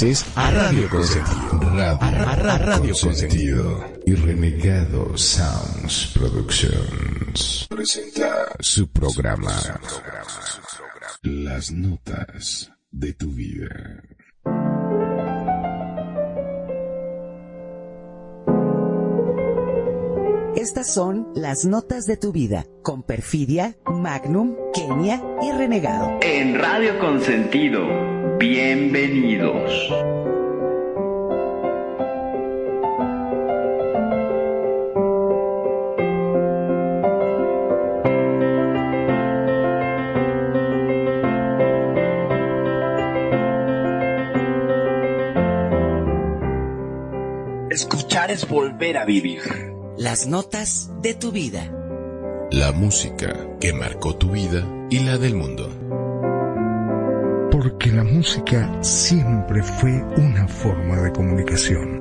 Mereces a Radio Consentido. Radio, a, Radio Consentido. y Renegado Sounds Productions. Presenta su programa. Las Notas de tu Vida. Estas son las notas de tu vida con Perfidia, Magnum, Kenia y Renegado. En Radio Consentido, bienvenidos. Escuchar es volver a vivir. Las notas de tu vida. La música que marcó tu vida y la del mundo. Porque la música siempre fue una forma de comunicación.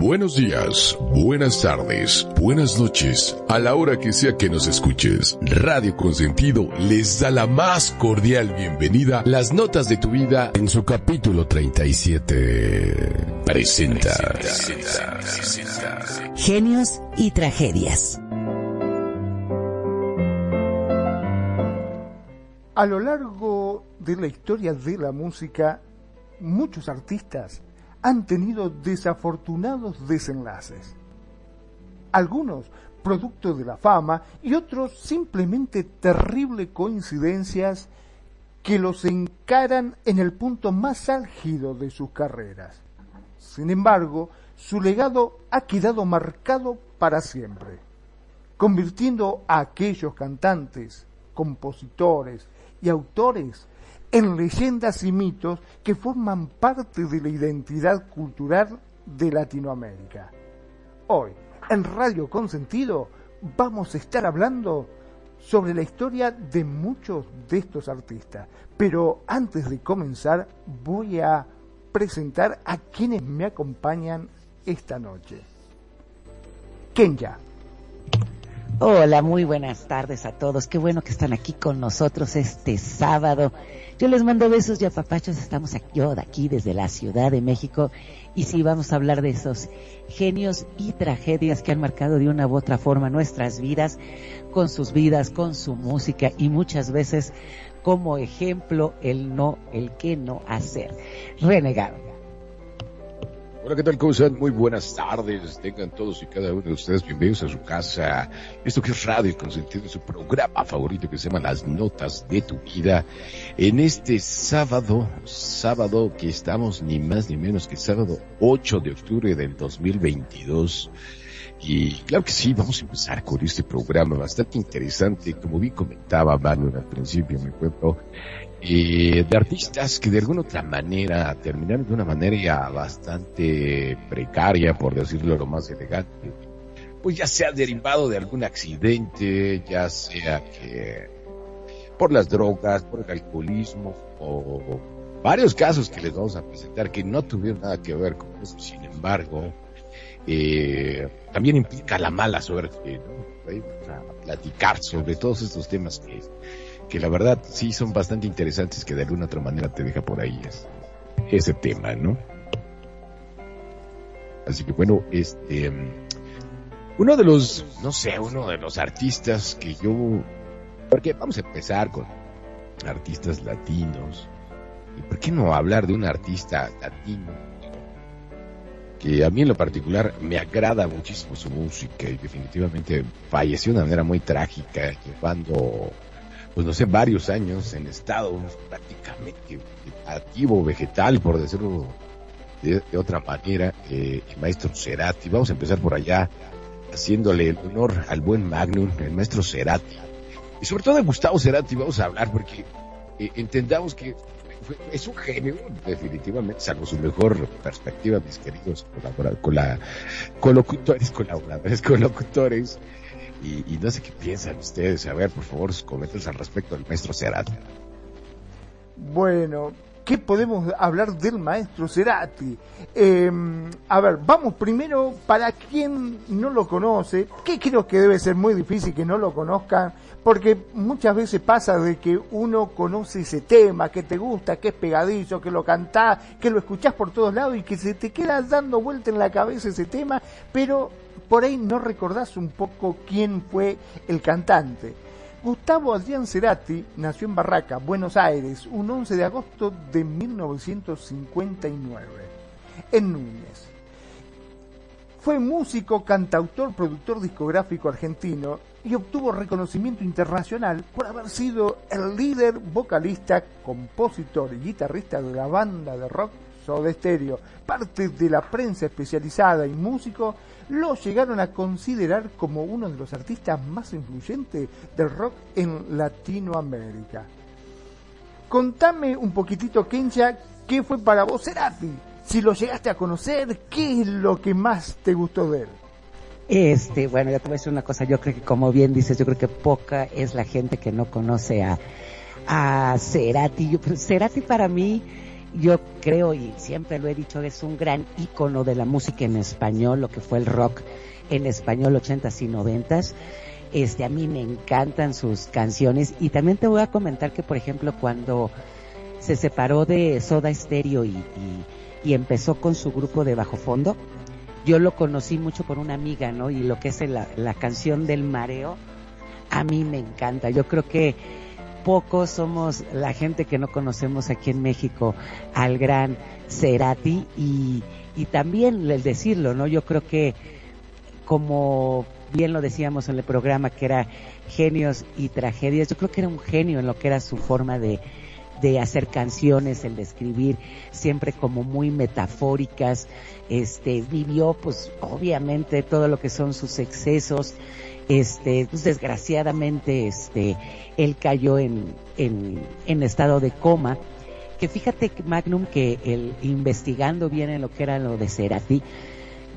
Buenos días, buenas tardes, buenas noches, a la hora que sea que nos escuches. Radio Consentido les da la más cordial bienvenida. Las notas de tu vida en su capítulo 37. Presenta. Genios y tragedias. A lo largo de la historia de la música, muchos artistas han tenido desafortunados desenlaces. Algunos producto de la fama y otros simplemente terribles coincidencias que los encaran en el punto más álgido de sus carreras. Sin embargo, su legado ha quedado marcado para siempre, convirtiendo a aquellos cantantes, compositores y autores en leyendas y mitos que forman parte de la identidad cultural de Latinoamérica. Hoy, en Radio Consentido, vamos a estar hablando sobre la historia de muchos de estos artistas. Pero antes de comenzar, voy a presentar a quienes me acompañan esta noche. Kenya. Hola, muy buenas tardes a todos. Qué bueno que están aquí con nosotros este sábado. Yo les mando besos y apapachos. Estamos aquí, yo de aquí desde la Ciudad de México. Y sí, vamos a hablar de esos genios y tragedias que han marcado de una u otra forma nuestras vidas, con sus vidas, con su música y muchas veces como ejemplo el no, el que no hacer. Renegado. Hola, ¿qué tal? ¿Cómo están? Muy buenas tardes. Tengan todos y cada uno de ustedes bienvenidos a su casa. Esto que es Radio Consentido, su programa favorito que se llama Las Notas de tu Vida. En este sábado, sábado que estamos ni más ni menos que sábado 8 de octubre del 2022. Y claro que sí, vamos a empezar con este programa bastante interesante. Como bien comentaba Manuel al principio, me cuento, eh, de artistas que de alguna otra manera terminaron de una manera bastante precaria, por decirlo lo más elegante. Pues ya sea derivado de algún accidente, ya sea que por las drogas, por el alcoholismo o varios casos que les vamos a presentar que no tuvieron nada que ver con eso. Sin embargo, eh, también implica la mala suerte, ¿no? A platicar sobre todos estos temas que que la verdad sí son bastante interesantes que de alguna otra manera te deja por ahí ese tema, ¿no? Así que bueno, este, uno de los, no sé, uno de los artistas que yo, porque vamos a empezar con artistas latinos, y por qué no hablar de un artista latino que a mí en lo particular me agrada muchísimo su música y definitivamente falleció de una manera muy trágica llevando pues no sé, varios años en estado prácticamente activo, vegetal, por decirlo de, otra manera, eh, el maestro Cerati. Vamos a empezar por allá, haciéndole el honor al buen Magnum, el maestro Cerati. Y sobre todo de Gustavo Cerati vamos a hablar porque eh, entendamos que es un genio, definitivamente, salvo su mejor perspectiva, mis queridos colaboradores, colocutores, colaboradores, colocutores. Y, no sé qué piensan ustedes. A ver, por favor, sus comentarios al respecto del maestro Cerati. Bueno, ¿qué podemos hablar del maestro Cerati? Em, a ver, vamos primero, para quien no lo conoce, que creo que debe ser muy difícil que no lo conozcan, porque muchas veces pasa de que uno conoce ese tema, que te gusta, que es pegadizo, que lo cantás, que lo escuchás por todos lados y que se te queda dando vuelta en la cabeza ese tema, pero por ahí no recordás un poco quién fue el cantante. Gustavo Adrián Cerati nació en Barraca, Buenos Aires, un 11 de agosto de 1959, en Núñez. Fue músico, cantautor, productor discográfico argentino y obtuvo reconocimiento internacional por haber sido el líder, vocalista, compositor y guitarrista de la banda de rock Soda Stereo. Parte de la prensa especializada y músico lo llegaron a considerar como uno de los artistas más influyentes del rock en Latinoamérica. Contame un poquitito, Kencha, ¿qué fue para vos Cerati? Si lo llegaste a conocer, ¿qué es lo que más te gustó de él? Este, bueno, ya te voy a decir una cosa, yo creo que como bien dices, yo creo que poca es la gente que no conoce a, a Cerati. Pues, Cerati para mí, yo creo y siempre lo he dicho, es un gran ícono de la música en español, lo que fue el rock en español 80s y 90s. Este, a mí me encantan sus canciones y también te voy a comentar que, por ejemplo, cuando se separó de Soda Stereo y, empezó con su grupo de bajo fondo, yo lo conocí mucho por una amiga, ¿no? Y lo que es la, la canción del mareo, a mí me encanta. Yo creo que pocos somos la gente que no conocemos aquí en México al gran Cerati y, y también el decirlo, ¿no? Yo creo que como bien lo decíamos en el programa que era genios y tragedias, yo creo que era un genio en lo que era su forma de, de hacer canciones, el de escribir, siempre como muy metafóricas, este, vivió pues obviamente todo lo que son sus excesos, este, pues desgraciadamente, este, él cayó en, en, en estado de coma, que fíjate Magnum que el, investigando bien en lo que era lo de Cerati,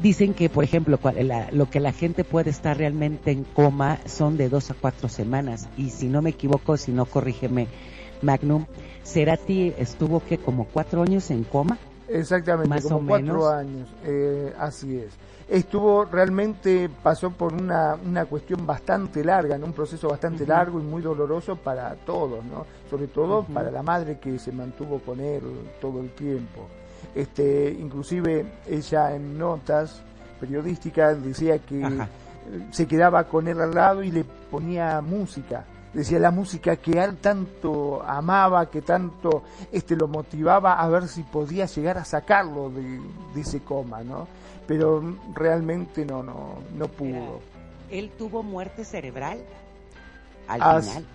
dicen que por ejemplo la, lo que la gente puede estar realmente en coma son de dos a cuatro semanas y si no me equivoco, si no corrígeme Magnum, Cerati estuvo que como cuatro años en coma. Exactamente, Más como o cuatro menos. años, eh, así es. Estuvo realmente, pasó por una, una cuestión bastante larga, ¿no? un proceso bastante largo y muy doloroso para todos, ¿no? sobre todo para la madre que se mantuvo con él todo el tiempo. Este, inclusive ella en notas periodísticas decía que Ajá. se quedaba con él al lado y le ponía música. Decía la música que él tanto amaba, que tanto este lo motivaba a ver si podía llegar a sacarlo de, de ese coma, ¿no? Pero realmente no, no, no pudo. Él tuvo muerte cerebral al final.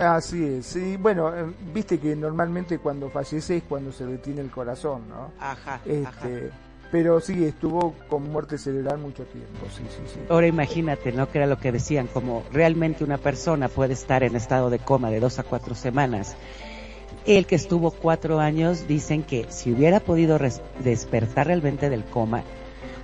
Así es, sí, bueno, eh, viste que normalmente cuando fallece es cuando se detiene el corazón, ¿no? Ajá, ajá. Este, pero sí, estuvo con muerte cerebral mucho tiempo, sí, sí, sí. Ahora imagínate, ¿no? Que era lo que decían, como realmente una persona puede estar en estado de coma de dos a cuatro semanas. El que estuvo cuatro años, dicen que si hubiera podido despertar realmente del coma,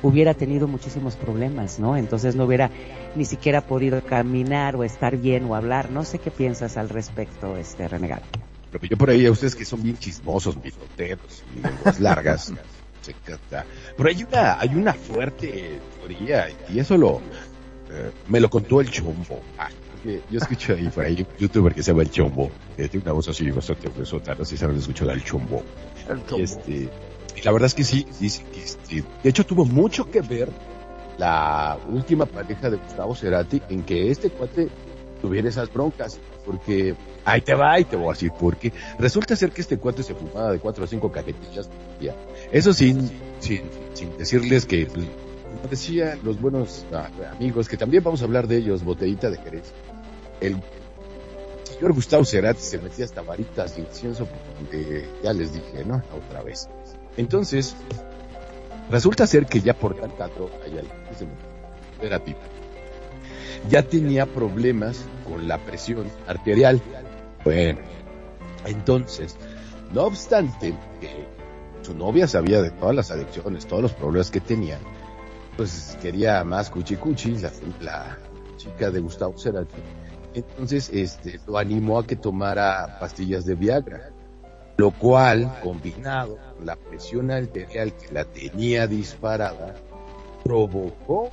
hubiera tenido muchísimos problemas, ¿no? Entonces no hubiera ni siquiera podido caminar o estar bien o hablar. No sé qué piensas al respecto, este renegado. Pero yo por ahí a ustedes que son bien chismosos, mitoteros y lenguas largas, se encanta. Pero hay una, hay una fuerte teoría, y eso lo, eh, me lo contó el chombo. Ah, porque yo escucho ahí por ahí un youtuber que se llama el chombo, que tiene una voz así bastante gruesota, no sé si saben escuchar al chombo. El Y chombo. este, la verdad es que sí, dice que este, de hecho tuvo mucho que ver la última pareja de Gustavo Cerati en que este cuate tuviera esas broncas, porque ahí te va, ahí te voy a porque resulta ser que este cuate se fumaba de cuatro a cinco cajetillas día. Eso sin, sin, sin decirles que, pues, como decían los buenos ah, amigos, que también vamos a hablar de ellos, botellita de Jerez. El señor Gustavo Cerati se metía hasta varitas de incienso, porque ya les dije, ¿no? Otra vez. Entonces, resulta ser que ya por teatro, allá Cerati, ya tenía problemas con la presión arterial. Bueno, entonces, no obstante que su novia sabía de todas las adicciones, todos los problemas que tenía, pues quería más cuchi cuchi, la, la chica de Gustavo Cerati. Entonces, este, lo animó a que tomara pastillas de Viagra. lo cual, combinado la presión arterial que la tenía disparada, provocó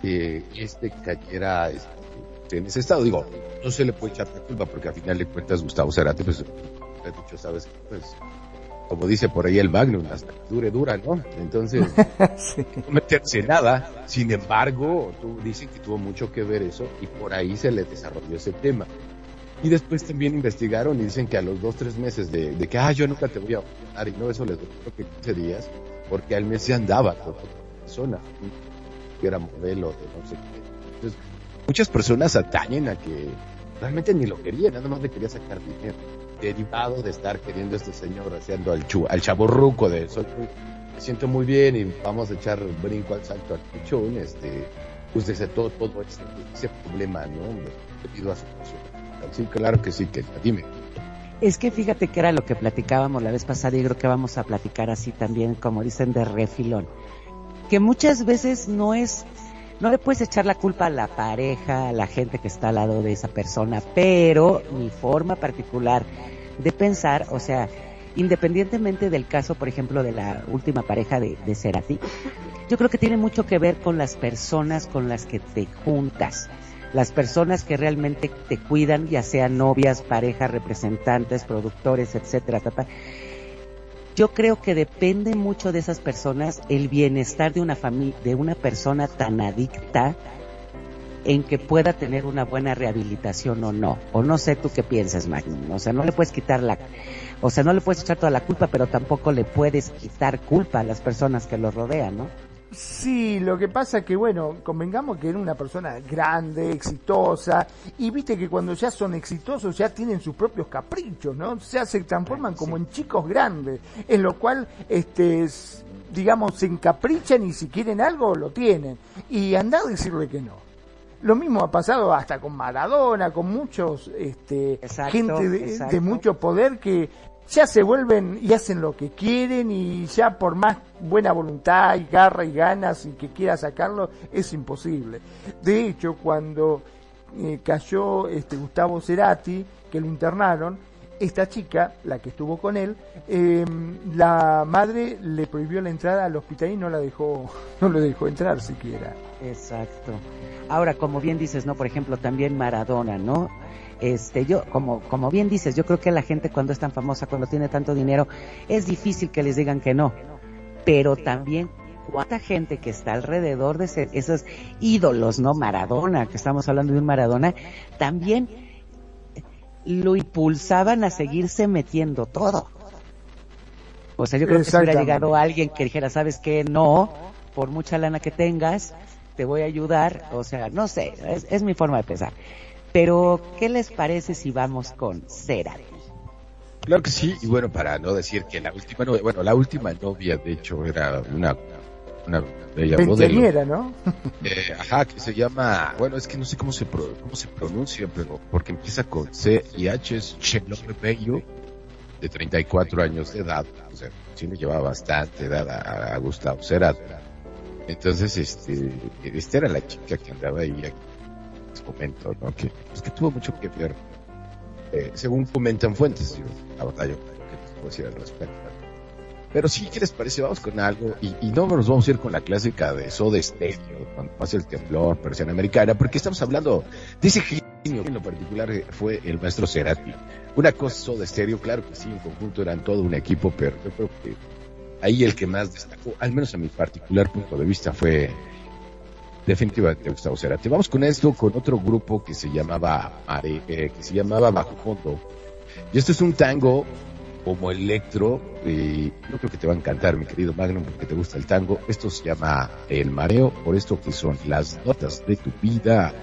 que este cayera este, en ese estado. Digo, no se le puede echar la culpa porque al final de cuentas Gustavo Cerati, pues, dicho, sabes, pues, como dice por ahí el Magnum, hasta dure dura, ¿no? Entonces, no meterse nada. Sin embargo, tú, dicen que tuvo mucho que ver eso y por ahí se le desarrolló ese tema. Y después también investigaron y dicen que a los dos, tres meses de, que, ah, yo nunca te voy a dar, y no, eso les duró que 15 días, porque al mes se andaba con otra persona, que era modelo de no sé qué. Entonces, muchas personas atañen a que realmente ni lo querían, nada más le quería sacar dinero, derivado de estar queriendo este señor haciendo al, chu, al chaborruco de soy me siento muy bien y vamos a echar brinco al salto al pichón, este, pues desde todo, todo ese, ese problema, ¿no? Debido a su Sí, claro que sí, dime. Es que fíjate que era lo que platicábamos la vez pasada y creo que vamos a platicar así también, como dicen, de refilón. Que muchas veces no es, no le puedes echar la culpa a la pareja, a la gente que está al lado de esa persona, pero mi forma particular de pensar, o sea, independientemente del caso, por ejemplo, de la última pareja de, de Cerati, yo creo que tiene mucho que ver con las personas con las que te juntas las personas que realmente te cuidan, ya sean novias, parejas, representantes, productores, etcétera, Yo creo que depende mucho de esas personas el bienestar de una familia, de una persona tan adicta en que pueda tener una buena rehabilitación o no. O no sé tú qué piensas, Magnum. O sea, no le puedes quitar la, o sea, no le puedes echar toda la culpa, pero tampoco le puedes quitar culpa a las personas que lo rodean, ¿no? Sí, lo que pasa es que, bueno, convengamos que era una persona grande, exitosa, y viste que cuando ya son exitosos ya tienen sus propios caprichos, ¿no? Ya se transforman como en chicos grandes, en lo cual, este, digamos, se encaprichan y si quieren algo, lo tienen. Y anda a decirle que no. Lo mismo ha pasado hasta con Maradona, con muchos, este, gente de mucho poder que ya se vuelven y hacen lo que quieren y ya por más buena voluntad y garra y ganas y que quiera sacarlo es imposible. De hecho, cuando eh, cayó este Gustavo Cerati, que lo internaron, esta chica, la que estuvo con él, em, la madre le prohibió la entrada al hospital y no la dejó, no lo dejó entrar siquiera. Exacto. Ahora, como bien dices, ¿no? Por ejemplo, también Maradona, ¿no? Este, yo, como, como bien dices, yo creo que la gente cuando es tan famosa, cuando tiene tanto dinero, es difícil que les digan que no. Pero también, cuánta gente que está alrededor de esos ídolos, ¿no? Maradona, que estamos hablando de un Maradona, también lo impulsaban a seguirse metiendo todo. O sea, yo creo que si hubiera llegado alguien que dijera, ¿sabes qué? No, por mucha lana que tengas, te voy a ayudar. O sea, no sé, es, es mi forma de pensar. Pero, ¿qué les parece si vamos con Cerati? Claro que sí, y bueno, para no decir que la última novia, bueno, la última novia, de hecho, era una, una bella modelo. ¿no? Eh, ajá, que se llama, bueno, es que no sé cómo se, cómo se pronuncia, pero porque empieza con C y H, es Chelome Bello, de 34 años de edad, o sea, sí le llevaba bastante edad a, Gustavo Cerati. Entonces, este, esta era la chica que andaba ahí comento, ¿no? Que, pues, que tuvo mucho que ver, eh, según comentan fuentes, la verdad yo que puedo decir al respecto. Pero sí, ¿qué les parece? Vamos con algo, y, y no nos vamos a ir con la clásica de Soda Stereo, cuando pasa el temblor, versión americana, porque estamos hablando de ese genio, en lo particular eh, fue el maestro Cerati. Una cosa Soda Stereo, claro que sí, en conjunto eran todo un equipo, pero yo creo que ahí el que más destacó, al menos a mi particular punto de vista, fue definitivamente Gustavo Cerati. Vamos con esto, con otro grupo que se llamaba eh, que se llamaba Bajo Fondo. Y esto es un tango como electro, y yo creo que te va a encantar, mi querido Magnum, porque te gusta el tango. Esto se llama El Mareo, por esto que son las notas de tu vida.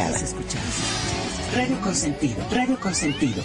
Escuchada. Radio Consentido, Radio Consentido.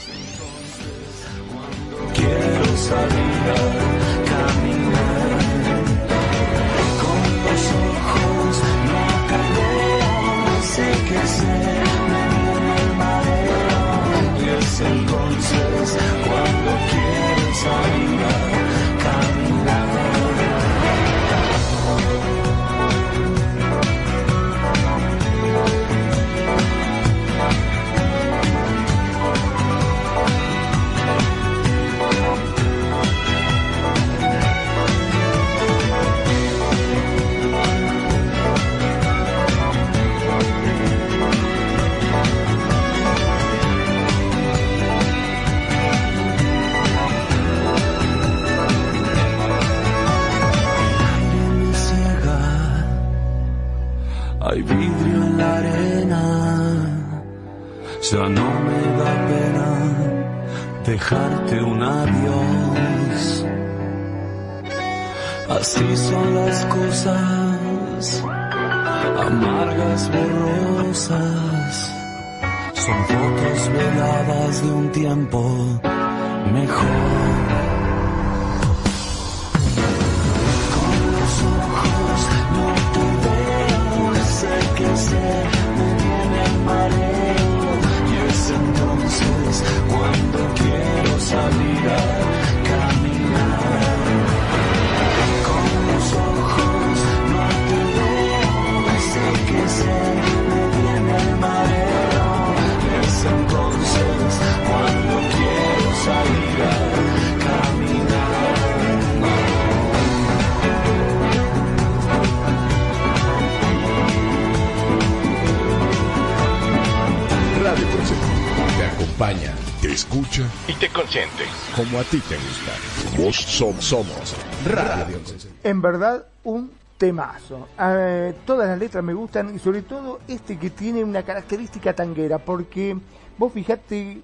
A ti te gusta. Vos somos, Radio. En verdad, un temazo. Eh, todas las letras me gustan y sobre todo este que tiene una característica tanguera, porque vos fijate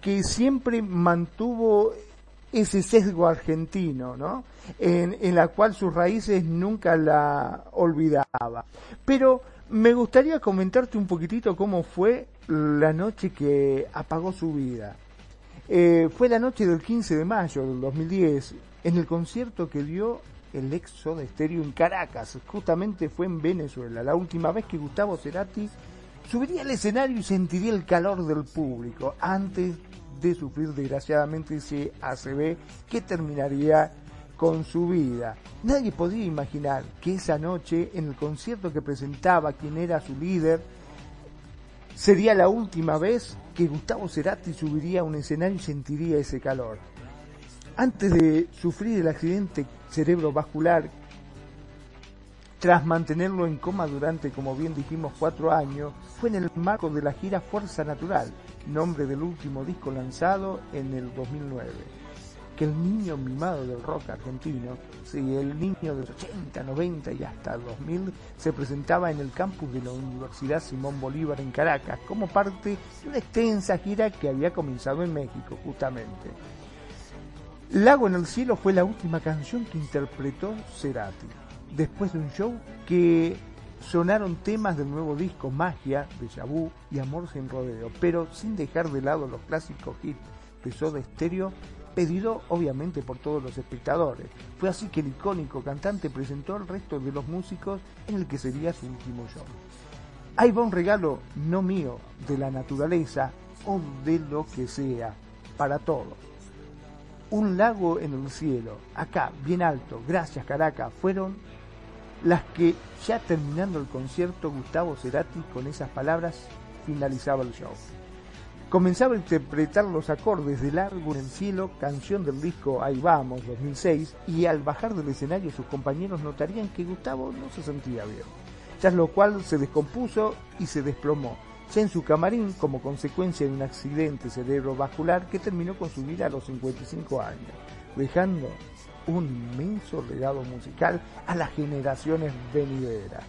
que siempre mantuvo ese sesgo argentino, ¿no? En, en la cual sus raíces nunca la olvidaba. Pero me gustaría comentarte un poquitito cómo fue la noche que apagó su vida. Eh, fue la noche del 15 de mayo del 2010, en el concierto que dio el ex Soda Stereo en Caracas. Justamente fue en Venezuela, la última vez que Gustavo Cerati subiría al escenario y sentiría el calor del público antes de sufrir desgraciadamente ese ACV que terminaría con su vida. Nadie podía imaginar que esa noche, en el concierto que presentaba quien era su líder, sería la última vez que Gustavo Cerati subiría a un escenario y sentiría ese calor. Antes de sufrir el accidente cerebrovascular, tras mantenerlo en coma durante, como bien dijimos, cuatro años, fue en el marco de la gira Fuerza Natural, nombre del último disco lanzado en el 2009, que el niño mimado del rock argentino, el niño de los 80, 90 y hasta 2000, se presentaba en el campus de la Universidad Simón Bolívar en Caracas, como parte de una extensa gira que había comenzado en México, justamente. Lago en el cielo fue la última canción que interpretó Cerati, después de un show que sonaron temas del nuevo disco Magia, de Vu y Amor sin rodeo, pero sin dejar de lado los clásicos hits de Soda Stereo, pedido obviamente por todos los espectadores. Fue así que el icónico cantante presentó al resto de los músicos en el que sería su último show. Ahí va un regalo no mío, de la naturaleza o de lo que sea, para todos un lago en el cielo, acá, bien alto, gracias Caracas, fueron las que ya terminando el concierto Gustavo Cerati con esas palabras finalizaba el show. Comenzaba a interpretar los acordes de Largo en el Cielo, canción del disco Ahí Vamos, 2006, y al bajar del escenario sus compañeros notarían que Gustavo no se sentía bien, tras lo cual se descompuso y se desplomó, ya en su camarín como consecuencia de un accidente cerebrovascular que terminó con su vida a los 55 años, dejando un inmenso legado musical a las generaciones venideras.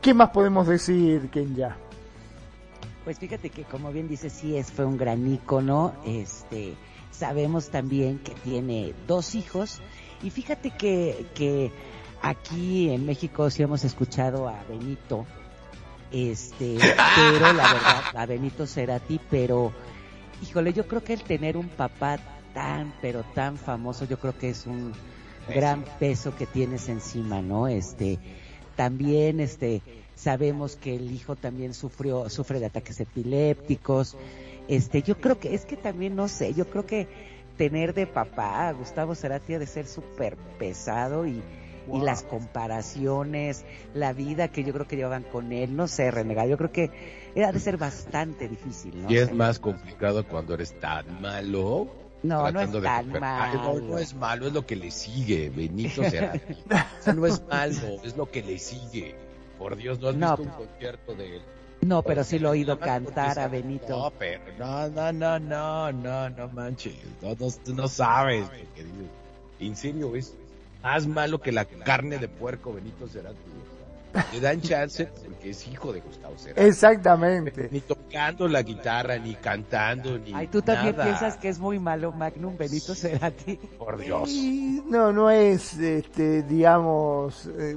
¿Qué más podemos decir, Kenya? Pues fíjate que como bien dice, sí es, fue un gran ícono, este, sabemos también que tiene dos hijos, y fíjate que, que aquí en México sí hemos escuchado a Benito, este, pero la verdad, a Benito Cerati, pero, híjole, yo creo que el tener un papá tan, pero tan famoso, yo creo que es un gran peso que tienes encima, ¿no? Este, también, este, sabemos que el hijo también sufrió, sufre de ataques epilépticos, este, yo creo que, es que también, no sé, yo creo que tener de papá a Gustavo Cerati ha de ser súper pesado y, y las comparaciones, la vida que yo creo que llevaban con él, no sé, renegar, yo creo que era de ser bastante difícil, ¿no? Y es más complicado cuando eres tan malo. No, no es tan malo. no es malo, es lo que le sigue, Benito Cerati. O sea, no es malo, es lo que le sigue. Por Dios, ¿no has No. visto un concierto de él? No, pero sí lo he oído cantar a Benito. No, pero no, no, no, no, no, no manches. No, no, tú no sabes. En serio, es más malo que la carne de puerco Benito Cerati. Le dan chance porque es hijo de Gustavo Cerati. Exactamente. Ni tocando la guitarra, ni cantando, ni Ay, tú también nada. piensas que es muy malo Magnum Benito Cerati. Por Dios. Y no, no es, este, digamos, eh,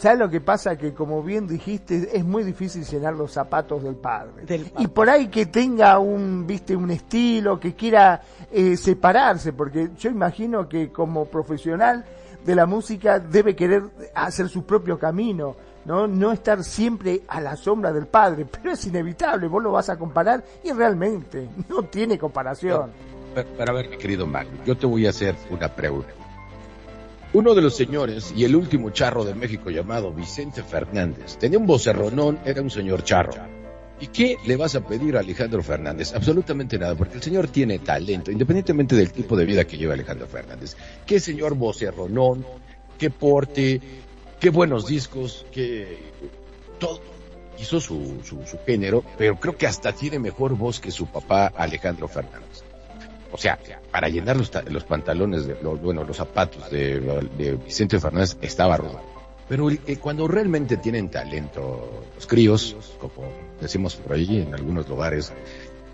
¿sabes lo que pasa? Que como bien dijiste, es muy difícil llenar los zapatos del padre. Del y por ahí que tenga un, viste, un estilo, que quiera eh, separarse, porque yo imagino que como profesional de la música debe querer hacer su propio camino. ¿no? no estar siempre a la sombra del padre, pero es inevitable, vos lo vas a comparar y realmente no tiene comparación. Pero, pero a ver, mi querido Magno, yo te voy a hacer una pregunta. Uno de los señores y el último charro de México llamado Vicente Fernández tenía un vocerronón, era un señor charro. ¿Y qué le vas a pedir a Alejandro Fernández? Absolutamente nada, porque el señor tiene talento, independientemente del tipo de vida que lleva Alejandro Fernández. Qué señor vocerronón, qué porte, qué buenos discos, qué todo. Hizo su, su, su género, pero creo que hasta tiene mejor voz que su papá Alejandro Fernández. O sea, para llenar los, los pantalones, de, los, bueno, los zapatos de, Vicente Fernández estaba rudo. Pero eh, cuando realmente tienen talento los críos, como decimos por ahí en algunos lugares,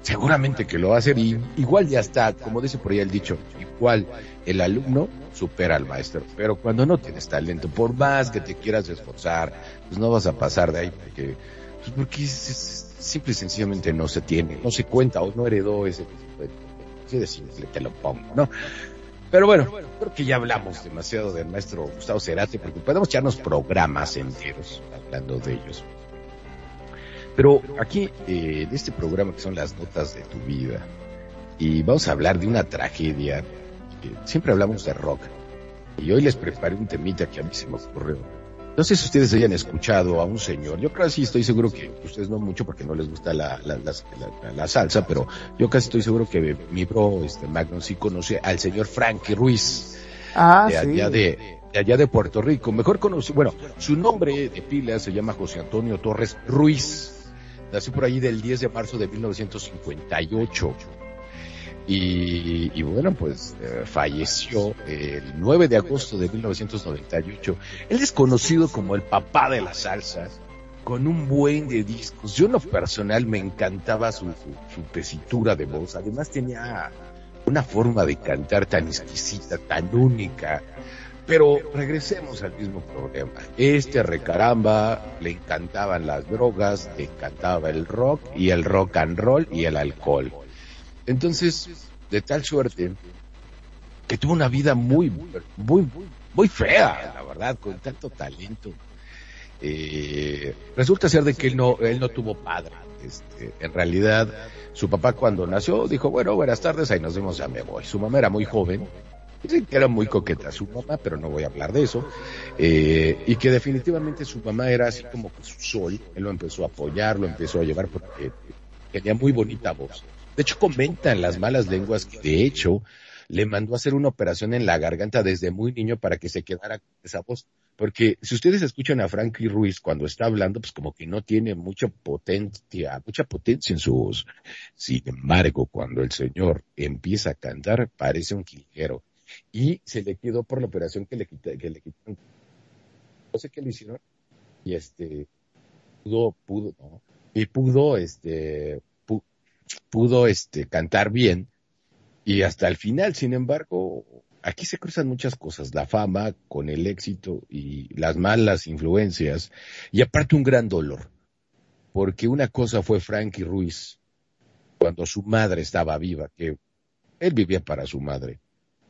seguramente que lo va a hacer y igual ya está, como dice por ahí el dicho, igual el alumno supera al maestro, pero cuando no tienes talento, por más que te quieras esforzar, pues no vas a pasar de ahí porque, pues porque es- simple y sencillamente no se tiene, no se cuenta o no heredó ese así de simple te lo pongo, ¿no? Pero bueno, creo que ya hablamos demasiado del maestro Gustavo Cerati porque podemos echarnos programas enteros hablando de ellos. Pero aquí, eh, de este programa que son las notas de tu vida, y vamos a hablar de una tragedia, que siempre hablamos de rock, y hoy les preparé un temita que a mí se me ocurrió. No sé si ustedes hayan escuchado a un señor, yo sí estoy seguro que ustedes no mucho porque no les gusta la, la, la- la salsa, pero yo casi estoy seguro que mi bro, este Magnum, sí conoce al señor Frankie Ruiz Ah, de sí. allá de, de allá de Puerto Rico. Mejor conocido, bueno, su nombre de pila se llama José Antonio Torres Ruiz. Nació por ahí del 10 de marzo de 1958. Y, y bueno, pues eh, falleció el 9 de agosto de 1998. Él es conocido como el papá de la salsa, con un buen de discos. Yo en lo personal me encantaba su, su, su tesitura de voz. Además tenía una forma de cantar tan exquisita, tan única. Pero regresemos al mismo problema. Este recaramba le encantaban las drogas, le encantaba el rock y el rock and roll y el alcohol. Entonces, de tal suerte que tuvo una vida muy, muy, muy fea, la verdad, con tanto talento. Eh, resulta ser de que él no, él no tuvo padre. Este, en realidad, su papá cuando nació dijo, bueno, buenas tardes, ahí nos vemos, ya me voy. Su mamá era muy joven que era muy coqueta su mamá, pero no voy a hablar de eso. Eh, y que definitivamente su mamá era así como que su sol. Él lo empezó a apoyar, lo empezó a llevar porque tenía muy bonita voz. De hecho, comentan las malas lenguas que de hecho le mandó a hacer una operación en la garganta desde muy niño para que se quedara con esa voz. Porque si ustedes escuchan a Frankie Ruiz cuando está hablando, pues como que no tiene mucha potencia, mucha potencia en su voz. Sin embargo, cuando el señor empieza a cantar, parece un quijero. Y se le quedó por la operación que le, quita, que le quitaron. No sé qué le hicieron. Y este, pudo, pudo, no. Y pudo, este, pudo, este, cantar bien. Y hasta el final, sin embargo, aquí se cruzan muchas cosas, la fama con el éxito y las malas influencias, y aparte un gran dolor, porque una cosa fue Frankie Ruiz cuando su madre estaba viva, que él vivía para su madre,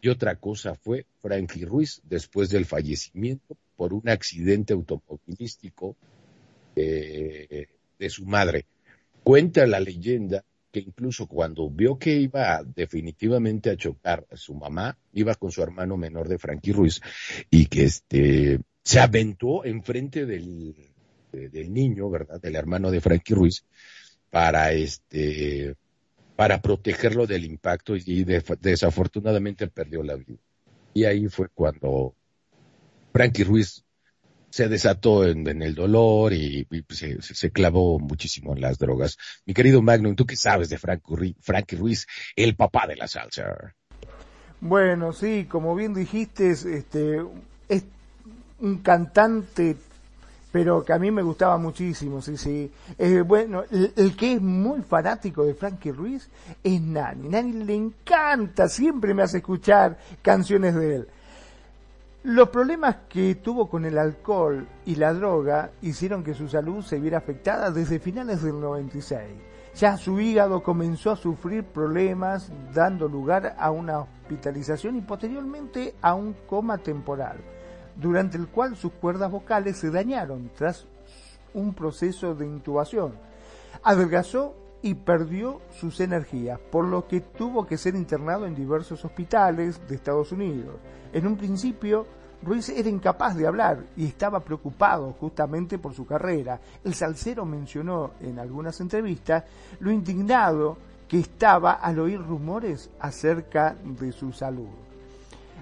y otra cosa fue Frankie Ruiz después del fallecimiento por un accidente automovilístico de, de su madre. Cuenta la leyenda que incluso cuando vio que iba definitivamente a chocar a su mamá, iba con su hermano menor de Frankie Ruiz y que este se aventó enfrente del, del niño, ¿verdad? Del hermano de Frankie Ruiz para este para protegerlo del impacto y desafortunadamente perdió la vida. Y ahí fue cuando Frankie Ruiz se desató en, el dolor y, pues, se, clavó muchísimo en las drogas. Mi querido Magnum, ¿tú qué sabes de Frankie Ruiz, el papá de la salsa? Bueno, sí, como bien dijiste, este, es un cantante, pero que a mí me gustaba muchísimo, sí, sí. bueno, el, el, que es muy fanático de Frankie Ruiz es Nani. Nani le encanta, siempre me hace escuchar canciones de él. Los problemas que tuvo con el alcohol y la droga hicieron que su salud se viera afectada desde finales del 96. Ya su hígado comenzó a sufrir problemas, dando lugar a una hospitalización y posteriormente a un coma temporal, durante el cual sus cuerdas vocales se dañaron tras un proceso de intubación. Adelgazó y perdió sus energías, por lo que tuvo que ser internado en diversos hospitales de Estados Unidos. En un principio, Ruiz era incapaz de hablar y estaba preocupado justamente por su carrera. El salsero mencionó en algunas entrevistas lo indignado que estaba al oír rumores acerca de su salud.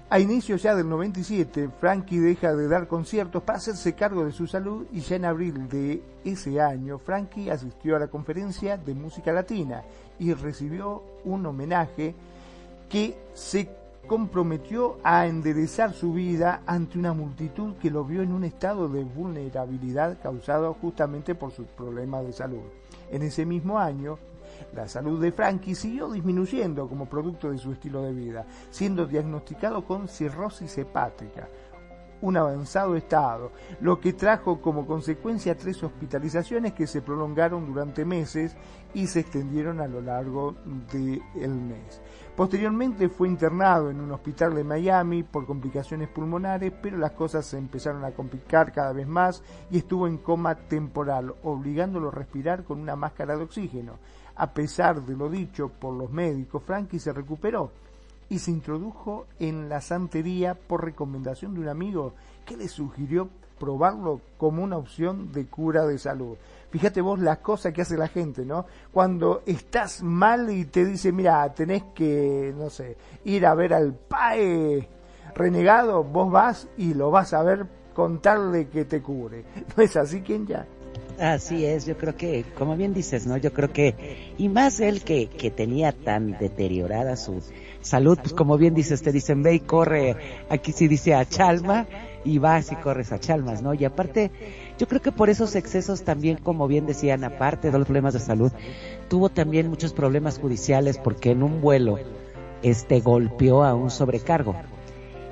A inicios ya del 97, Frankie deja de dar conciertos para hacerse cargo de su salud y ya en abril de ese año, Frankie asistió a la conferencia de música latina y recibió un homenaje que se comprometió a enderezar su vida ante una multitud que lo vio en un estado de vulnerabilidad causado justamente por sus problemas de salud. En ese mismo año, la salud de Frankie siguió disminuyendo como producto de su estilo de vida, siendo diagnosticado con cirrosis hepática, un avanzado estado, lo que trajo como consecuencia tres hospitalizaciones que se prolongaron durante meses y se extendieron a lo largo del mes. Posteriormente fue internado en un hospital de Miami por complicaciones pulmonares, pero las cosas se empezaron a complicar cada vez más y estuvo en coma temporal, obligándolo a respirar con una máscara de oxígeno. A pesar de lo dicho por los médicos, Frankie se recuperó y se introdujo en la santería por recomendación de un amigo que le sugirió probarlo como una opción de cura de salud. Fíjate vos las cosas que hace la gente, ¿no? Cuando estás mal y te dice, mira, tenés que, no sé, ir a ver al PAE renegado, vos vas y lo vas a ver contarle que te cure. ¿No es así, quien ya? Así es, yo creo que, como bien dices, ¿no? Yo creo que, y más él que, que tenía tan deteriorada su salud, pues como bien dices, te dicen, ve y corre, aquí sí dice a Chalma, y vas y corres a Chalmas, ¿no? Y aparte, yo creo que por esos excesos también, como bien decían, aparte de los problemas de salud, tuvo también muchos problemas judiciales porque en un vuelo, este, golpeó a un sobrecargo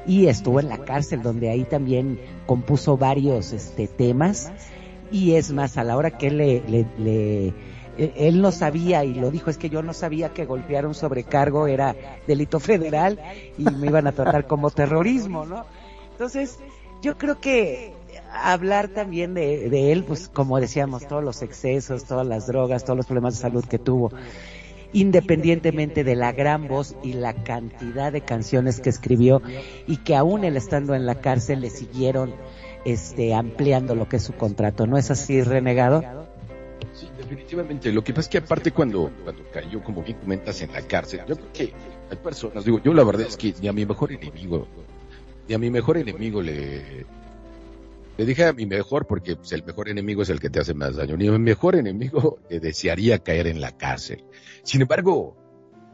y estuvo en la cárcel donde ahí también compuso varios, este, temas y es más, a la hora que él le, e, él no sabía y lo dijo, es que yo no sabía que golpear un sobrecargo era delito federal y me iban a tratar como terrorismo, ¿no? Entonces, yo creo que hablar también de, de, él, pues como decíamos, todos los excesos, todas las drogas, todos los problemas de salud que tuvo. independientemente de la gran voz y la cantidad de canciones que escribió y que aún él estando en la cárcel le siguieron este ampliando lo que es su contrato. ¿No es así, renegado? Sí, definitivamente. Lo que pasa es que aparte cuando, cuando cayó, como bien comentas, en la cárcel, yo creo que hay personas, digo, yo la verdad es que ni a mi mejor enemigo, ni a mi mejor enemigo le, le dije a mi mejor, porque pues, el mejor enemigo es el que te hace más daño, ni a mi mejor enemigo le desearía caer en la cárcel. Sin embargo,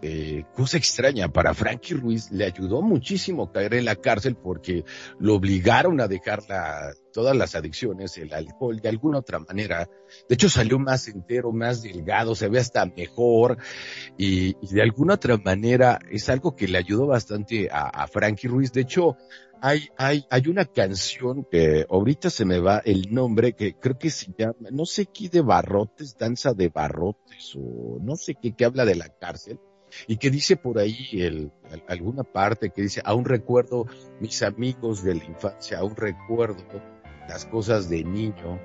eh, cosa extraña, para Frankie Ruiz le ayudó muchísimo caer en la cárcel porque lo obligaron a dejar la, todas las adicciones, el alcohol, de alguna otra manera. De hecho salió más entero, más delgado, se ve hasta mejor y, de alguna otra manera es algo que le ayudó bastante a, a Frankie Ruiz. De hecho, hay, hay, hay una canción que ahorita se me va el nombre que creo que se llama, no sé qué de barrotes, danza de barrotes o no sé qué, que habla de la cárcel y que dice por ahí el, alguna parte que dice, aún recuerdo mis amigos de la infancia, aún recuerdo las cosas de niño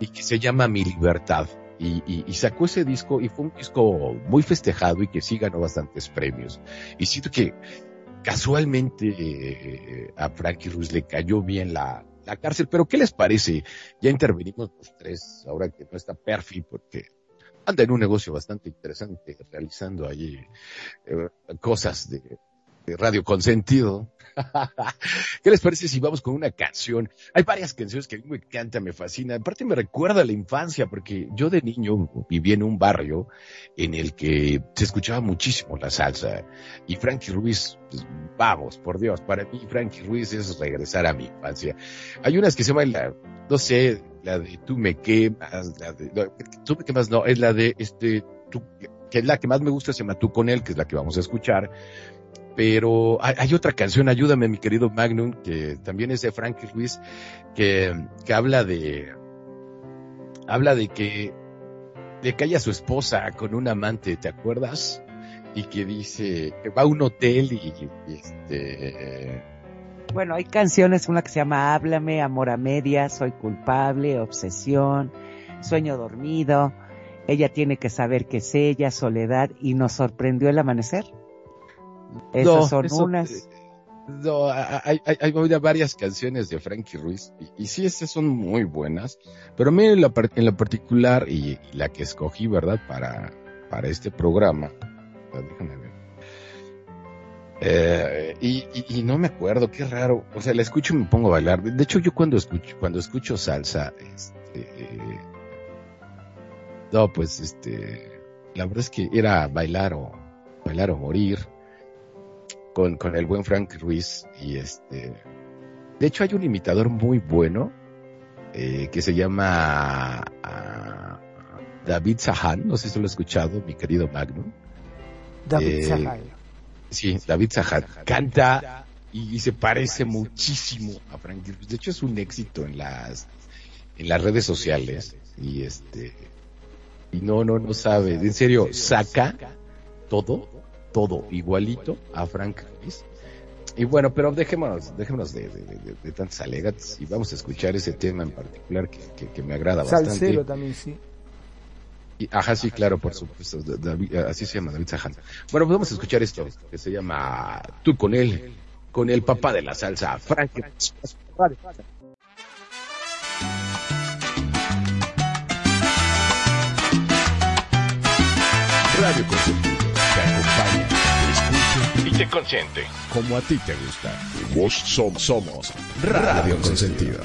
y que se llama Mi Libertad. Y, y, y, sacó ese disco y fue un disco muy festejado y que sí ganó bastantes premios. Y siento que casualmente eh, a Frankie Ruiz le cayó bien la, la cárcel, pero ¿qué les parece? Ya intervenimos los tres, ahora que no está Perfi, porque anda en un negocio bastante interesante, realizando allí eh, cosas de, de radio consentido. ¿Qué les parece si vamos con una canción? Hay varias canciones que a mí me encantan, me fascinan. Aparte me recuerda la infancia, porque yo de niño viví en un barrio en el que se escuchaba muchísimo la salsa. Y Frankie Ruiz, pues, vamos, por Dios, para mí Frankie Ruiz es regresar a mi infancia. Hay unas que se llaman la, no sé, la de Tú me quemas, la de, no, Tú me quemas no, es la de este, tú, que es la que más me gusta, se llama Tú con él, que es la que vamos a escuchar pero hay, otra canción, ayúdame mi querido Magnum, que también es de Frankie Ruiz, que, que habla de, habla de que, de haya su esposa con un amante, ¿te acuerdas? Y que dice, que va a un hotel y, y este, bueno, hay canciones, una que se llama Háblame, Amor a Media, Soy culpable, Obsesión, Sueño dormido, Ella tiene que saber que es ella, Soledad, y nos sorprendió el amanecer. Esas no, son eso, unas. No, hay, hay, hay, varias canciones de Frankie Ruiz y, y sí, estas son muy buenas, pero a mí en la, en la particular y, y, la que escogí, ¿verdad? Para, para este programa, déjame ver. Eh, y, y, y, no me acuerdo, qué raro. O sea, la escucho y me pongo a bailar. De hecho, yo cuando escucho, cuando escucho salsa, este, eh, no, pues, este, la verdad es que era bailar o, bailar o morir con, con el buen Frank Ruiz y este, de hecho hay un imitador muy bueno eh, que se llama uh, David Sahan, no sé si lo he escuchado, mi querido Magnum. David eh, Sahan. Sí, David Sahan. Canta y, y, se parece muchísimo a Frank Ruiz. De hecho es un éxito en las, en las redes sociales y este, y no, no, no sabe, en serio, saca todo todo igualito a Frank Ruiz. Y bueno, pero dejémonos, dejémonos de, de, de, de tantas alegatas y vamos a escuchar ese tema en particular que, que, que me agrada Salcero bastante. Salcero también, sí. Y, ajá, sí, claro, por supuesto. David, así se llama, David Sahan. Bueno, pues vamos a escuchar esto, que se llama Tú con él, con el papá de la salsa, Frank. Radio escucha y te consiente. Como a ti te gusta. Vos somos, somos Radio Consentido.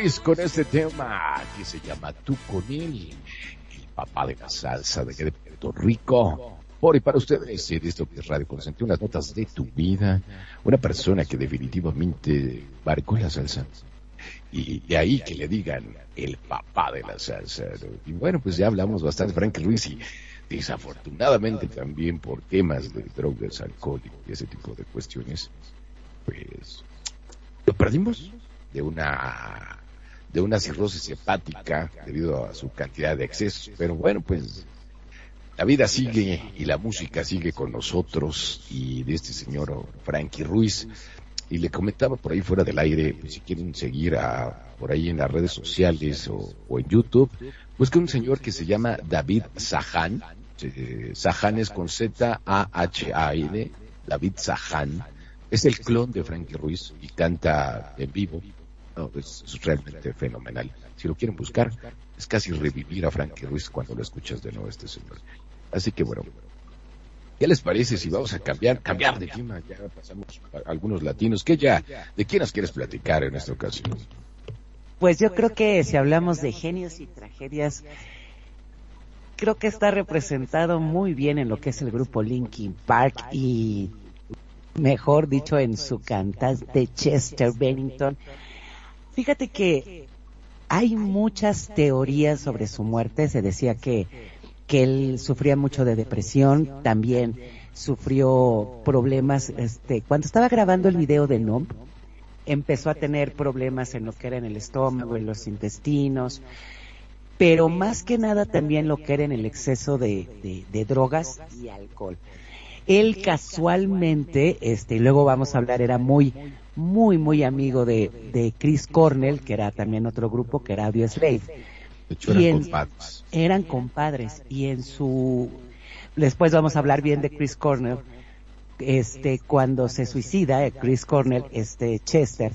Ruiz con este tema que se llama Tú con él, el papá de la salsa de, Puerto Rico. Por y para ustedes, esto que es Radio Consentido, unas notas de tu vida, una persona que definitivamente marcó la salsa. Y de ahí que le digan el papá de la salsa. Y bueno, pues ya hablamos bastante Frank Ruiz y desafortunadamente también por temas de drogas, alcohol y ese tipo de cuestiones, pues lo perdimos de una de una cirrosis hepática debido a su cantidad de excesos. Pero bueno, pues la vida sigue y la música sigue con nosotros y de este señor Frankie Ruiz. Y le comentaba por ahí fuera del aire, pues, si quieren seguir a, por ahí en las redes sociales o, en YouTube, pues que un señor que se llama David Sahan, eh, Sahan es con Z-A-H-A-N, David Sahan, es el clon de Frankie Ruiz y canta en vivo. No, es, realmente fenomenal. Si lo quieren buscar, es casi revivir a Frankie Ruiz cuando lo escuchas de nuevo este señor. Así que bueno, ¿qué les parece si vamos a cambiar, cambiar de tema? Ya pasamos a algunos latinos. ¿Qué ya? ¿De quién nos quieres platicar en esta ocasión? Pues yo creo que si hablamos de genios y tragedias, creo que está representado muy bien en lo que es el grupo Linkin Park y mejor dicho en su cantante Chester Bennington. Fíjate que hay muchas teorías sobre su muerte. Se decía que, que él sufría mucho de depresión, también sufrió problemas, este, cuando estaba grabando el video de Numb, empezó a tener problemas en lo que era en el estómago, en los intestinos, pero más que nada también lo que era en el exceso de, de, de drogas y alcohol. Él casualmente, este, y luego vamos a hablar, era muy, muy, muy amigo de, de Chris Cornell, que era también otro grupo, que era Audio Slave. De hecho, eran en- compadres. Eran compadres, y en su, después vamos a hablar bien de Chris Cornell, este, cuando se suicida, eh, Chris Cornell, este, Chester,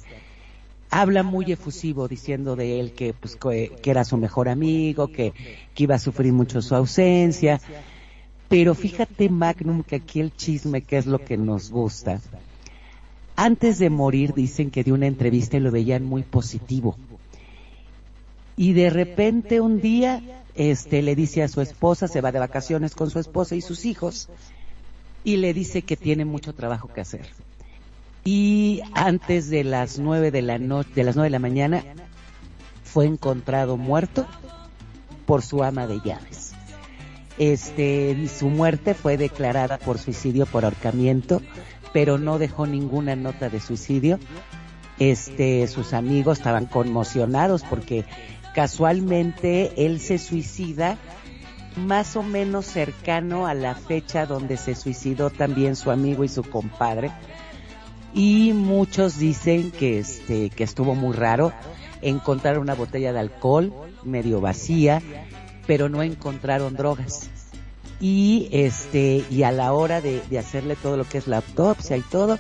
habla muy efusivo diciendo de él que, pues, que, que era su mejor amigo, que, que iba a sufrir mucho su ausencia. Pero fíjate, Magnum, que aquí el chisme, que es lo que nos gusta. Antes de morir dicen que dio una entrevista y lo veían muy positivo. Y de repente un día, este, le dice a su esposa, se va de vacaciones con su esposa y sus hijos, y le dice que tiene mucho trabajo que hacer. Y antes de las nueve de la noche, de las nueve de la mañana, fue encontrado muerto por su ama de llaves. Este, su muerte fue declarada por suicidio por ahorcamiento, pero no dejó ninguna nota de suicidio. Este, sus amigos estaban conmocionados porque casualmente él se suicida más o menos cercano a la fecha donde se suicidó también su amigo y su compadre. Y muchos dicen que este, que estuvo muy raro encontrar una botella de alcohol medio vacía, pero no encontraron drogas. Y este, y a la hora de, de hacerle todo lo que es la autopsia y todo,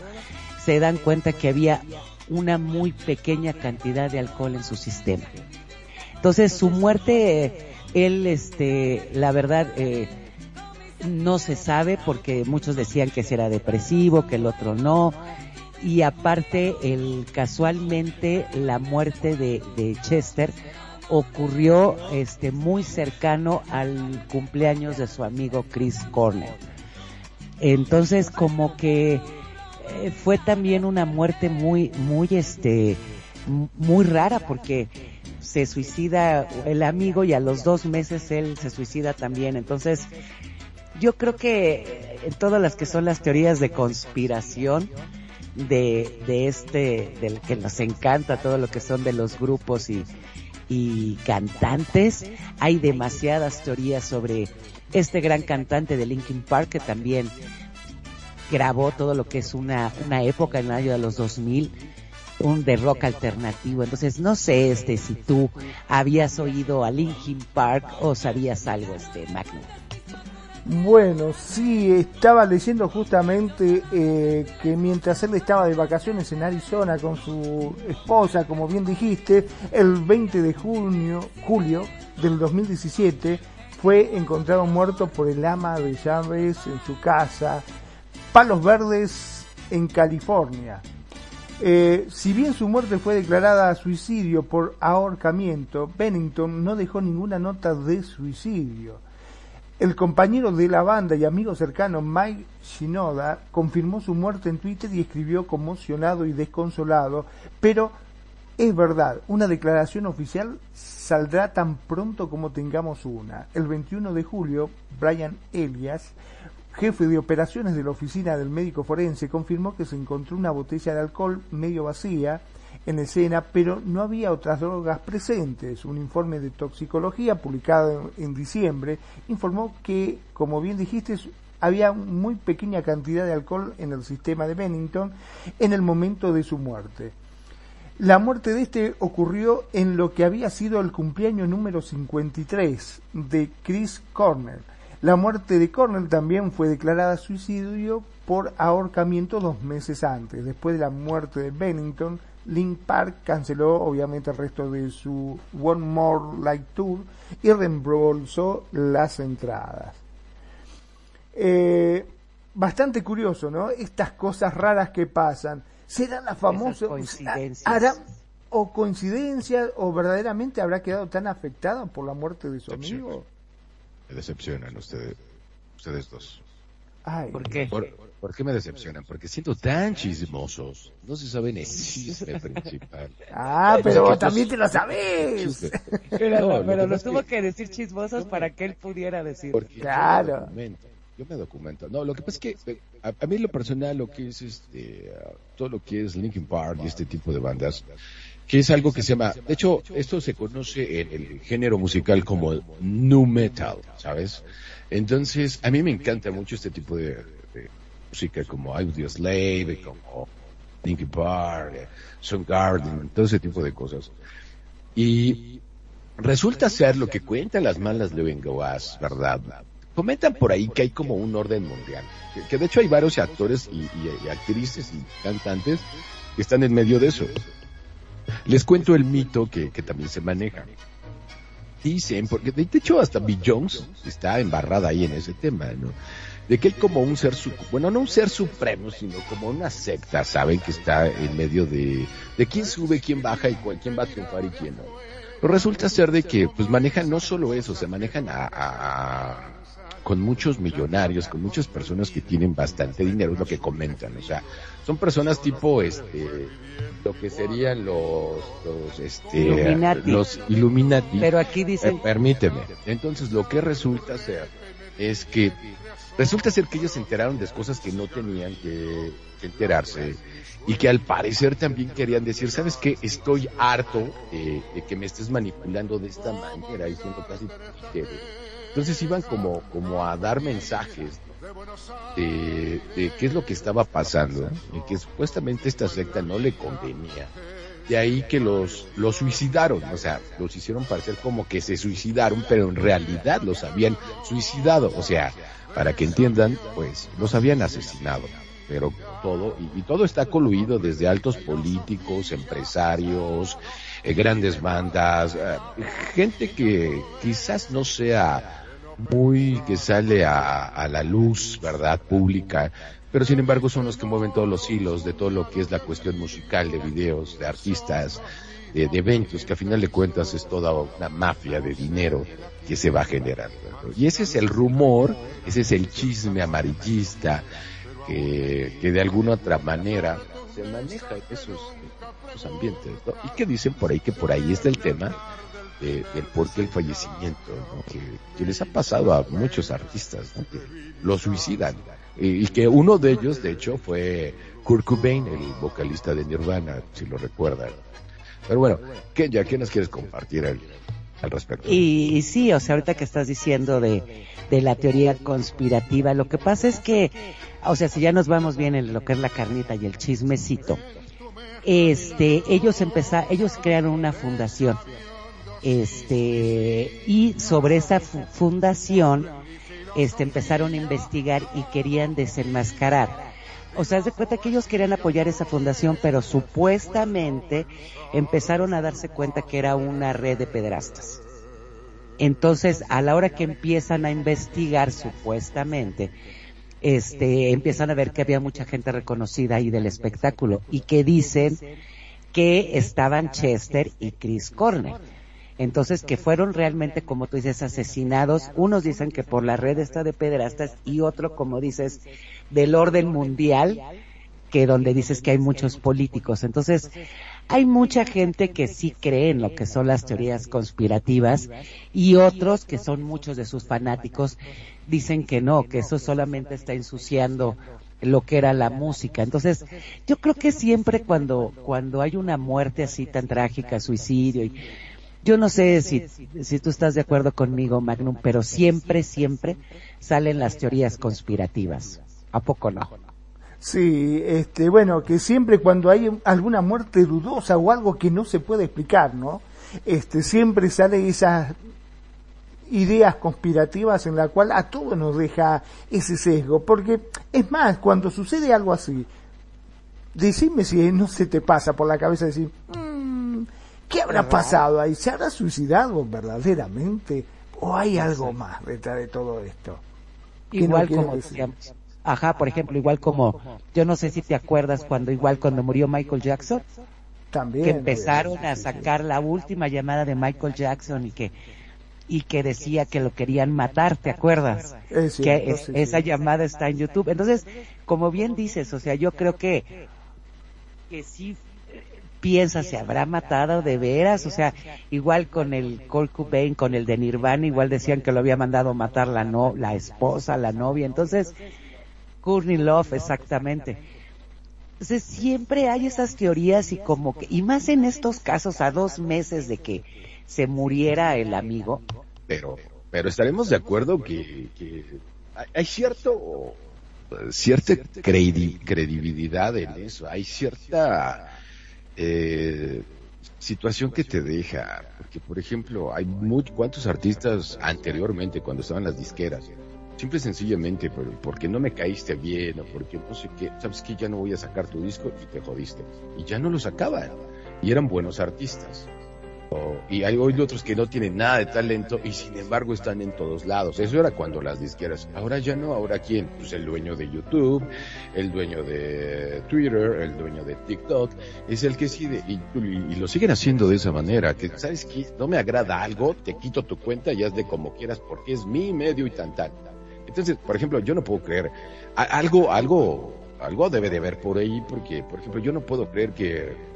se dan cuenta que había una muy pequeña cantidad de alcohol en su sistema. Entonces su muerte, él, este, la verdad, eh, no se sabe porque muchos decían que era depresivo, que el otro no. Y aparte, el, casualmente, la muerte de Chester ocurrió este muy cercano al cumpleaños de su amigo Chris Cornell. Entonces como que eh, fue también una muerte muy muy este muy rara porque se suicida el amigo y a los dos meses él se suicida también. Entonces yo creo que en todas las que son las teorías de conspiración de, de este, del que nos encanta todo lo que son de los grupos y, y cantantes, hay demasiadas teorías sobre este gran cantante de Linkin Park que también grabó todo lo que es una, una época en el año de los 2000 un de rock alternativo. Entonces, no sé este si tú habías oído a Linkin Park o sabías algo este Magnum. Bueno, sí, estaba leyendo justamente eh, que mientras él estaba de vacaciones en Arizona con su esposa, como bien dijiste, el 20 de junio, julio del 2017 fue encontrado muerto por el ama de llaves en su casa, Palos Verdes, en California. Eh, si bien su muerte fue declarada suicidio por ahorcamiento, Bennington no dejó ninguna nota de suicidio. El compañero de la banda y amigo cercano Mike Shinoda confirmó su muerte en Twitter y escribió conmocionado y desconsolado, pero es verdad, una declaración oficial saldrá tan pronto como tengamos una. El 21 de julio, Brian Elias, jefe de operaciones de la oficina del médico forense, confirmó que se encontró una botella de alcohol medio vacía en escena, pero no había otras drogas presentes. Un informe de toxicología publicado en diciembre informó que, como bien dijiste, había muy pequeña cantidad de alcohol en el sistema de Bennington en el momento de su muerte. La muerte de este ocurrió en lo que había sido el cumpleaños número 53 de Chris Cornell. La muerte de Cornell también fue declarada suicidio por ahorcamiento dos meses antes. Después de la muerte de Bennington, Link Park canceló obviamente el resto de su One More Like Tour y reembolsó las entradas. Eh, bastante curioso, ¿no? Estas cosas raras que pasan. ¿Serán las famosas coincidencias. hará- o coincidencias o verdaderamente habrá quedado tan afectada por la muerte de su amigo? Me decepcionan ustedes, ustedes dos. Ay, ¿Por qué? ¿Por, por qué me decepcionan? Porque siento tan chismosos. No se sabe el chisme principal. Ah, pero que también te lo sabes. Pero, No, lo pero que lo pasa tuvo es que decir chismosos para que él pudiera decir. Porque Claro. yo me documento. Yo me documento. No, lo que pasa es que eh, a, a mí lo personal, lo que es este, todo lo que es Linkin Park y este tipo de bandas, que es algo que se llama, de hecho, esto se conoce en el género musical como el nu metal, ¿sabes? Entonces, a mí me encanta mucho este tipo de música como Audio Slave, como Linkin Park, eh, Soundgarden, todo ese tipo de cosas. Y resulta ser lo que cuentan las malas Levengoas, ¿verdad? Comentan por ahí que hay como un orden mundial. Que, que de hecho hay varios actores y, y- y actrices y cantantes que están en medio de eso. Les cuento el mito que, que también se maneja. Dicen, porque de de hecho hasta Bill Jones está embarrada ahí en ese tema, ¿no? De que él como un ser, su- bueno, no un ser supremo, sino como una secta, saben que está en medio de, de quién sube, quién baja y cuál- quién va a triunfar y quién no. Pero resulta ser de que, pues manejan no solo eso, se manejan a, a- a- con muchos millonarios, con muchas personas que tienen bastante dinero, es lo que comentan, o sea, son personas tipo, este, lo que serían los, los, este, Illuminati. los Illuminati. Pero aquí Eh, dicen, permíteme. Entonces, lo que resulta ser es que resulta ser que ellos se enteraron de cosas que no tenían que, enterarse y que al parecer también querían decir, ¿sabes qué? Estoy harto eh, de que me estés manipulando de esta manera y siendo casi títere". Entonces iban como, como a dar mensajes de, de qué es lo que estaba pasando y que supuestamente esta secta no le convenía. De ahí que los, los suicidaron, o sea, los hicieron parecer como que se suicidaron, pero en realidad los habían suicidado, o sea, para que entiendan, pues los habían asesinado. pero todo, y, todo está coluido desde altos políticos, empresarios, eh, grandes bandas, eh, gente que quizás no sea muy que sale a, a la luz, ¿verdad? Pública, pero sin embargo son los que mueven todos los hilos de todo lo que es la cuestión musical, de videos, de artistas, de, de eventos, que a final de cuentas es toda una mafia de dinero que se va generando. ¿no? Y ese es el rumor, ese es el chisme amarillista que, que de alguna otra manera se maneja en esos, esos ambientes. Y que dicen por ahí que por ahí está el tema de, del por qué el fallecimiento, que, les ha pasado a muchos artistas, ¿no? que lo suicidan. Y, que uno de ellos, de hecho, fue Kurt Cobain, el vocalista de Nirvana, si lo recuerdan. Pero bueno, ¿qué, ya, ¿qué nos quieres compartir Y, y sí, o sea, ahorita que estás diciendo de, de la teoría conspirativa, lo que pasa es que, o sea, si ya nos vamos bien en lo que es la carnita y el chismecito, este, ellos empezaron, ellos crearon una fundación, este, y sobre esa fu- fundación, este, empezaron a investigar y querían desenmascarar. O sea, haz de cuenta que ellos querían apoyar esa fundación, pero supuestamente empezaron a darse cuenta que era una red de pedrastas. Entonces, a la hora que empiezan a investigar supuestamente, este, empiezan a ver que había mucha gente reconocida ahí del espectáculo y que dicen que estaban Chester y Chris Cornell. Entonces, que fueron realmente, como tú dices, asesinados. Unos dicen que por la red esta de pederastas y otro, como dices, del orden mundial, que donde dices que hay muchos políticos. Entonces, hay mucha gente que sí cree en lo que son las teorías conspirativas y otros que son muchos de sus fanáticos dicen que no, que eso solamente está ensuciando lo que era la música. Entonces, yo creo que siempre cuando cuando hay una muerte así tan trágica, suicidio y yo no sé si, si tú estás de acuerdo conmigo, Magnum, pero siempre, siempre salen las teorías conspirativas. ¿A poco no? Sí, este, bueno, que siempre cuando hay alguna muerte dudosa o algo que no se puede explicar, ¿no? Este, siempre sale esas ideas conspirativas en la cual a todos nos deja ese sesgo, porque es más, cuando sucede algo así, decime si no se te pasa por la cabeza decir, "Mm, ¿qué habrá pasado ahí? ¿Se habrá suicidado verdaderamente? ¿O hay algo más detrás de todo esto? ¿Qué Igual no como decíamos. Ajá, por ejemplo, igual como, yo no sé si te acuerdas cuando igual cuando murió Michael Jackson, También. que empezaron a sacar la última llamada de Michael Jackson y que y que decía que lo querían matar, ¿te acuerdas? Que es- sí, sí. esa llamada está en YouTube. Entonces, como bien dices, o sea, yo creo que que sí eh, piensa se habrá matado de veras, o sea, igual con el Kurt Cobain, con el de Nirvana, igual decían que lo había mandado matar la no, la esposa, la novia, entonces Courtney Love exactamente. Entonces siempre hay esas teorías y como que, y más en estos casos a dos meses de que se muriera el amigo, pero pero estaremos de acuerdo que, que hay, cierto cierta credi- credibilidad en eso. Hay cierta eh, situación que te deja porque por ejemplo hay muchos cuántos artistas anteriormente cuando estaban las disqueras simple y sencillamente por- porque no me caíste bien o porque no sé qué sabes que ya no voy a sacar tu disco y te jodiste. Y ya no lo sacaban y eran buenos artistas y hay otros que no tienen nada de talento y sin embargo están en todos lados. Eso era cuando las disqueras. Ahora ya no, ahora quién? Pues el dueño de YouTube, el dueño de Twitter, el dueño de TikTok, es el que sigue y, y- y lo siguen haciendo de esa manera. Que sabes que no me agrada algo, te quito tu cuenta y haz de como quieras porque es mi medio y tan tal. Entonces, por ejemplo, yo no puedo creer algo, algo, algo debe de haber por ahí porque, por ejemplo, yo no puedo creer que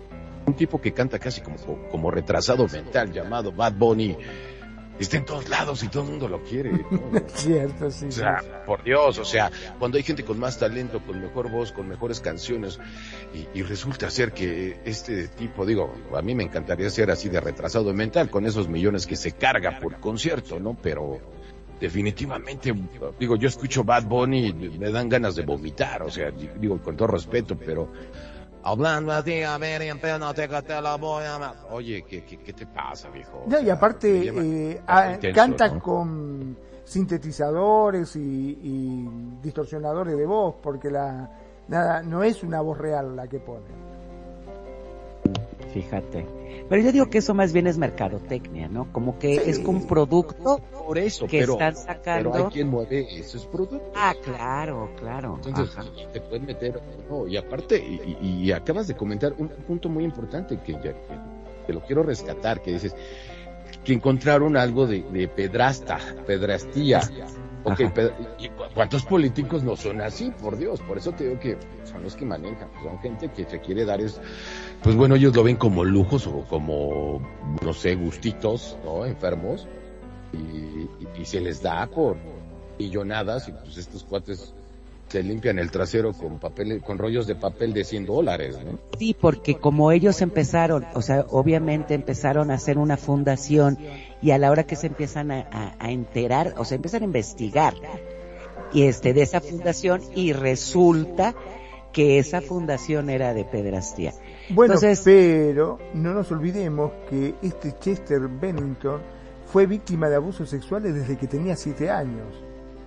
un tipo que canta casi como, como retrasado mental llamado Bad Bunny está en todos lados y todo el mundo lo quiere. ¿no? Cierto, sí. O sí. sea, por Dios, o sea, cuando hay gente con más talento, con mejor voz, con mejores canciones, y, y resulta ser que este tipo, digo, a mí me encantaría ser así de retrasado mental, con esos millones que se carga por concierto, ¿no? Pero definitivamente, digo, yo escucho Bad Bunny y me dan ganas de vomitar, o sea, digo, con todo respeto, pero hablando así, a ver, te la voy a... Oye, ¿qué, qué, qué te pasa, viejo? No, y aparte eh, ah, intenso, canta ¿no? con sintetizadores y, y distorsionadores de voz, porque la, Nada, no es una voz real la que pone. Fíjate. Pero yo digo que eso más bien es mercadotecnia, ¿no? Como que Sí. es un producto Por eso, que pero, están sacando. pero hay quien mueve esos productos. Ah, claro, claro. Entonces, Ajá. te pueden meter, no, y aparte, y, acabas de comentar un punto muy importante que, ya- que te lo quiero rescatar, que dices que encontraron algo de, de pedrasta, pedrastía. Ok, Ajá. ped- ¿y cu- cuántos políticos no son así? Por Dios, por eso te digo que son los que manejan, son gente que se quiere dar es, pues bueno, ellos lo ven como lujos o como, no sé, gustitos, ¿no? Enfermos, y, y- se les da por millonadas, y pues estos cuates se limpian el trasero con papel, con rollos de papel de 100 dólares, ¿no? Sí, porque como ellos empezaron, o sea, obviamente empezaron a hacer una fundación y a la hora que se empiezan a enterar, o sea, empiezan a investigar y este de esa fundación y resulta que esa fundación era de pedrastía. Bueno, Entonces- pero no nos olvidemos que este Chester Bennington fue víctima de abusos sexuales desde que tenía siete años.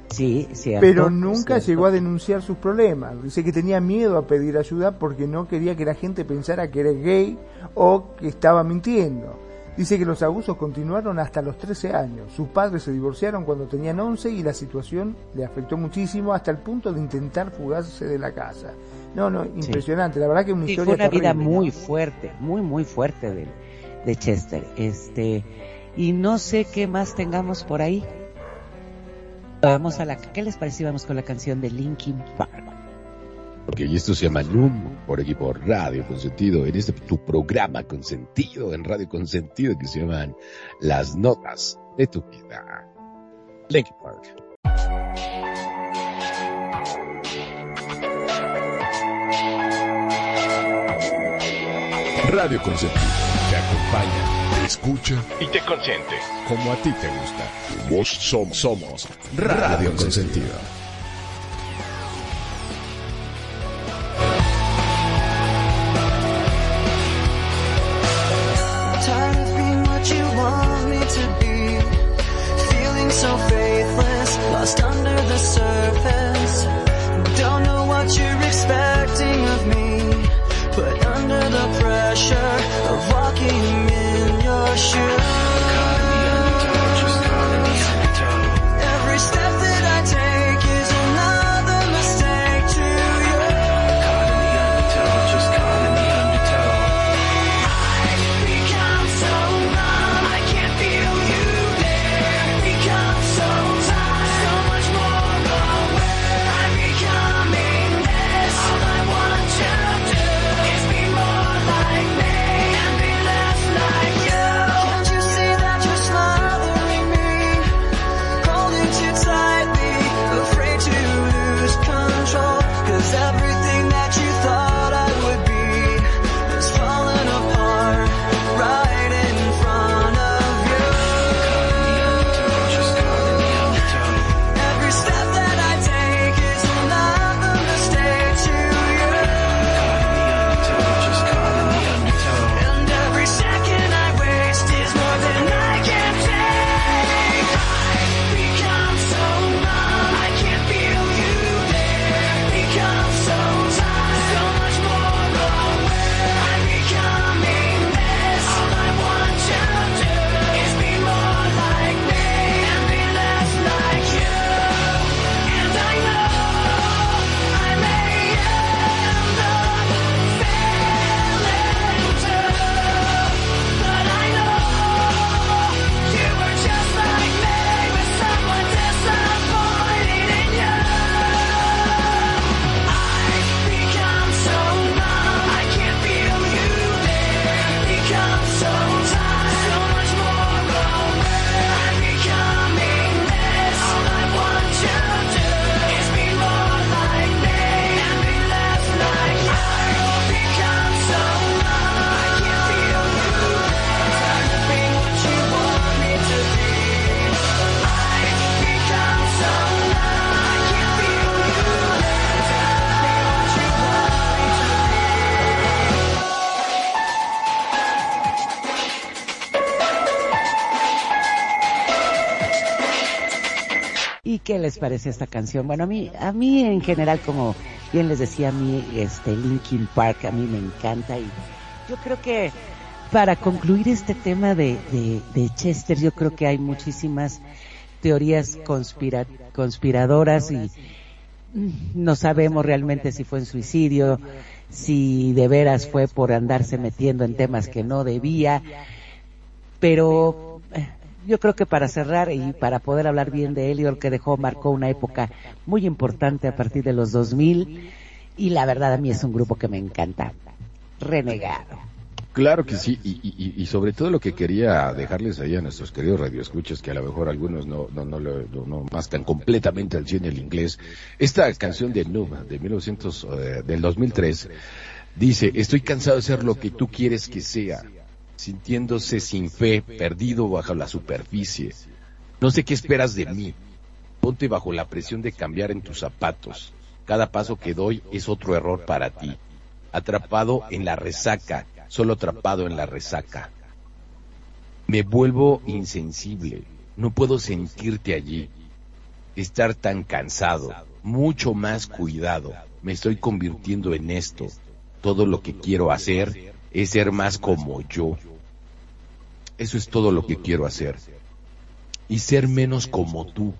Sí, cierto. Pero nunca cierto. llegó a denunciar sus problemas. Dice que tenía miedo a pedir ayuda porque no quería que la gente pensara que era gay o que estaba mintiendo. Dice que los abusos continuaron hasta los 13 años. Sus padres se divorciaron cuando tenían 11 y la situación le afectó muchísimo hasta el punto de intentar fugarse de la casa. No, no, impresionante. La verdad que una Sí, historia fue una vida terrible. muy fuerte, muy, muy fuerte de, de Chester. Este, y no sé qué más tengamos por ahí. Vamos a la, ¿qué les parece? si Vamos con la canción de Linkin Park. Ok, y esto se llama NUM, por aquí por Radio Consentido, en este tu programa consentido, en Radio Consentido, que se llaman Las Notas de tu Vida. Linkin Park. Radio Consentido te acompaña, te escucha Y te consiente. como a ti te gusta. Vos somos, somos Radio Consentido. Lost under the surface. Don't know what you're expecting of me. Under the pressure of walking in your shoes. Parece esta canción? Bueno, a mí, a mí en general como Bien les decía a mí, este Linkin Park a mí me encanta y yo creo que para concluir este tema de, de, Chester, yo creo que hay muchísimas teorías conspira- conspiradoras y no sabemos realmente si fue en suicidio, si de veras fue por andarse metiendo en temas que no debía, pero yo creo que para cerrar y para poder hablar bien de lo que dejó marcó una época muy importante a partir de los 2000 y la verdad a mí es un grupo que me encanta. Renegado. Claro que sí, y, sobre todo lo que quería dejarles ahí a nuestros queridos radioescuchas, que a lo mejor algunos no, no, no, no, no mascan completamente al 100 el inglés. Esta canción de Noob, de 1900, eh, del 2003, dice, estoy cansado de ser lo que tú quieres que sea, sintiéndose sin fe, perdido bajo la superficie. No sé qué esperas de mí. Ponte bajo la presión de cambiar en tus zapatos. Cada paso que doy es otro error para ti. Atrapado en la resaca, solo atrapado en la resaca. Me vuelvo insensible. No puedo sentirte allí. Estar tan cansado. Mucho más cuidado. Me estoy convirtiendo en esto. Todo lo que quiero hacer es ser más como yo. Eso es todo lo que quiero hacer. Y ser menos como tú.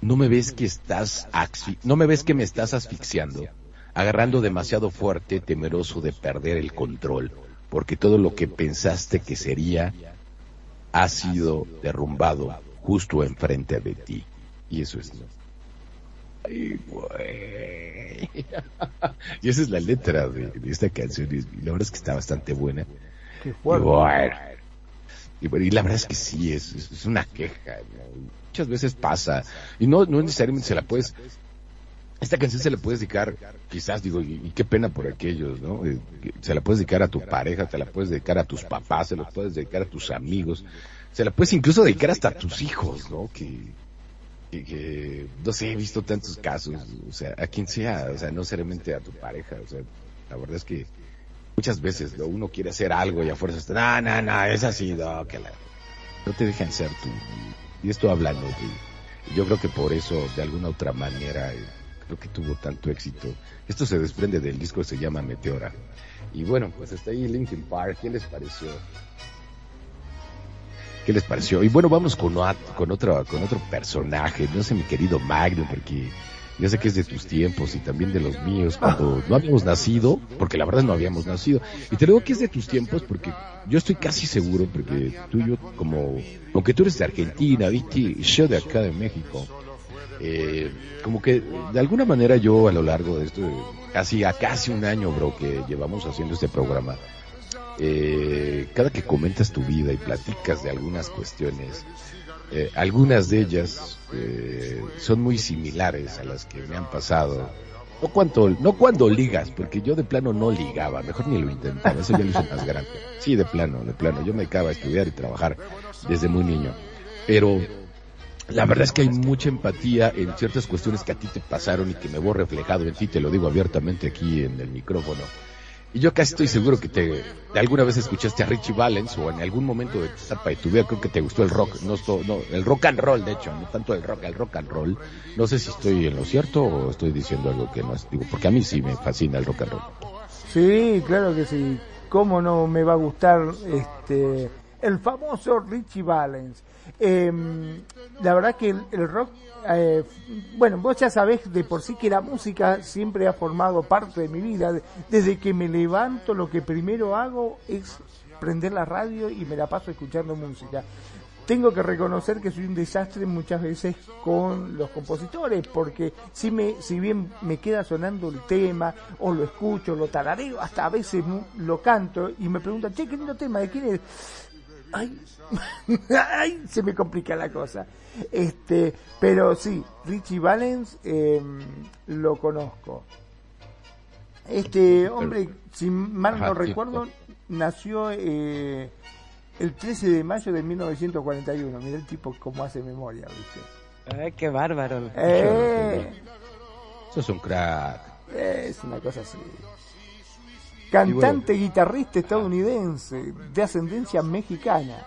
No me ves que estás no me ves que me estás asfixiando, agarrando demasiado fuerte, temeroso de perder el control, porque todo lo que pensaste que sería ha sido derrumbado justo enfrente de ti. Y eso es Ay, güey. y esa es la letra de, de esta canción y la verdad es que está bastante buena. Qué Y bueno, y, bueno, y la verdad es que sí, es, es, una queja. ¿no? Muchas veces pasa. Y no, no necesariamente se la puedes... Esta canción se la puedes dedicar, quizás digo, y, y qué pena por aquellos, ¿no? Eh, Se la puedes dedicar a tu pareja, te la puedes dedicar a tus papás, se la puedes dedicar a tus amigos, se la puedes incluso dedicar hasta a tus hijos, ¿no? Que, que, no sé, he visto tantos casos, o sea, a quien sea, o sea, no seriamente a tu pareja, o sea, la verdad es que muchas veces ¿no? uno quiere hacer algo y a fuerza está, no, no, no, es así, no, que la... no te dejan ser tú. Y esto hablando de, yo creo que por eso, de alguna otra manera, eh, creo que tuvo tanto éxito. Esto se desprende del disco que se llama Meteora. Y bueno, pues está ahí Linkin Park, ¿qué les pareció? ¿Qué les pareció? Y bueno, vamos con, con otro, con otro personaje, no sé mi querido Magnum, porque yo sé que es de tus tiempos y también de los míos, cuando no habíamos nacido, porque la verdad no habíamos nacido. Y te digo que es de tus tiempos porque yo estoy casi seguro, porque tú y yo, como, aunque tú eres de Argentina, viste, y yo de acá de México, eh, como que de alguna manera yo a lo largo de esto, casi a casi un año, bro, que llevamos haciendo este programa, eh, cada que comentas tu vida y platicas de algunas cuestiones, eh, algunas de ellas eh, son muy similares a las que me han pasado. No cuando, no cuando ligas, porque yo de plano no ligaba, mejor ni lo intentaba, eso ya lo hice más grande. Sí, de plano, de plano. Yo me dedicaba a estudiar y trabajar desde muy niño. Pero la verdad es que hay mucha empatía en ciertas cuestiones que a ti te pasaron y que me veo reflejado en ti, te lo digo abiertamente aquí en el micrófono. Y yo casi estoy seguro que te, alguna vez escuchaste a Richie Valens o en algún momento de tu etapa de tu vida creo que te gustó el rock, no, no, el rock and roll de hecho, no tanto el rock, el rock and roll. No sé si estoy en lo cierto o estoy diciendo algo que no es, digo, porque a mí sí me fascina el rock and roll. Sí, claro que sí. ¿Cómo no me va a gustar este el famoso Richie Valens? Eh, la verdad que el, el rock, eh, bueno, vos ya sabés de por sí que la música siempre ha formado parte de mi vida. Desde que me levanto, lo que primero hago es prender la radio y me la paso escuchando música. Tengo que reconocer que soy un desastre muchas veces con los compositores, porque si me, si bien me queda sonando el tema, o lo escucho, lo tarareo, hasta a veces lo canto, y me preguntan, che, qué lindo tema, ¿de quién es? Ay, ay, se me complica la cosa. Este, pero sí, Richie Valens eh, lo conozco. Este hombre, si mal Ajá, no sí, recuerdo, nació eh, el 13 de mayo de 1941. Mira el tipo cómo hace memoria, ¿viste? Ay, qué bárbaro. Eh, Eso es un crack. es una cosa así. Cantante, guitarrista estadounidense de ascendencia mexicana.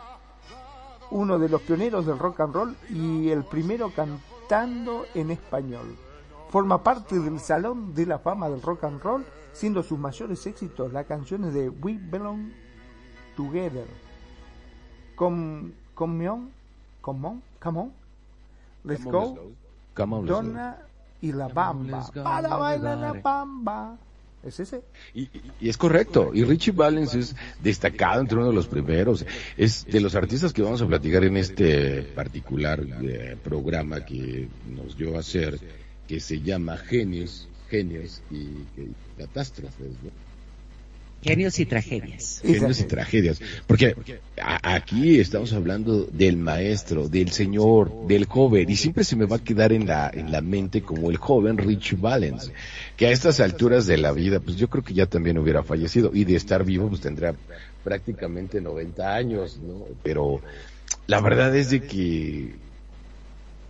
Uno de los pioneros del rock and roll y el primero cantando en español. forma parte del Salón de la Fama del Rock and Roll, siendo sus mayores éxitos las canciones de We Belong Together, Come, come On, Come On, Come On, Let's Come Go, on, let's. Donna y La Bamba. Para bailar la bamba. ¿Es ese? Y, y- es correcto. Y Richie Valens es destacado entre uno de los primeros. Es de los artistas que vamos a platicar en este particular eh, programa que nos dio a hacer, que se llama Genios, Genios y, y Catástrofes. ¿no? Genios y tragedias. Genios y tragedias. Porque aquí estamos hablando del maestro, del señor, del joven, y siempre se me va a quedar en la, en la mente como el joven Rich Valens, que a estas alturas de la vida, pues yo creo que ya también hubiera fallecido, y de estar vivo, pues tendrá prácticamente 90 años, ¿no? Pero la verdad es de que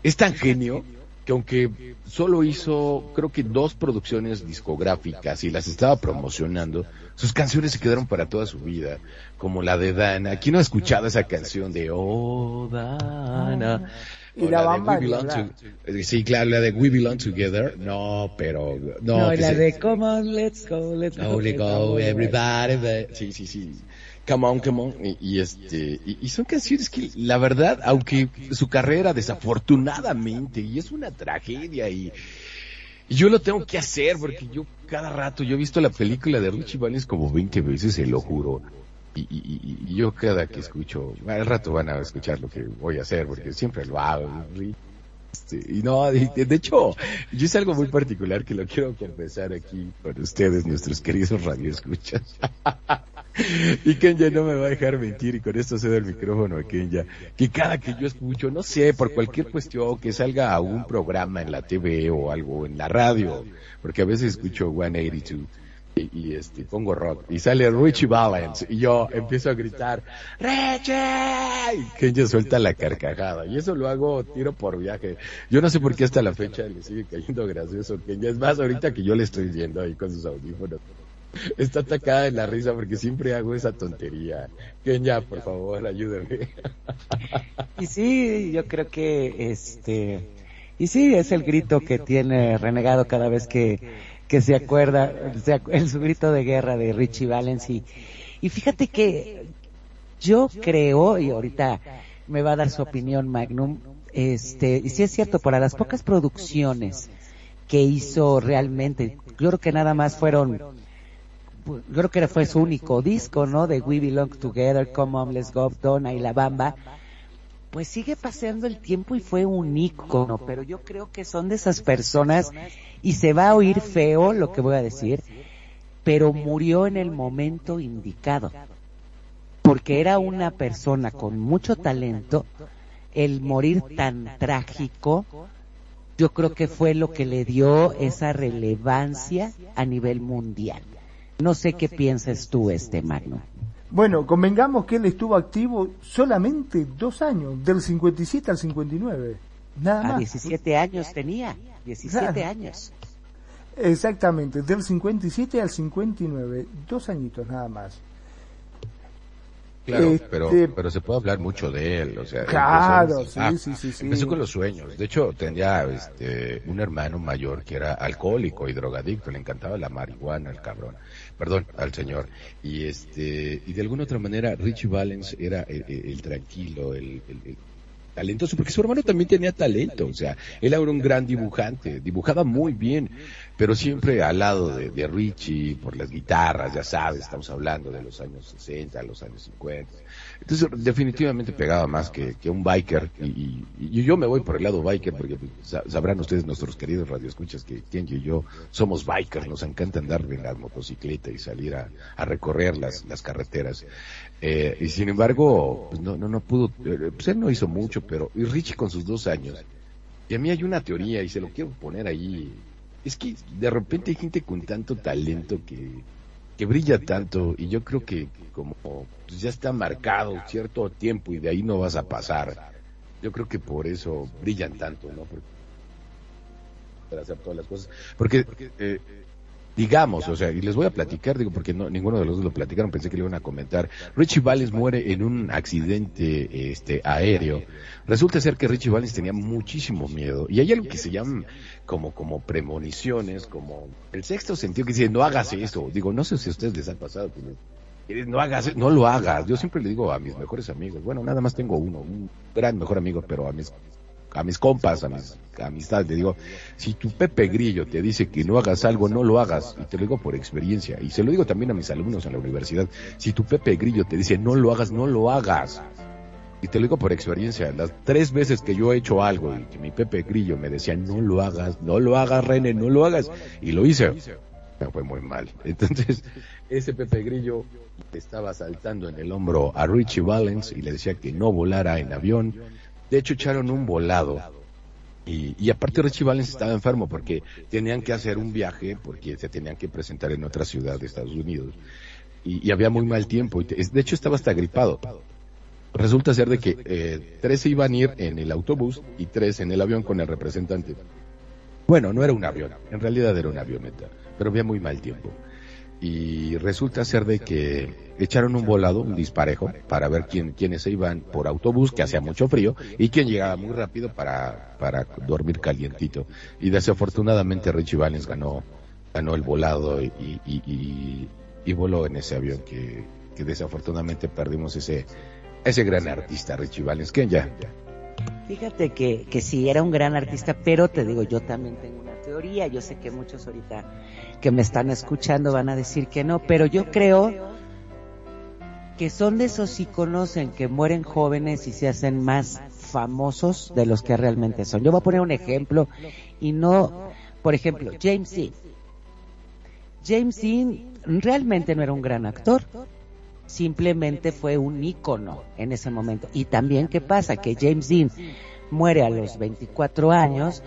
es tan genio que aunque solo hizo creo que dos producciones discográficas y las estaba promocionando, sus canciones se quedaron para toda su vida, como la de Dana. ¿Quién no ha escuchado esa canción de Oh Dana? Y la de Bamba to- eh, Sí, claro, la de We Belong Together. No, pero no. No, que la se- de Come on, let's go, let's go. Go, everybody. Sí, sí, sí. Come on, come on. Y, este, y, son canciones que, la verdad, aunque su carrera desafortunadamente, y es una tragedia, y, yo lo tengo que hacer, porque yo cada rato, yo he visto la película de Richie Valens como 20 veces, se lo juro. Y, y, yo cada que escucho, al rato van a escuchar lo que voy a hacer, porque siempre lo hago. Este, y no, de, hecho, yo es algo muy particular que lo quiero confesar aquí con ustedes, nuestros queridos radioescuchas. y Kenya no me va a dejar mentir y con esto cedo el micrófono a Kenya, que cada que yo escucho, no sé, por cualquier cuestión, que salga a un programa en la TV o algo en la radio, porque a veces escucho 182 y, y, este pongo rock y sale Richie Valens y yo empiezo a gritar Richie y Kenya suelta la carcajada. Y eso lo hago tiro por viaje. Yo no sé por qué hasta la fecha le sigue cayendo gracioso Kenya es más ahorita que yo le estoy viendo ahí con sus audífonos está atacada en la risa porque siempre hago esa tontería. Kenya por favor ayúdame Y sí, yo creo que este y sí es el grito que tiene renegado cada vez que que se acuerda el su grito de guerra de Richie Valens. Y, y fíjate que yo creo y ahorita me va a dar su opinión Magnum este y sí es cierto para las pocas producciones que hizo realmente yo creo que nada más fueron yo creo que fue su único disco, ¿no? De We Belong Together, Come On, Let's Go, Donna y La Bamba. Pues sigue pasando el tiempo y fue un ícono, pero yo creo que son de esas personas, y se va a oír feo lo que voy a decir, pero murió en el momento indicado. Porque era una persona con mucho talento, el morir tan trágico, yo creo que fue lo que le dio esa relevancia a nivel mundial. No sé qué piensas tú, este Magno. Bueno, convengamos que él estuvo activo solamente dos años, del 57 al 59. Nada A más. 17 años tenía, 17 Claro. años. Exactamente, del 57 al 59, dos añitos nada más. Claro, Este- pero, pero se puede hablar mucho de él, o sea. Claro, empezó- sí, ah, sí, sí, sí. Empezó con los sueños. De hecho, tenía este, un hermano mayor que era alcohólico y drogadicto, le encantaba la marihuana al cabrón. Perdón, al señor. Y este, y de alguna otra manera, Richie Valens era el, tranquilo, el talentoso, porque su hermano también tenía talento, o sea, él era un gran dibujante, dibujaba muy bien, pero siempre al lado de, de Richie, por las guitarras, ya sabes, estamos hablando de los años 60, los años 50. Entonces, definitivamente pegaba más que, que un biker, y, y- yo me voy por el lado biker, porque pues, sa- sabrán ustedes, nuestros queridos radioescuchas, que Kenji y yo somos bikers, nos encanta andar en la motocicleta y salir a, a recorrer las, las carreteras. Eh, y sin embargo, pues no, no, no pudo, eh, pues él no hizo mucho, pero, y Richie con sus dos años, y a mí hay una teoría, y se lo quiero poner ahí, es que de repente hay gente con tanto talento que, que brilla tanto, y yo creo que como pues, ya está marcado cierto tiempo y de ahí no vas a pasar, yo creo que por eso brillan tanto, ¿no? Para hacer todas las cosas. Porque eh, digamos, o sea, y les voy a platicar, digo, porque no, ninguno de los dos lo platicaron, pensé que le iban a comentar. Richie Valens muere en un accidente este, aéreo. Resulta ser que Richie Valens tenía muchísimo miedo. Y hay algo que se llaman como, como premoniciones, como el sexto sentido que dice, no hagas eso. Digo, no sé si a ustedes les ha pasado. no hagas, no lo hagas. Yo siempre le digo a mis mejores amigos, bueno, nada más tengo uno, un gran mejor amigo, pero a mis a mis compas, a mis amistades, le digo, si tu Pepe Grillo te dice que no hagas algo, no lo hagas, y te lo digo por experiencia, y se lo digo también a mis alumnos en la universidad, si tu Pepe Grillo te dice no lo hagas, no lo hagas, y te lo digo por experiencia, las tres veces que yo he hecho algo y que mi Pepe Grillo me decía no lo hagas, no lo hagas René, no lo hagas, y lo hice, me fue muy mal. Entonces, ese Pepe Grillo estaba saltando en el hombro a Richie Valens y le decía que no volara en avión. De hecho, echaron un volado. Y, y aparte Richie Valens estaba enfermo porque tenían que hacer un viaje porque se tenían que presentar en otra ciudad de Estados Unidos. Y, había muy mal tiempo. Y de hecho, estaba hasta gripado. Resulta ser de que eh, tres iban a ir en el autobús y tres en el avión con el representante. Bueno, no era un avión, en realidad era una avioneta, pero había muy mal tiempo. Y resulta ser de que echaron un volado, un disparejo, para ver quién, quiénes se iban por autobús, que hacía mucho frío, y quién llegaba muy rápido para, para dormir calientito. Y desafortunadamente Richie Valens ganó, ganó el volado y, y, y- y voló en ese avión que, que desafortunadamente perdimos ese, ese gran artista, Richie Valens, que ya, Fíjate que, que sí, era un gran artista, pero te digo, yo también tengo una teoría. Yo sé que muchos ahorita que me están escuchando van a decir que no, pero yo creo que son de esos iconos en que mueren jóvenes y se hacen más famosos de los que realmente son. Yo voy a poner un ejemplo y no, por ejemplo, James Dean. James Dean realmente no era un gran actor, simplemente fue un ícono en ese momento. Y también, ¿qué pasa? Que James Dean muere a los 24 años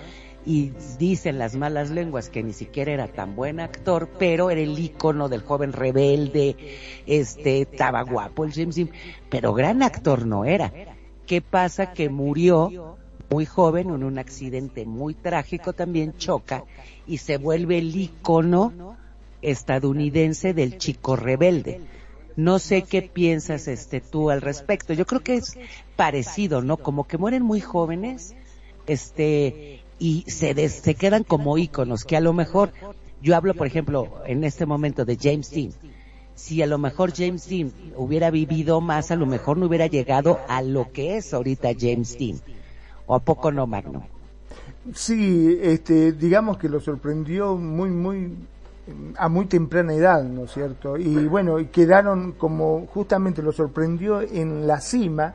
y dicen las malas lenguas que ni siquiera era tan buen actor, pero era el ícono del joven rebelde, este, estaba guapo el James Dean, pero gran actor no era. ¿Qué pasa? Que murió muy joven en un accidente muy trágico también choca y se vuelve el ícono estadounidense del chico rebelde. No sé qué piensas este tú al respecto. Yo creo que es parecido, ¿no? Como que mueren muy jóvenes, este, y se des- se quedan como íconos, que a lo mejor, yo hablo por ejemplo en este momento de James Dean. Si a lo mejor James Dean hubiera vivido más, a lo mejor no hubiera llegado a lo que es ahorita James Dean. ¿O a poco no, Magno? Sí, este, digamos que lo sorprendió muy, muy, a muy temprana edad, ¿no es cierto? Y bueno, quedaron como, justamente lo sorprendió en la cima,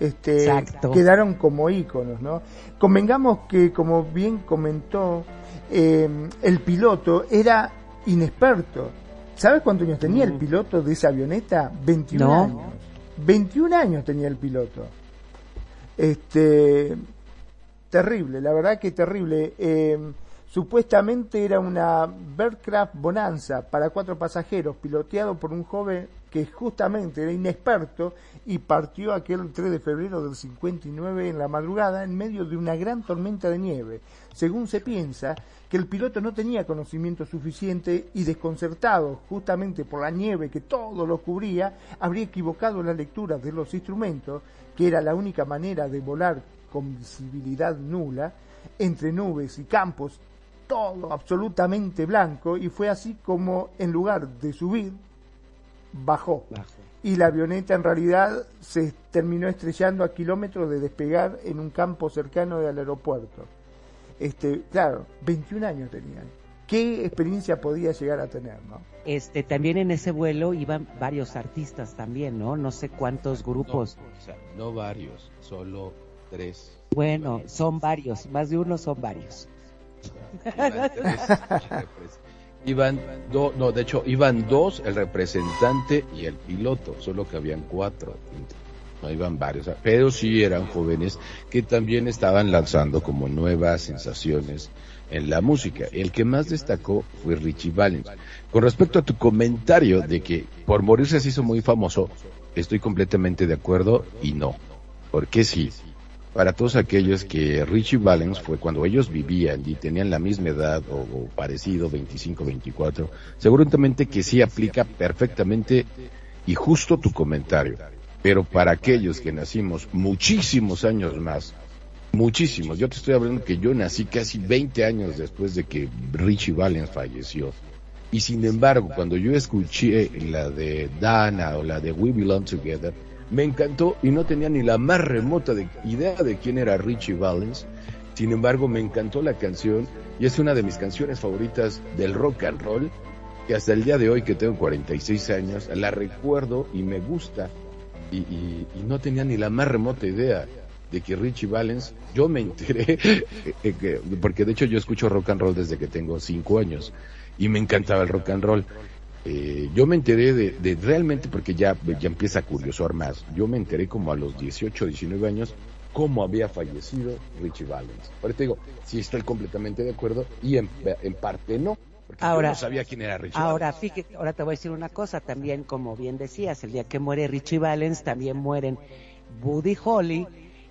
este, Exacto. quedaron como íconos, ¿no? Convengamos que, como bien comentó, eh, el piloto era inexperto. ¿Sabes cuántos años tenía el piloto de esa avioneta? 21 No. años. 21 años tenía el piloto. Este, terrible, la verdad que terrible. Eh, supuestamente era una Bearcraft Bonanza para cuatro pasajeros, piloteado por un joven que justamente era inexperto y partió aquel 3 de febrero del 59 en la madrugada en medio de una gran tormenta de nieve. Según se piensa, que el piloto no tenía conocimiento suficiente y desconcertado justamente por la nieve que todo lo cubría, habría equivocado la lectura de los instrumentos, que era la única manera de volar con visibilidad nula, entre nubes y campos, todo absolutamente blanco, y fue así como en lugar de subir, bajó. Y la avioneta en realidad se terminó estrellando a kilómetros de despegar en un campo cercano del aeropuerto. Este, claro, 21 años tenían. ¿Qué experiencia podía llegar a tener, no? Este, también en ese vuelo iban varios artistas también, ¿no? No sé cuántos grupos. No, o sea, no varios, solo tres. Bueno, son varios, más de uno son varios. Tres Iban dos, no, de hecho, iban dos, el representante y el piloto, solo que habían cuatro. No iban varios, pero sí eran jóvenes que también estaban lanzando como nuevas sensaciones en la música. El que más destacó fue Richie Valens. Con respecto a tu comentario de que por morirse se hizo muy famoso, estoy completamente de acuerdo y no. Porque sí, para todos aquellos que Richie Valens fue cuando ellos vivían y tenían la misma edad o, parecido, 25, 24, seguramente que sí aplica perfectamente y justo tu comentario. Pero para aquellos que nacimos muchísimos años más, muchísimos, yo te estoy hablando que yo nací casi 20 años después de que Richie Valens falleció. Y sin embargo, cuando yo escuché la de Dana o la de We Belong Together, me encantó y no tenía ni la más remota de- idea de quién era Richie Valens. Sin embargo, me encantó la canción y es una de mis canciones favoritas del rock and roll que hasta el día de hoy que tengo 46 años la recuerdo y me gusta y, y- no tenía ni la más remota idea de que Richie Valens, yo me enteré, eh, que- porque de hecho yo escucho rock and roll desde que tengo 5 años y me encantaba el rock and roll. Eh, yo me enteré de, de realmente, porque ya, ya empieza a curiosar más, yo me enteré como a los 18, 19 años cómo había fallecido Richie Valens. Ahorita digo, sí estoy completamente de acuerdo y en, en parte no, porque Ahora- yo no sabía quién era Richie Ahora, Valens. fíjate, ahora te voy a decir una cosa, también como bien decías, el día que muere Richie Valens, también mueren Buddy Holly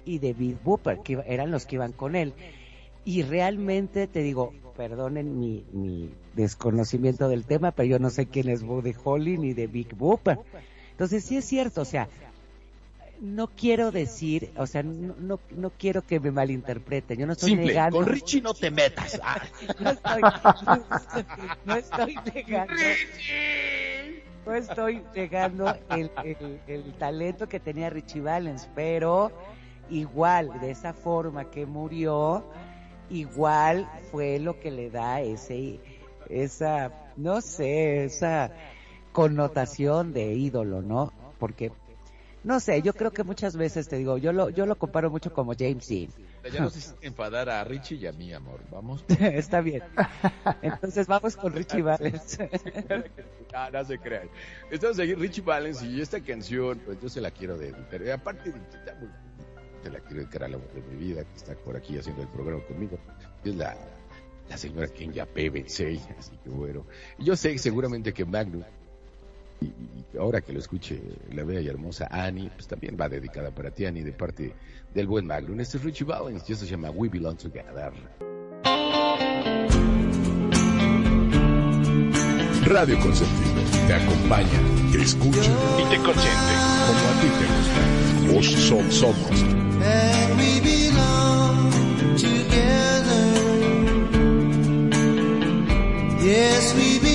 y David Booper, que eran los que iban con él. Y realmente te digo, perdonen mi, mi desconocimiento del tema, pero yo no sé quién es Buddy Holly ni de Big Booper. Entonces sí es cierto, o sea, no quiero decir, o sea, no, no, no quiero que me malinterpreten, yo no estoy Simple, negando. con Richie no te metas. Ah. no estoy, no estoy negando. No estoy negando el, el- el talento que tenía Richie Valens, pero igual, de esa forma que murió, igual fue lo que le da ese, esa, no sé, esa connotación de ídolo, ¿no? Porque, no sé, yo creo que muchas veces te digo, yo lo, yo lo comparo mucho como James Dean. Ya no sé enfadar a Richie y a mí, amor. Vamos. Está bien. Entonces vamos con Richie Valens. Ah, no se crean. Estamos aquí, Richie Valens, y esta canción, pues yo se la quiero dedicar. Y aparte, de- se la quiero dedicar al amor de mi vida, que está por aquí haciendo el programa conmigo. Es la, la señora Kenya P. Bensei, así que bueno. Yo sé seguramente que Magnum, y, y ahora que lo escuche la bella y hermosa Annie, pues también va dedicada para ti, Annie, de parte del buen Magnum. Este es Richie Valens, y esto se llama We Belong Together. Radio Consentido te acompaña, te escucha y te consiente como a ti te gusta. Vos som- somos And we belong together. Yes, we belong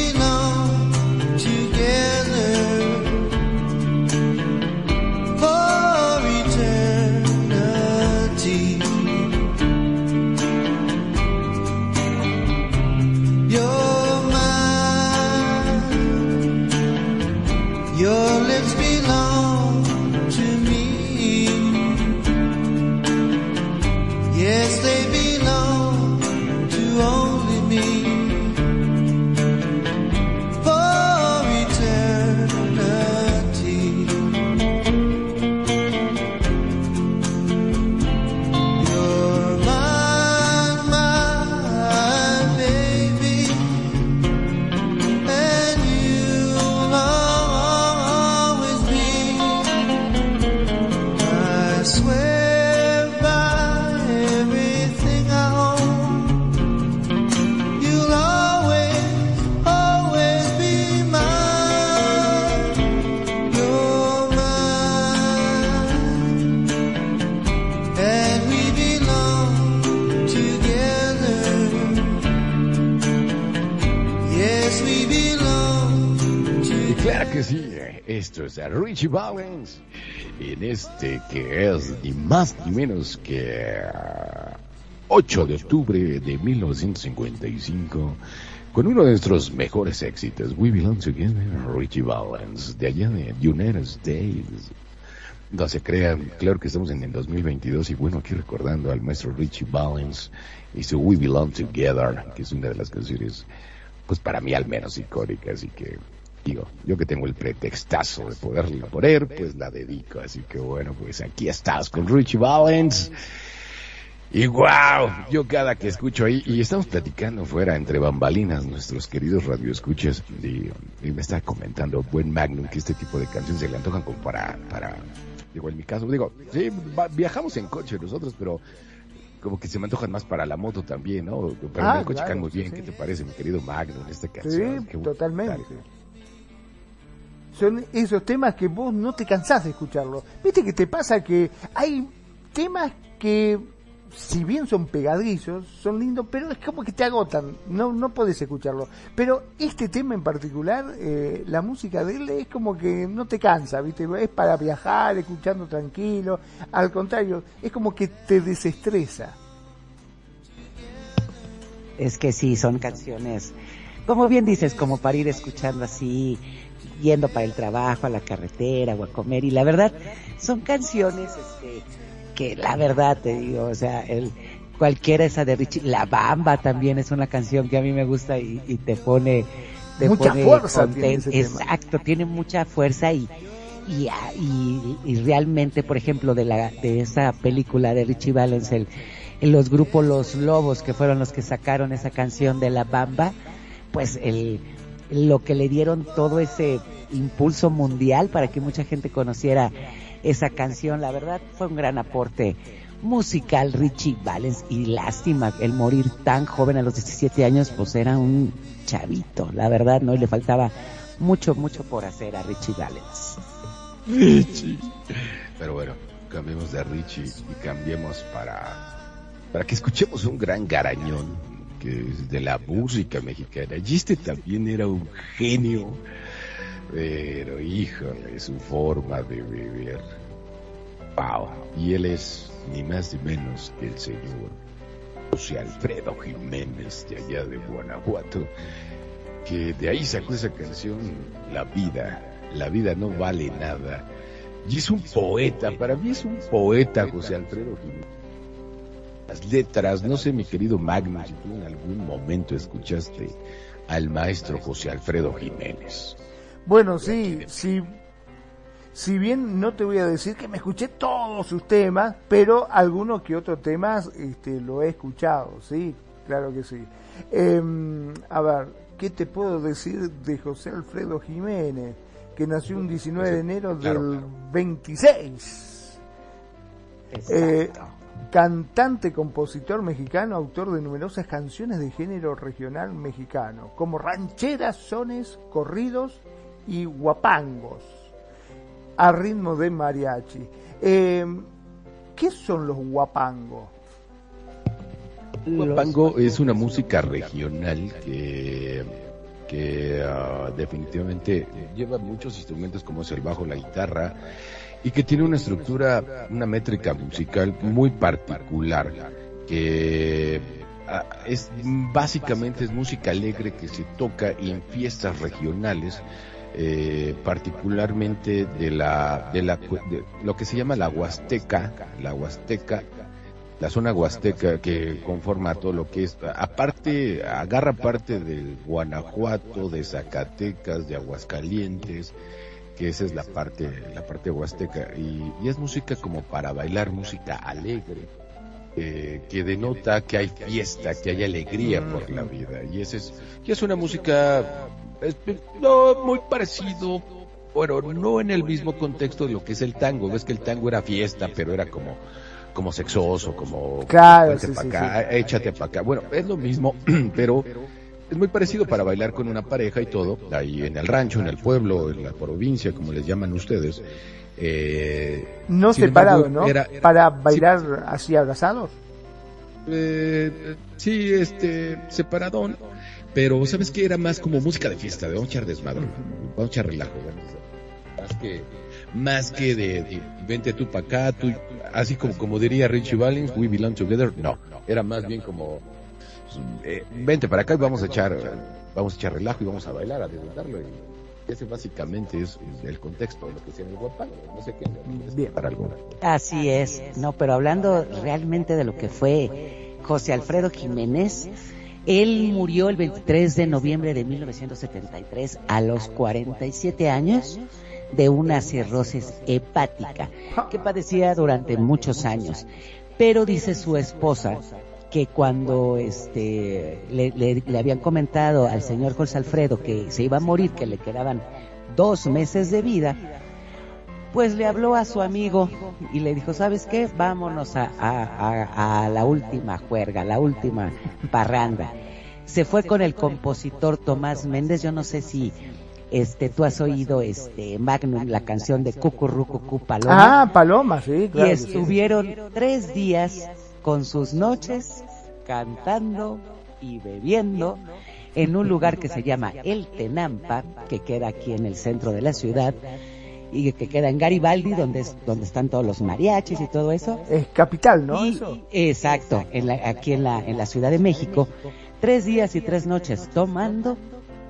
esto es a Richie Valens en este que es ni más ni menos que ah, 8 de octubre de 1955 con uno de nuestros mejores éxitos, We Belong Together, Richie Valens, de allá de United States. No se crean, claro que estamos en el 2022 y bueno, aquí recordando al maestro Richie Valens y su We Belong Together, que es una de las canciones, pues para mí al menos icónicas, así que digo, yo que tengo el pretextazo de poderla poner, pues la dedico, así que bueno, pues aquí estás con Richie Valens. Y wow, yo cada que escucho ahí, y estamos platicando fuera entre bambalinas, nuestros queridos radioescuchas, y, y me está comentando buen Magnum que este tipo de canciones se le antojan como para, para, Digo, en mi caso, digo, sí, va- viajamos en coche nosotros, pero como que se me antojan más para la moto también, ¿no? Pero Ah, en el coche claro, caen muy sí, bien. sí. ¿Qué te parece, mi querido Magno, en esta Sí, canción? Qué bueno. totalmente. Son esos temas que vos no te cansás de escucharlo. Viste que te pasa que hay temas que, si bien son pegadizos, son lindos, pero es como que te agotan. No, no podés escucharlo. Pero este tema en particular, eh, la música de él es como que no te cansa, ¿viste? Es para viajar, escuchando tranquilo. Al contrario, es como que te desestresa. Es que sí, son canciones, como bien dices, como para ir escuchando así, yendo para el trabajo, a la carretera o a comer. Y la verdad, son canciones este, que la verdad te digo, o sea, el, cualquiera esa de Richie, La Bamba también es una canción que a mí me gusta y, y te pone... Te Mucha pone fuerza contento. tiene ese tema. Exacto, tiene mucha fuerza y, y, y, y realmente, por ejemplo, de la de esa película de Richie Valens, el, los grupos Los Lobos, que fueron los que sacaron esa canción de La Bamba, pues el, lo que le dieron todo ese impulso mundial para que mucha gente conociera esa canción, la verdad fue un gran aporte musical Richie Valens y lástima el morir tan joven a los 17 años, pues era un chavito, la verdad, ¿no? Y le faltaba mucho, mucho por hacer a Richie Valens. Richie. Pero bueno, cambiemos de Richie y cambiemos para, para que escuchemos un gran garañón que es de la música mexicana. Y este también era un genio, pero híjole, su forma de beber. Wow. Y él es ni más ni menos que el señor José Alfredo Jiménez de allá de Guanajuato, que de ahí sacó esa canción, La vida, la vida no vale nada. Y es un poeta, para mí es un poeta José Alfredo Jiménez. Las letras, no sé mi querido Magnus, si tú en algún momento escuchaste al maestro José Alfredo Jiménez. Bueno, sí, sí. Si bien no te voy a decir que me escuché todos sus temas, pero algunos que otros temas este, lo he escuchado, sí, claro que sí. Em, a ver, ¿qué te puedo decir de José Alfredo Jiménez? Que nació un 19 de enero del claro. 26. Eh, Exacto. Cantante, compositor mexicano, autor de numerosas canciones de género regional mexicano, como rancheras, sones, corridos y guapangos, a ritmo de mariachi. Eh, ¿Qué son los guapangos? Guapango es una música regional que, que ah, definitivamente lleva muchos instrumentos como es el bajo, la guitarra y que tiene una estructura, una métrica musical muy particular que ah, es básicamente es música alegre que se toca en fiestas regionales eh, particularmente de la de la de lo que se llama la Huasteca, la Huasteca la zona huasteca que conforma todo lo que es, aparte, agarra parte del Guanajuato, de Zacatecas, de Aguascalientes, que esa es la parte, la parte huasteca, y, y es música como para bailar, música alegre, eh, que denota que hay fiesta, que hay alegría por la vida, y esa es, y es una música, es, no, muy parecido, bueno, no en el mismo contexto de lo que es el tango, ves que el tango era fiesta, pero era como, como sexoso, como Claro, sí, pa' sí, acá, échate para acá. Bueno, es lo mismo, pero es muy parecido para bailar con una pareja y todo, ahí en el rancho, en el pueblo, en la provincia, como les llaman ustedes. Eh, No separado, embargo, ¿no? era- era- Para sí, bailar así abrazados. eh, sí, este, separadón. Pero, ¿sabes qué? Era más como música de fiesta, de vamos a echar desmadre, vamos a echar relajo. Más que, más que de, de, vente tú para acá, tú, así como, como diría Richie Valens, we belong together. No, era más bien como, eh, vente para acá y vamos a echar, vamos a echar relajo y vamos a bailar, a disfrutarlo. Y ese básicamente es el contexto de lo que sea el guapango. No sé qué, Bien. para algo. Así es, no, pero hablando realmente de lo que fue José Alfredo Jiménez, él murió el 23 de noviembre de 1973 a los 47 años de una cirrosis hepática que padecía durante muchos años. Pero dice su esposa que cuando este le, le- le habían comentado al señor José Alfredo que se iba a morir, que le quedaban dos meses de vida, pues le habló a su amigo y le dijo, ¿sabes qué? Vámonos a, a- a- a la última juerga, la última parranda. Se fue con el compositor Tomás Méndez, yo no sé si este tú has oído este Magnum, la canción de Cucurrucucú Paloma. Ah, Paloma, sí, y claro. estuvieron tres días con sus noches cantando y bebiendo en un lugar que se llama El Tenampa, que queda aquí en el centro de la ciudad y que queda en Garibaldi, donde es, donde están todos los mariachis y todo eso. Es capital, ¿no? Y- Eso. exacto, en la- aquí en la, en la Ciudad de México, tres días y tres noches tomando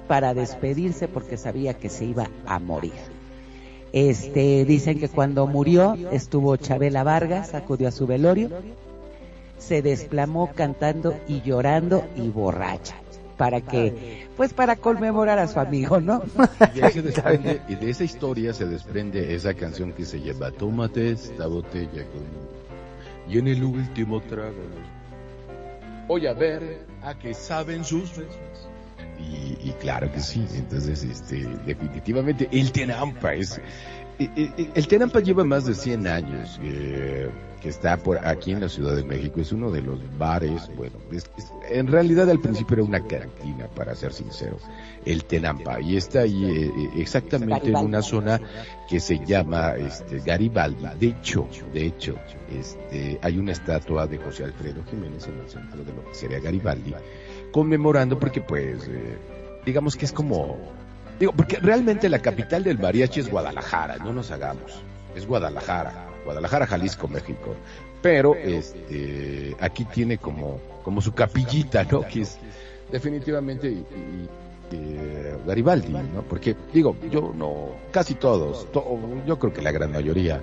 para despedirse porque sabía que se iba a morir. Este, dicen que cuando murió estuvo Chabela Vargas, acudió a su velorio, se desplomó cantando y llorando y borracha para que, pues para conmemorar a su amigo, ¿no? Y de, desprende- y de esa historia se desprende esa canción que se llama Tómate esta botella con... Y en el último trago voy a ver a qué saben sus. Y, y claro que sí, entonces este, definitivamente el Tenampa es... eh, eh, El Tenampa lleva más de 100 años eh, está por aquí en la Ciudad de México. Es uno de los bares, bueno, en realidad al principio era una cantina, para ser sincero, el Tenampa. Y está ahí eh, eh, exactamente en una zona que se llama este, Garibaldi. De hecho, de hecho, este, hay una estatua de José Alfredo Jiménez en el centro de lo que sería Garibaldi, conmemorando porque pues, eh, digamos que es como, digo, porque realmente la capital del mariachi es Guadalajara, no nos hagamos, es Guadalajara, Guadalajara, Jalisco, México. Pero este aquí tiene como, como su capillita, ¿no? Que es definitivamente y- y- eh, Garibaldi, ¿no? Porque digo, yo no, casi todos, to- yo creo que la gran mayoría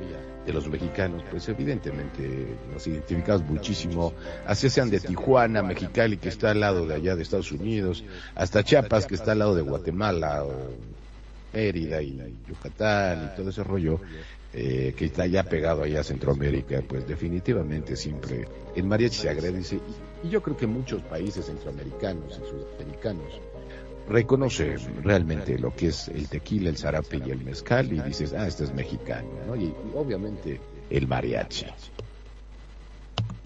de los mexicanos, pues evidentemente nos identificamos muchísimo, así sean de Tijuana, Mexicali, que está al lado de allá de Estados Unidos, hasta Chiapas, que está al lado de Guatemala, o Mérida y Yucatán y todo ese rollo, eh, que está ya pegado allá a Centroamérica, pues definitivamente siempre el mariachi se agradece y, yo creo que muchos países centroamericanos y sudamericanos reconocen realmente lo que es el tequila, el zarape y el mezcal y dices, ah, este es mexicano, ¿no? Y obviamente el mariachi.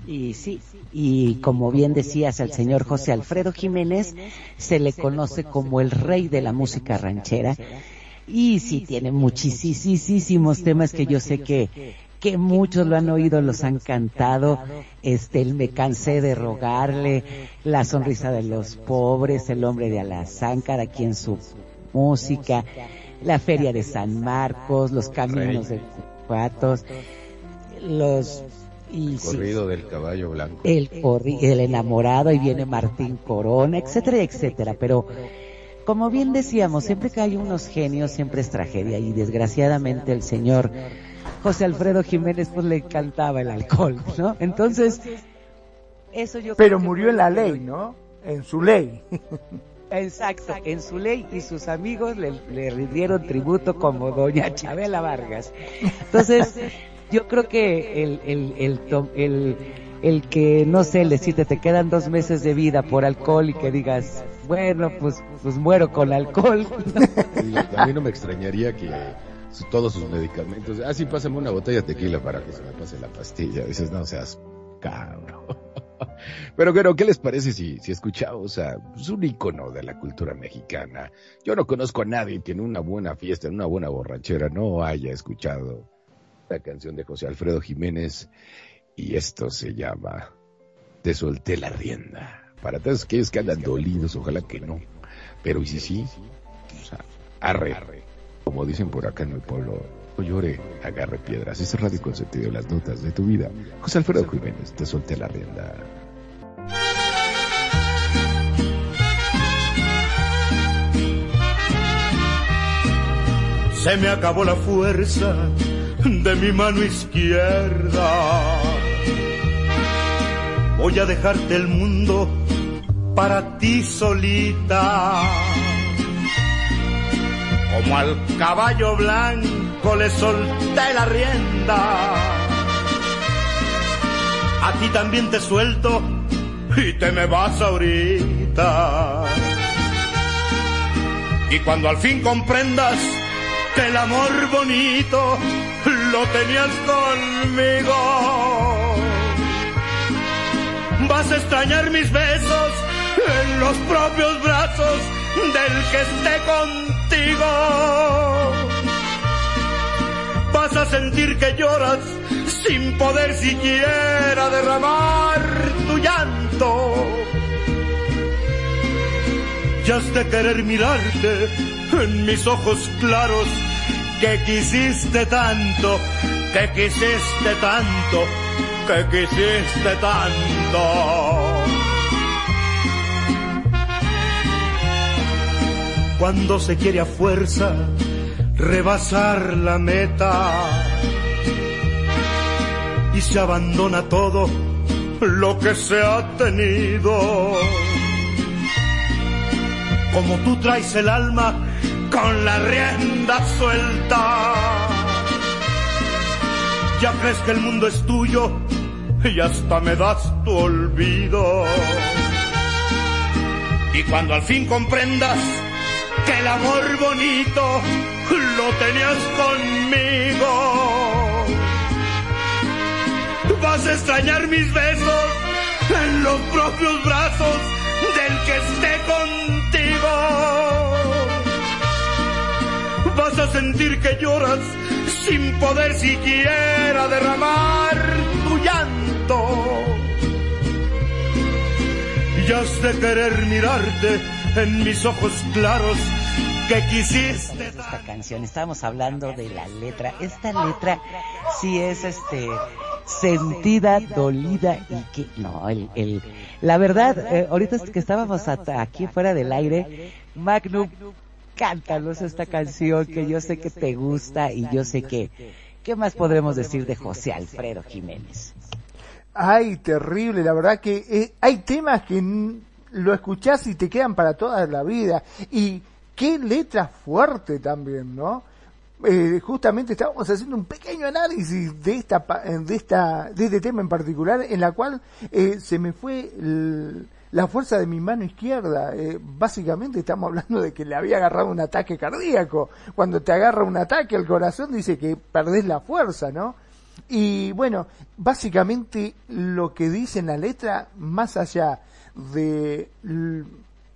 Y sí, y como bien decías al señor José Alfredo Jiménez, se le conoce como el rey de la música ranchera. Y sí, tiene muchísimos temas que yo sé que, que muchos lo han oído, los han cantado. Este, el me cansé de rogarle, la sonrisa de los pobres, el hombre de Alazáncar aquí en su música, la feria de San Marcos, los caminos de Cuatos, los, y sí, Corrido del caballo blanco. el, el enamorado y viene Martín Corona, etcétera, etcétera. Pero como bien decíamos, siempre que hay unos genios, siempre es tragedia y desgraciadamente el señor José Alfredo Jiménez pues le encantaba el alcohol, ¿no? Entonces, eso yo Pero creo murió en la ley, ¿no? En su ley. Exacto, en su ley y sus amigos le, le rindieron tributo como doña Chabela Vargas. Entonces, yo creo que el, el, el, el, el que, no sé, le decirte, te quedan dos meses de vida por alcohol y que digas, bueno, pues, pues muero con alcohol. A mí no me extrañaría que todos sus medicamentos, ah, sí, pásame una botella de tequila para que se me pase la pastilla. Dices, no seas cabrón. Pero bueno, ¿qué les parece si, si escuchamos a pues, un ícono de la cultura mexicana? Yo no conozco a nadie que en una buena fiesta, en una buena borrachera, no haya escuchado la canción de José Alfredo Jiménez y esto se llama Te solté la rienda. Para todos aquellos que andan dolidos, ojalá que no. Pero y si sí, o sea, arre, como dicen por acá en mi pueblo, no llore, agarre piedras. Ese es Radio Consentido, las notas de tu vida. José Alfredo Jiménez, te solté la rienda. Se me acabó la fuerza de mi mano izquierda. Voy a dejarte el mundo para ti solita. Como al caballo blanco le solté la rienda. A ti también te suelto y te me vas ahorita. Y cuando al fin comprendas que el amor bonito lo tenías conmigo. Vas a extrañar mis besos en los propios brazos del que esté contigo. Vas a sentir que lloras sin poder siquiera derramar tu llanto. Ya has de querer mirarte en mis ojos claros que quisiste tanto, que quisiste tanto, que quisiste tanto. Cuando se quiere a fuerza rebasar la meta y se abandona todo lo que se ha tenido. Como tú traes el alma con la rienda suelta. Ya crees que el mundo es tuyo y hasta me das tu olvido. Y cuando al fin comprendas que el amor bonito lo tenías conmigo, vas a extrañar mis besos en los propios brazos del que esté contigo. Vas a sentir que lloras sin poder siquiera derramar tu llanto. Y has de querer mirarte en mis ojos claros que quisiste. esta canción. Estábamos hablando de la letra. Esta letra sí es este sentida, dolida y que no, el, el la verdad, eh, ahorita que estábamos hasta aquí fuera del aire, Magnum, cántanos esta canción que yo sé que te gusta y yo sé que ¿qué más podremos decir de José Alfredo Jiménez? Ay, terrible, la verdad que eh, hay temas que lo escuchás y te quedan para toda la vida. Y qué letra fuerte también, ¿no? Eh, justamente estábamos haciendo un pequeño análisis de esta eh, de esta de este tema en particular en la cual eh, se me fue la fuerza de mi mano izquierda. Básicamente estamos hablando de que le había agarrado un ataque cardíaco. Cuando te agarra un ataque al corazón dice que perdés la fuerza no y bueno, básicamente lo que dice en la letra, más allá de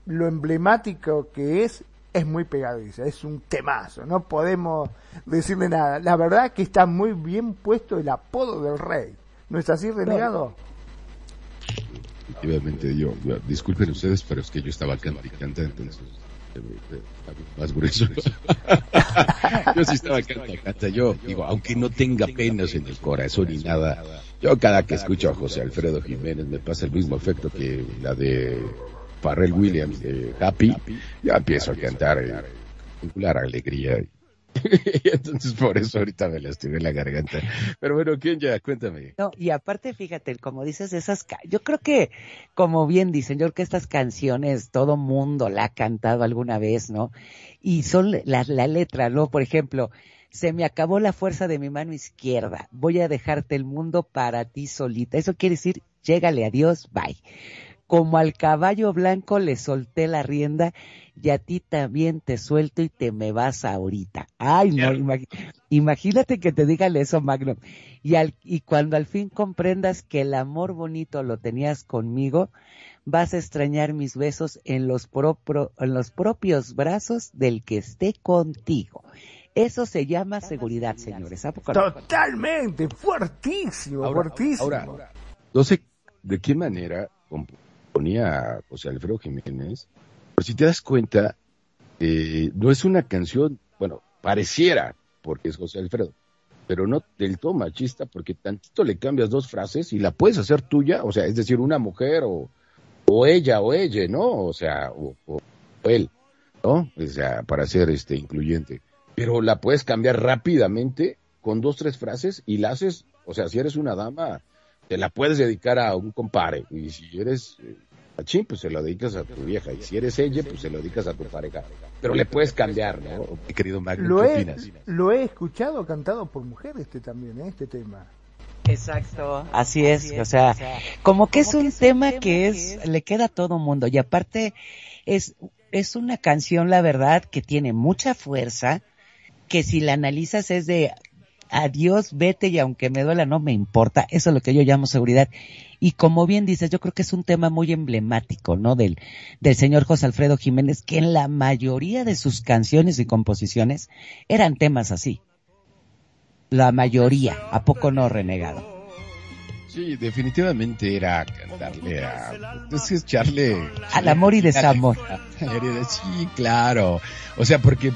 lo emblemático que es, es muy pegadiza, es un temazo, no podemos decirle nada. La verdad que está muy bien puesto el apodo del rey. ¿No es así, renegado? Efectivamente, yo, disculpen ustedes, pero es que yo estaba y canta, entonces eh, eh, más grueso. yo sí estaba canta y canta. Yo digo, aunque no tenga penas en el corazón ni nada, yo cada que escucho a José Alfredo Jiménez me pasa el mismo efecto que la de Farrell Williams de Happy. Ya empiezo a cantar eh, alegría. entonces por eso ahorita me lastimé la garganta. Pero bueno, ¿quién ya? Cuéntame. No, y aparte, fíjate, como dices, esas, ca- yo creo que, como bien dicen, yo creo que estas canciones todo mundo la ha cantado alguna vez, ¿no? Y son la, la letra, ¿no? Por ejemplo, se me acabó la fuerza de mi mano izquierda, voy a dejarte el mundo para ti solita. Eso quiere decir, llégale a Dios, bye. Como al caballo blanco le solté la rienda y a ti también te suelto y te me vas ahorita. Ay, no, imagínate que te digan eso, Magno. Y, al, y cuando al fin comprendas que el amor bonito lo tenías conmigo, vas a extrañar mis besos en los, propro- en los propios brazos del que esté contigo. Eso se llama seguridad, señores. ¿A poco no? Totalmente, fuertísimo, Ahora, fuertísimo. ahora, no sé de qué manera componía José Alfredo Jiménez, pero si te das cuenta, eh, no es una canción, bueno, pareciera, porque es José Alfredo, pero no del todo machista, porque tantito le cambias dos frases y la puedes hacer tuya, o sea, es decir, una mujer o, o ella o ella, ¿no? O sea, o, o- o él, ¿no? O sea, para ser este incluyente. Pero la puedes cambiar rápidamente con dos, tres frases y la haces, o sea, si eres una dama, te la puedes dedicar a un compare. Y si eres eh, machín, pues se lo dedicas a tu vieja. Y si eres ella, pues se lo dedicas a tu pareja. Pero le puedes cambiar, ¿no? Mi querido Magno, Lo ¿qué he, opinas? lo he escuchado cantado por mujeres este también, ¿eh? este tema. Exacto. Así es, o sea, como que es un tema que es, le queda a todo mundo y aparte es, es una canción, la verdad, que tiene mucha fuerza, que si la analizas es de, adiós, vete y aunque me duela no me importa. Eso es lo que yo llamo seguridad. Y como bien dices, yo creo que es un tema muy emblemático, ¿no? Del, del señor José Alfredo Jiménez, que en la mayoría de sus canciones y composiciones eran temas así. La mayoría, ¿a poco no, renegado? Sí, definitivamente era cantarle a, es que echarle Al amor y desamor. Sí, claro. O sea, porque,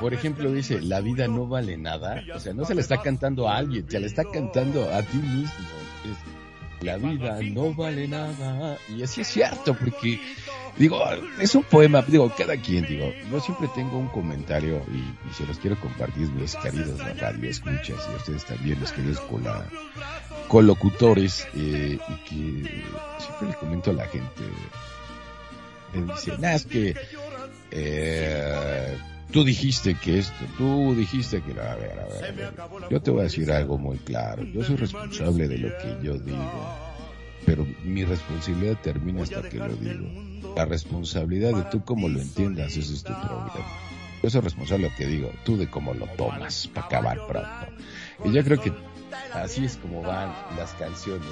por ejemplo, dice, la vida no vale nada. O sea, no se le está cantando a alguien, se le está cantando a ti mismo. Es, la vida no vale nada. Y así es cierto, porque, digo, es un poema, digo, cada quien, digo, yo siempre tengo un comentario y, se los quiero compartir, mis queridos radio escuchas y a ustedes también, los queridos cola, colocutores, eh, y que siempre le comento a la gente, me dice, nah, es que, eh, tú dijiste que esto, tú dijiste que, a ver, a ver, a ver, yo te voy a decir algo muy claro, yo soy responsable de lo que yo digo, pero mi responsabilidad termina hasta que lo digo. La responsabilidad de tú cómo lo entiendas, es tu problema. Yo soy responsable de lo que digo, tú de cómo lo tomas, para acabar pronto. Y yo creo que así es como van las canciones.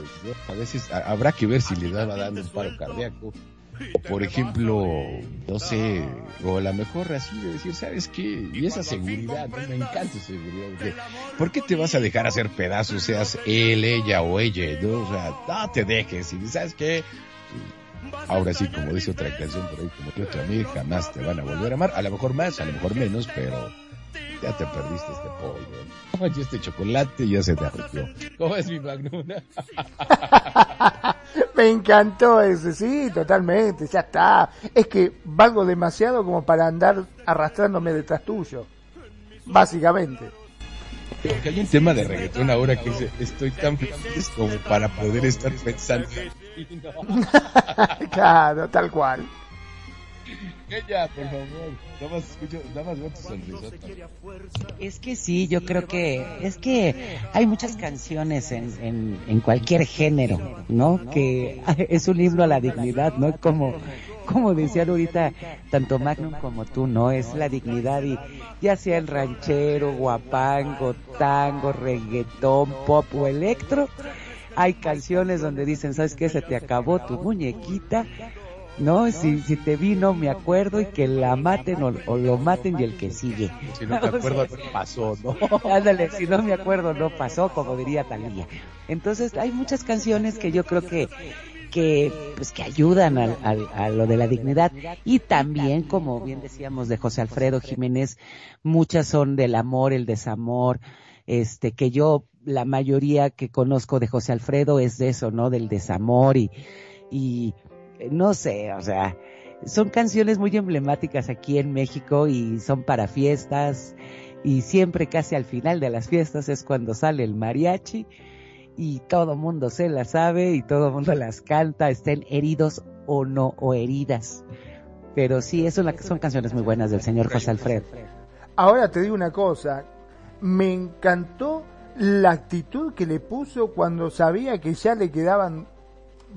A veces habrá que ver si le daba dando un paro cardíaco. Por ejemplo, no sé, o a lo mejor así de decir, ¿sabes qué? Y esa seguridad, me encanta esa seguridad. porque, ¿Por qué te vas a dejar hacer pedazos, seas él, ella o ella? ¿no? O sea, no te dejes. Y ¿sabes qué? Ahora sí, como dice otra canción por ahí, como yo te amé, jamás te van a volver a amar. A lo mejor más, a lo mejor menos, pero ya te perdiste este pollo. Oye, este chocolate ya se te arrepió. ¿Cómo es mi magnuna? Me encantó ese, sí, totalmente, ya está. Es que valgo demasiado como para andar arrastrándome detrás tuyo. Básicamente. Que hay un tema de reggaetón ahora que dice, estoy tan feliz como para poder estar pensando. Claro, tal cual. Ella, por favor. Nada más escucho, nada más veo tu sonrisota. Es que sí, yo creo que es que hay muchas canciones en, en, en cualquier género, ¿no? Que es un himno a la dignidad, ¿no? Como, como decían ahorita tanto Magnum como tú, ¿no? Es la dignidad y ya sea el ranchero, guapango, tango, reggaetón, pop o electro, hay canciones donde dicen, ¿sabes qué? Se te acabó tu muñequita, ¿no? Si, si te vi no me acuerdo y que la maten o, o lo maten y el que sigue. Si no me acuerdo, no pasó, ¿no? Ándale, si no me acuerdo, no pasó, como diría Talía. Entonces, hay muchas canciones que yo creo que que pues que ayudan al- al- a, lo de la dignidad y también como bien decíamos de José Alfredo Jiménez muchas son del amor el desamor este que yo la mayoría que conozco de José Alfredo es de eso no del desamor y y no sé o sea son canciones muy emblemáticas aquí en México y son para fiestas y siempre casi al final de las fiestas es cuando sale el mariachi y todo mundo se las sabe y todo mundo las canta, estén heridos o no, o heridas. Pero sí, eso son canciones muy buenas del señor José Alfredo. Ahora te digo una cosa, me encantó la actitud que le puso cuando sabía que ya le quedaban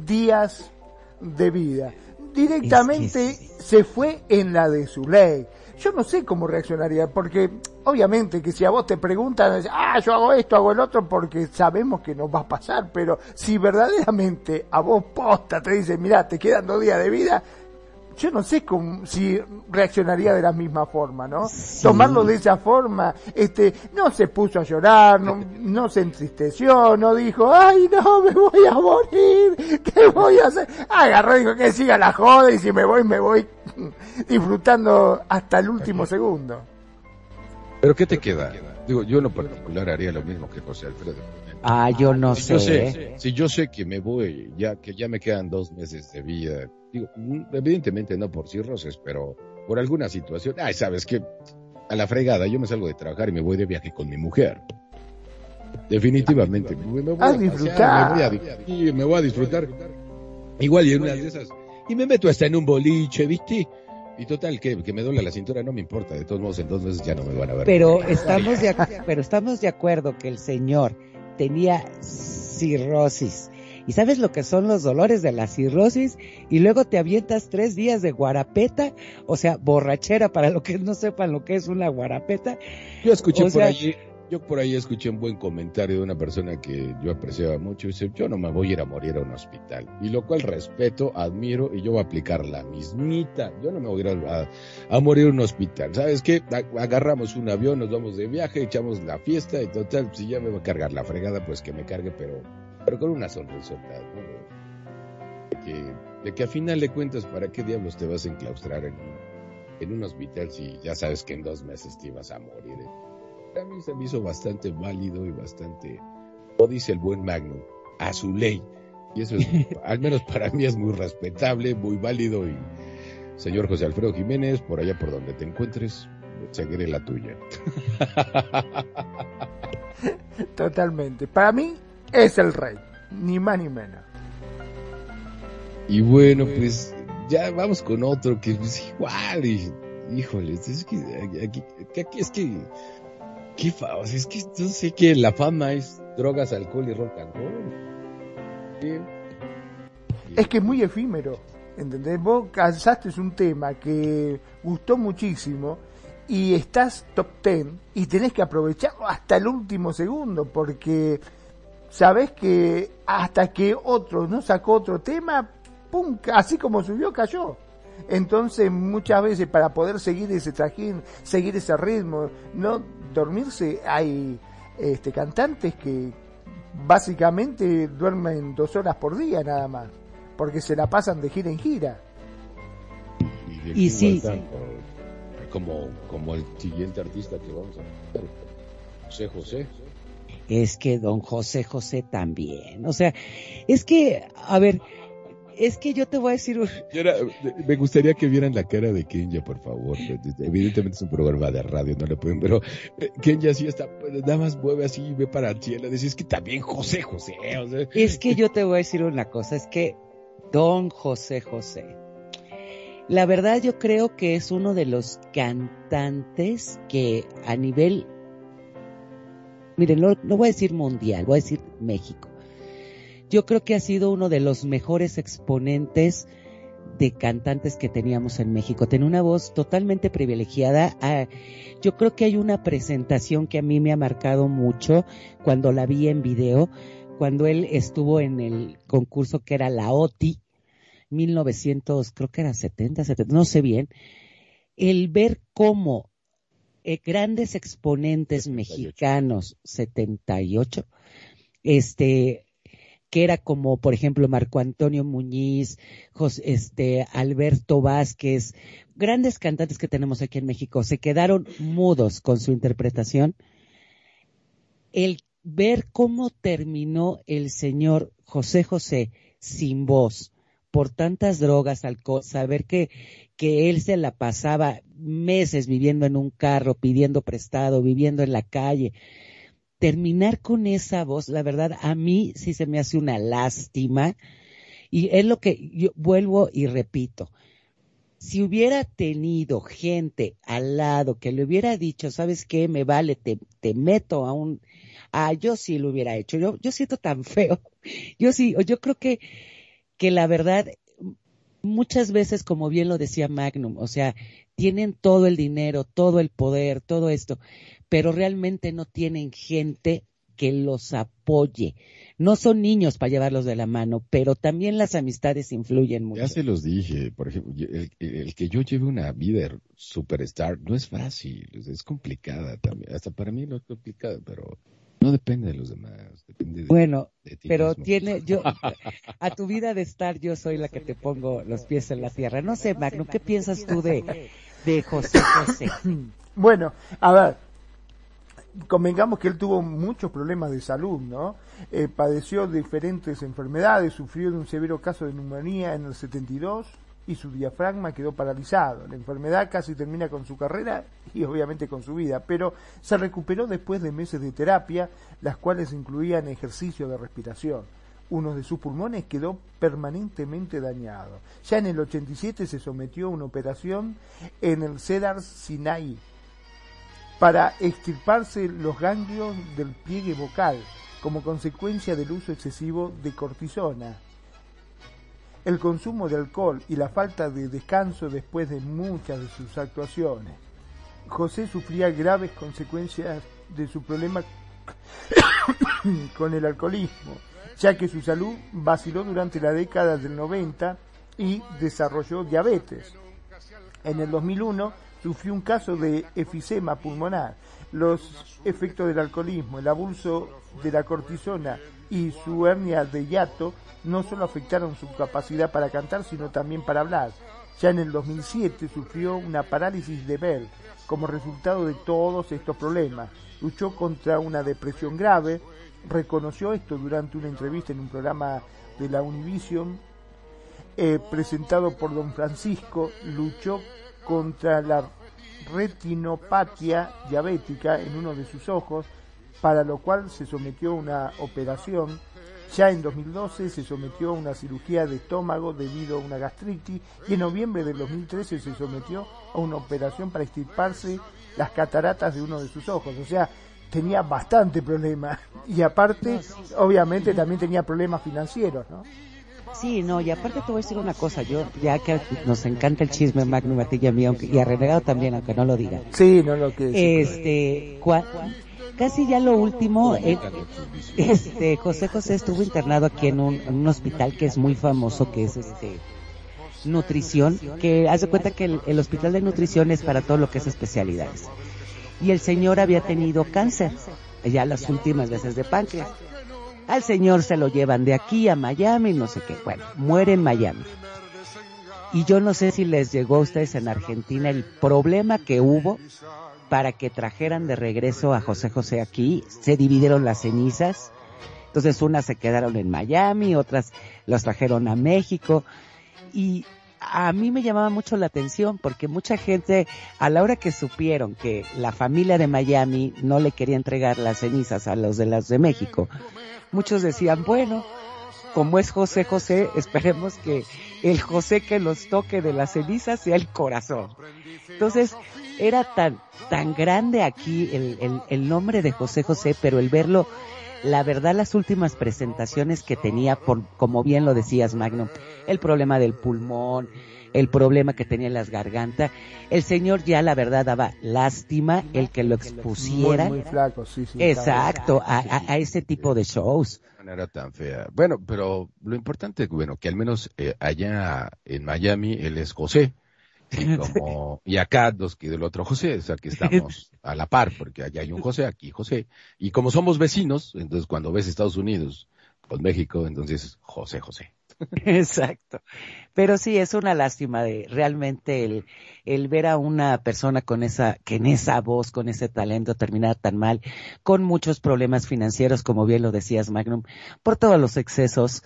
días de vida. Directamente Es se fue en la de su ley. Yo no sé cómo reaccionaría, porque obviamente que si a vos te preguntan, ah, yo hago esto, hago el otro, porque sabemos que nos va a pasar, pero si verdaderamente a vos posta te dicen, mira, te quedan dos días de vida, yo no sé cómo, si reaccionaría de la misma forma, ¿no? Sí. Tomarlo de esa forma, este, no se puso a llorar, no, no se entristeció, no dijo, ay no, me voy a morir, ¿qué voy a hacer? Agarró y dijo que siga la joda y si me voy, me voy disfrutando hasta el último segundo. ¿Pero qué te queda? Digo, yo en lo particular haría lo mismo que José Alfredo. Ah, yo no Si yo sé. sé, si yo sé que me voy, ya que ya me quedan dos meses de vida, digo, mm, evidentemente no por cirrosis, pero por alguna situación, ay, sabes que a la fregada, yo me salgo de trabajar y me voy de viaje con mi mujer. Definitivamente. Me voy A pasear, disfrutar. Me voy a, di- sí, me voy a disfrutar. Igual y en una de esas. Y me meto hasta en un boliche, ¿viste? Y total, que, que me duele la cintura, no me importa. De todos modos, en dos meses ya no me van a ver. Pero estamos de, ac- pero estamos de acuerdo que el señor tenía cirrosis. ¿Y sabes lo que son los dolores de la cirrosis? Y luego te avientas tres días de guarapeta, o sea, borrachera, para los que no sepan lo que es una guarapeta. Yo escuché O por sea, allí Yo por ahí escuché un buen comentario de una persona que yo apreciaba mucho. Dice, yo no me voy a ir a morir a un hospital. Y lo cual respeto, admiro y yo voy a aplicar la mismita. Yo no me voy a ir a, morir a un hospital. ¿Sabes qué? Agarramos un avión, nos vamos de viaje, echamos la fiesta y total, si ya me va a cargar la fregada, pues que me cargue, pero, pero con una sonrisota. De que, de que a final de cuentas, ¿para qué diablos te vas a enclaustrar en, en un hospital si ya sabes que en dos meses te ibas a morir? eh? A mí se me hizo bastante válido y bastante, como dice el buen Magnum, a su ley. Y eso es, al menos para mí es muy respetable, muy válido y señor José Alfredo Jiménez, por allá por donde te encuentres, seguiré la tuya. Totalmente. Para mí es el rey, ni más ni menos. Y bueno, pues ya vamos con otro que es igual y, híjole, es que aquí, que aquí es que, qué o es que no sé que la fama es drogas, alcohol y rock and roll. Es que es muy efímero, ¿entendés? Vos calzaste un tema que gustó muchísimo y estás top ten y tenés que aprovecharlo hasta el último segundo porque sabés que hasta que otro no sacó otro tema, pum, así como subió, cayó. Entonces muchas veces para poder seguir ese trajín, seguir ese ritmo, no dormirse, hay este, cantantes que básicamente duermen dos horas por día nada más, porque se la pasan de gira en gira. Y aquí sí. o- Como, como el siguiente artista que vamos a ver, José José. Es que don José José también. O sea, es que, a ver, es que yo te voy a decir, era- me gustaría que vieran la cara de Kenya, por favor. Evidentemente es un programa de radio, no le pueden, pero eh, Kenya sí está, nada más mueve así y ve para el cielo. Decís que también José José. O sea, es que yo te voy a decir una cosa, es que don José José, la verdad yo creo que es uno de los cantantes que a nivel, miren, no, no voy a decir mundial, voy a decir México. Yo creo que ha sido uno de los mejores exponentes de cantantes que teníamos en México. Tiene una voz totalmente privilegiada. Ah, yo creo que hay una presentación que a mí me ha marcado mucho cuando la vi en video, cuando él estuvo en el concurso que era la OTI, 1900, creo que era 70, 70, no sé bien. El ver cómo eh, grandes exponentes 78. mexicanos, 78, este, que era como, por ejemplo, Marco Antonio Muñiz, Jos- este, Alberto Vázquez, grandes cantantes que tenemos aquí en México, se quedaron mudos con su interpretación. El ver cómo terminó el señor José José sin voz, por tantas drogas, alcohol, saber que, que él se la pasaba meses viviendo en un carro, pidiendo prestado, viviendo en la calle, terminar con esa voz, la verdad, a mí sí se me hace una lástima. Y es lo que yo vuelvo y repito. Si hubiera tenido gente al lado que le hubiera dicho, ¿sabes qué? Me vale, te, meto a un... Ah, yo sí lo hubiera hecho. Yo, yo siento tan feo. Yo sí, yo creo que, que la verdad, muchas veces, como bien lo decía Magnum, o sea, tienen todo el dinero, todo el poder, todo esto, pero realmente no tienen gente que los apoye. No son niños para llevarlos de la mano, pero también las amistades influyen mucho. Ya se los dije, por ejemplo, el, el que yo lleve una vida superstar no es fácil, es, complicada también. Hasta para mí no es complicada, pero no depende de los demás, depende de, Bueno, de ti pero mismo. tiene, yo, a tu vida de estar, yo soy la que te pongo los pies en la tierra. No sé, Magnum, ¿qué piensas tú de, de José José? Bueno, a ver, convengamos que él tuvo muchos problemas de salud, ¿no? Eh, padeció diferentes enfermedades, sufrió de un severo caso de neumonía en el 72 y su diafragma quedó paralizado. La enfermedad casi termina con su carrera y obviamente con su vida, pero se recuperó después de meses de terapia, las cuales incluían ejercicio de respiración. Uno de sus pulmones quedó permanentemente dañado. Ya en el 87 se sometió a una operación en el Cedar Sinai, para extirparse los ganglios del pliegue vocal como consecuencia del uso excesivo de cortisona. El consumo de alcohol y la falta de descanso después de muchas de sus actuaciones. José sufría graves consecuencias de su problema con el alcoholismo, ya que su salud vaciló durante la década del 90 y desarrolló diabetes. En el 2001 sufrió un caso de efisema pulmonar. Los efectos del alcoholismo, el abuso de la cortisona y su hernia de hiato no solo afectaron su capacidad para cantar, sino también para hablar. Ya en el 2007 sufrió una parálisis de Bell como resultado de todos estos problemas. Luchó contra una depresión grave, reconoció esto durante una entrevista en un programa de la Univision eh, presentado por don Francisco, luchó contra la retinopatia diabética en uno de sus ojos, para lo cual se sometió a una operación. Ya en 2012 se sometió a una cirugía de estómago debido a una gastritis y en noviembre del 2013 se sometió a una operación para extirparse las cataratas de uno de sus ojos. O sea, tenía bastante problema y aparte, obviamente, también tenía problemas financieros, ¿no? Sí, no, y aparte te voy a decir una cosa, yo, ya que nos encanta el chisme Magnum a ti y a mí, aunque, y a Renegado también, aunque no lo diga. Sí, no lo que Este, cua- casi ya lo último, eh, este, José José estuvo internado aquí en un, en un hospital que es muy famoso, que es este, nutrición, que hace cuenta que el, el hospital de nutrición es para todo lo que es especialidades. Y el señor había tenido cáncer, ya las últimas veces de páncreas. Al señor se lo llevan de aquí a Miami, no sé qué. Bueno, muere en Miami. Y yo no sé si les llegó a ustedes en Argentina el problema que hubo para que trajeran de regreso a José José aquí. Se dividieron las cenizas. Entonces unas se quedaron en Miami, otras las trajeron a México. Y a mí me llamaba mucho la atención porque mucha gente, a la hora que supieron que la familia de Miami no le quería entregar las cenizas a los de las de México, muchos decían, bueno, como es José José, esperemos que el José que los toque de las cenizas sea el corazón. Entonces, era tan, tan grande aquí el, el, el nombre de José José, pero el verlo, la verdad, las últimas presentaciones que tenía, por, como bien lo decías, Magno, el problema del pulmón, el problema que tenía en las gargantas, el señor ya la verdad daba lástima el que lo expusiera. muy flaco, sí, sí. Exacto, a, a, a ese tipo de shows. manera tan fea. Bueno, pero lo importante, bueno, que al menos eh, allá en Miami él es José. Y, como, y acá los que del otro José, o sea que estamos a la par, porque allá hay un José, aquí José. Y como somos vecinos, entonces cuando ves Estados Unidos con México, entonces José José. Exacto. Pero sí, es una lástima de realmente el, el ver a una persona con esa, que en esa voz, con ese talento terminar tan mal, con muchos problemas financieros, como bien lo decías, Magnum, por todos los excesos.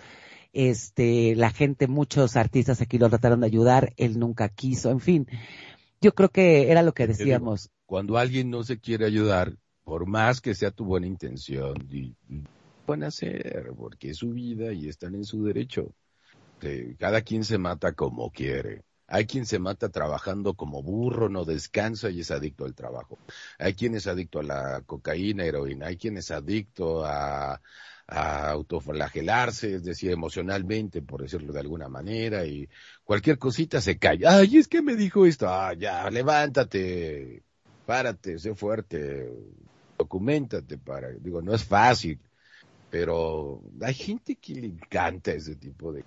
Este, la gente, muchos artistas aquí lo trataron de ayudar, él nunca quiso, en fin. Yo creo que era lo que decíamos. Cuando alguien no se quiere ayudar, por más que sea tu buena intención, y, y pueden hacer, porque es su vida y están en su derecho. Te- cada quien se mata como quiere. Hay quien se mata trabajando como burro, no descansa y es adicto al trabajo. Hay quien es adicto a la cocaína, heroína. Hay quien es adicto a, a autoflagelarse, es decir, emocionalmente, por decirlo de alguna manera, y cualquier cosita se calla. Ay, es que me dijo esto. Ah, ya, levántate, párate, sé fuerte, documentate para, digo, no es fácil, pero hay gente que le encanta ese tipo de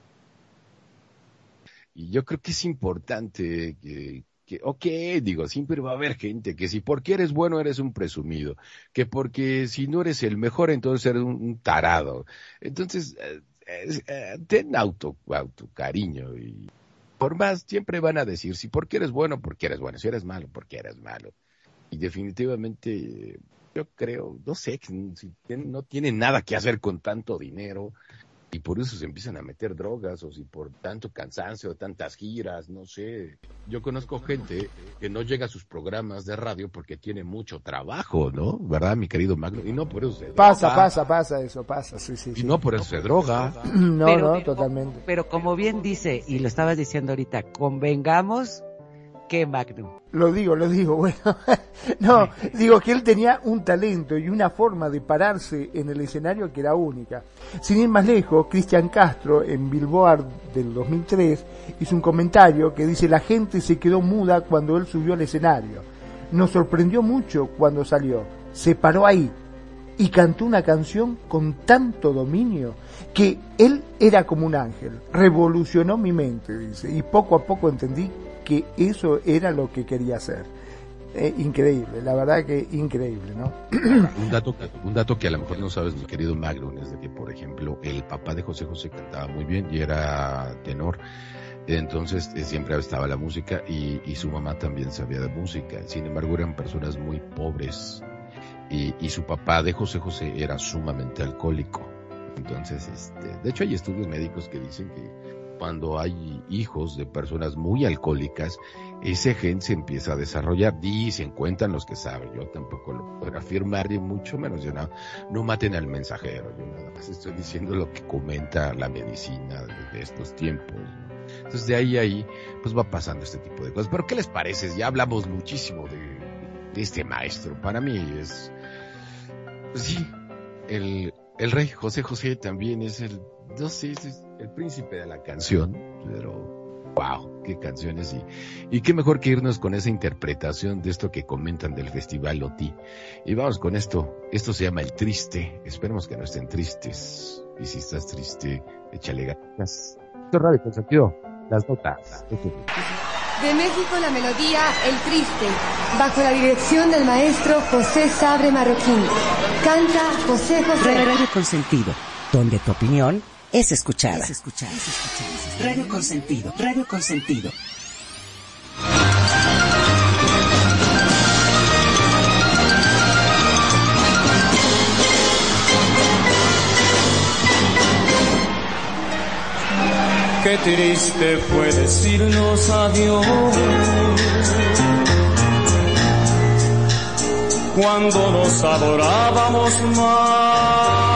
y yo creo que es importante que, que, ok, digo, siempre va a haber gente que si porque eres bueno eres un presumido, que porque si no eres el mejor entonces eres un, tarado. Entonces, eh, eh, ten auto, auto cariño y por más siempre van a decir si porque eres bueno, porque eres bueno, si eres malo, porque eres malo. Y definitivamente yo creo, no sé, si no tienen nada que hacer con tanto dinero y por eso se empiezan a meter drogas o si por tanto cansancio, tantas giras, no sé. Yo conozco gente que no llega a sus programas de radio porque tiene mucho trabajo, ¿no? ¿Verdad, mi querido Magno? Y no por eso se Pasa, droga. pasa, pasa eso, pasa, sí, sí. Y sí. no por eso se droga. No, Pero- no, totalmente. Pero como bien dice, y lo estabas diciendo ahorita, convengamos que Magnum. Lo digo, lo digo, bueno. no, digo que él tenía un talento y una forma de pararse en el escenario que era única. Sin ir más lejos, Cristian Castro en Billboard del 2003 hizo un comentario que dice la gente se quedó muda cuando él subió al escenario. Nos sorprendió mucho cuando salió. se paró ahí y cantó una canción con tanto dominio que él era como un ángel, revolucionó mi mente, dice, y poco a poco entendí que eso era lo que quería hacer. Eh, increíble, la verdad que increíble, ¿no? Un dato, un dato que a lo mejor no sabes, mi querido Magnum, es de que, por ejemplo, el papá de José José cantaba muy bien y era tenor. Entonces eh, siempre estaba la música y, y su mamá también sabía de música. Sin embargo, eran personas muy pobres y, y su papá de José José era sumamente alcohólico. Entonces, este, de hecho hay estudios médicos que dicen que cuando hay hijos de personas muy alcohólicas, ese gen se empieza a desarrollar. Dicen, cuentan los que saben. Yo tampoco lo puedo afirmar y mucho menos yo no, no maten al mensajero. Yo nada más estoy diciendo lo que comenta la medicina de, de estos tiempos. Entonces de ahí a ahí, pues va pasando este tipo de cosas. Pero ¿qué les parece? Ya hablamos muchísimo de, de este maestro. Para mí es, pues sí, el, el rey José José también es el, no sé, es el príncipe de la canción, pero wow, qué canciones y, y qué mejor que irnos con esa interpretación de esto que comentan del Festival Oti. Y vamos con esto, esto se llama El Triste, esperemos que no estén tristes, y si estás triste, échale ganas. Esto es Radio Consentido, las notas. De México la melodía El Triste, bajo la dirección del maestro José Sabre Marroquín. Canta José José. Radio Consentido, donde tu opinión es escuchada. Radio Consentido, Radio Consentido. Qué triste fue decirnos adiós cuando nos adorábamos más.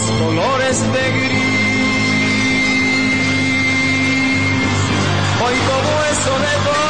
los colores de gris. Hoy todo es soledad,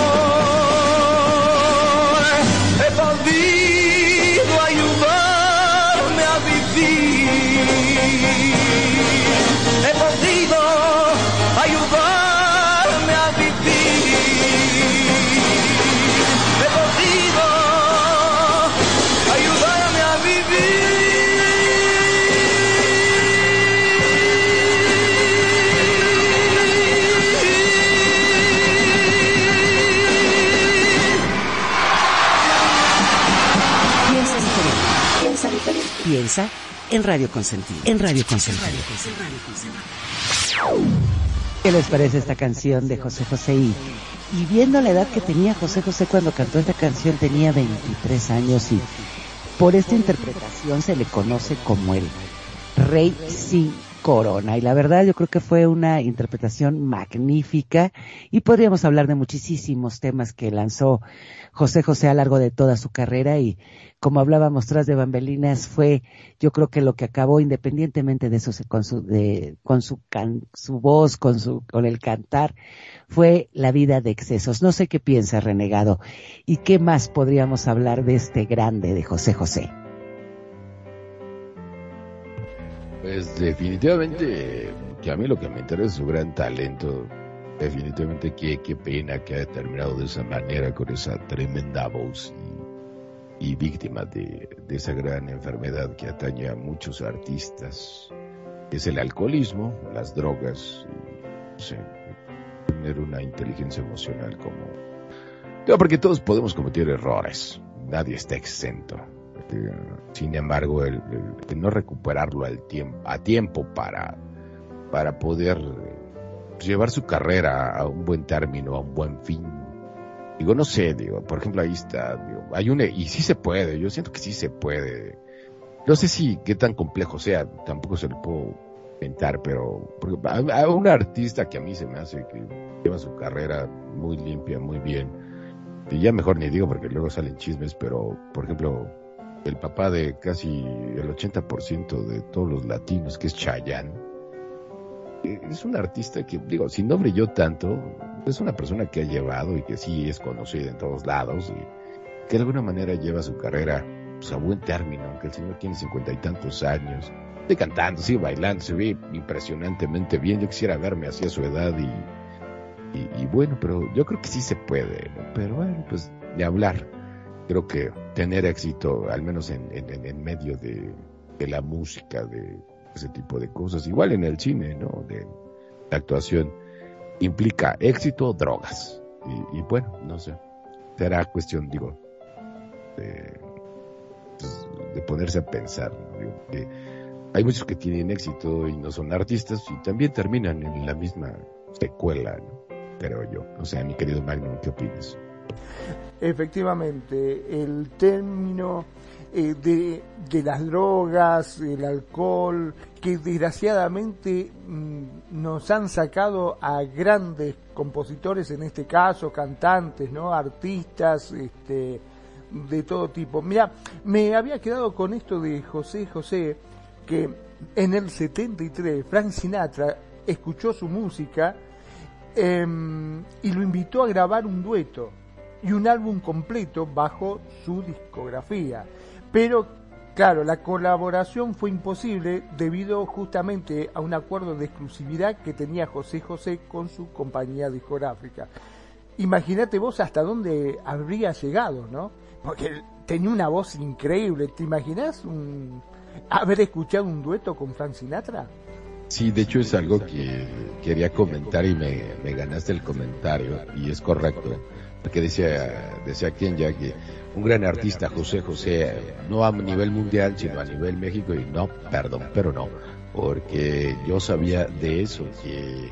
en Radio Consentido. En Radio Consentido. ¿Qué les parece esta canción de José José? Y, y viendo la edad que tenía José José cuando cantó esta canción, tenía 23 años y por esta interpretación se le conoce como el Rey sin Corona. Y la verdad yo creo que fue una interpretación magnífica. Y podríamos hablar de muchísimos temas que lanzó José José a lo largo de toda su carrera. Y como hablábamos tras de bambelinas fue yo creo que lo que acabó independientemente de eso con su de con su su voz con su con el cantar fue la vida de excesos. No sé qué piensa renegado. Y qué más podríamos hablar de este grande de José José Pues definitivamente que a mí lo que me interesa es su gran talento. Definitivamente qué, qué pena que haya terminado de esa manera con esa tremenda voz y, víctima de, de esa gran enfermedad que atañe a muchos artistas. Es el alcoholismo, las drogas, y, no sé, tener una inteligencia emocional como... Digo, porque todos podemos cometer errores, nadie está exento. Eh, Sin embargo, el, no recuperarlo al tiempo, a tiempo para, para poder eh, llevar su carrera a un buen término, a un buen fin. Digo, no sé, digo, por ejemplo, ahí está, digo, hay una, y sí se puede, yo siento que sí se puede. No sé si qué tan complejo sea, tampoco se lo puedo inventar, pero porque a, a un artista que a mí se me hace que lleva su carrera muy limpia, muy bien, y ya mejor ni digo porque luego salen chismes, pero por ejemplo, el papá de casi el 80% de todos los latinos, que es Chayanne, eh, es un artista que, digo, si no brilló tanto, es una persona que ha llevado y que sí es conocida en todos lados y que de alguna manera lleva su carrera pues, a buen término, aunque el señor tiene cincuenta y tantos años. Sigue cantando, sigue bailando, se ve impresionantemente bien. Yo quisiera verme así a su edad y, bueno, pero yo creo que sí se puede. Pero bueno, pues de hablar. Creo que tener éxito, al menos en, en, en- medio de, de la música, de ese tipo de cosas, igual en el cine, ¿no? De la actuación, implica éxito o drogas. Y, y bueno, no sé. Será cuestión, digo, de, pues, ponerse a pensar. ¿no? Hay muchos que tienen éxito y no son artistas y también terminan en la misma secuela, ¿no? Creo yo. O sea, mi querido Magnum, ¿qué opinas? Efectivamente, el término eh, de, las drogas, el alcohol, que desgraciadamente mm, nos han sacado a grandes compositores, en este caso, cantantes, ¿no? artistas, este, de todo tipo. Mira, me había quedado con esto de José José, que en el 73 Frank Sinatra escuchó su música em, y lo invitó a grabar un dueto y un álbum completo bajo su discografía. Pero, claro, la colaboración fue imposible debido justamente a un acuerdo de exclusividad que tenía José José con su compañía discográfica. Imagínate vos hasta dónde habría llegado, ¿no? Porque tenía una voz increíble. ¿Te imaginas un... haber escuchado un dueto con Frank Sinatra? Sí, de hecho es algo que quería comentar y me, me ganaste el comentario y es correcto. Porque decía, decía quien ya que un gran artista, José José, no a nivel mundial, sino a nivel México, y no, perdón, pero no, porque yo sabía de eso, que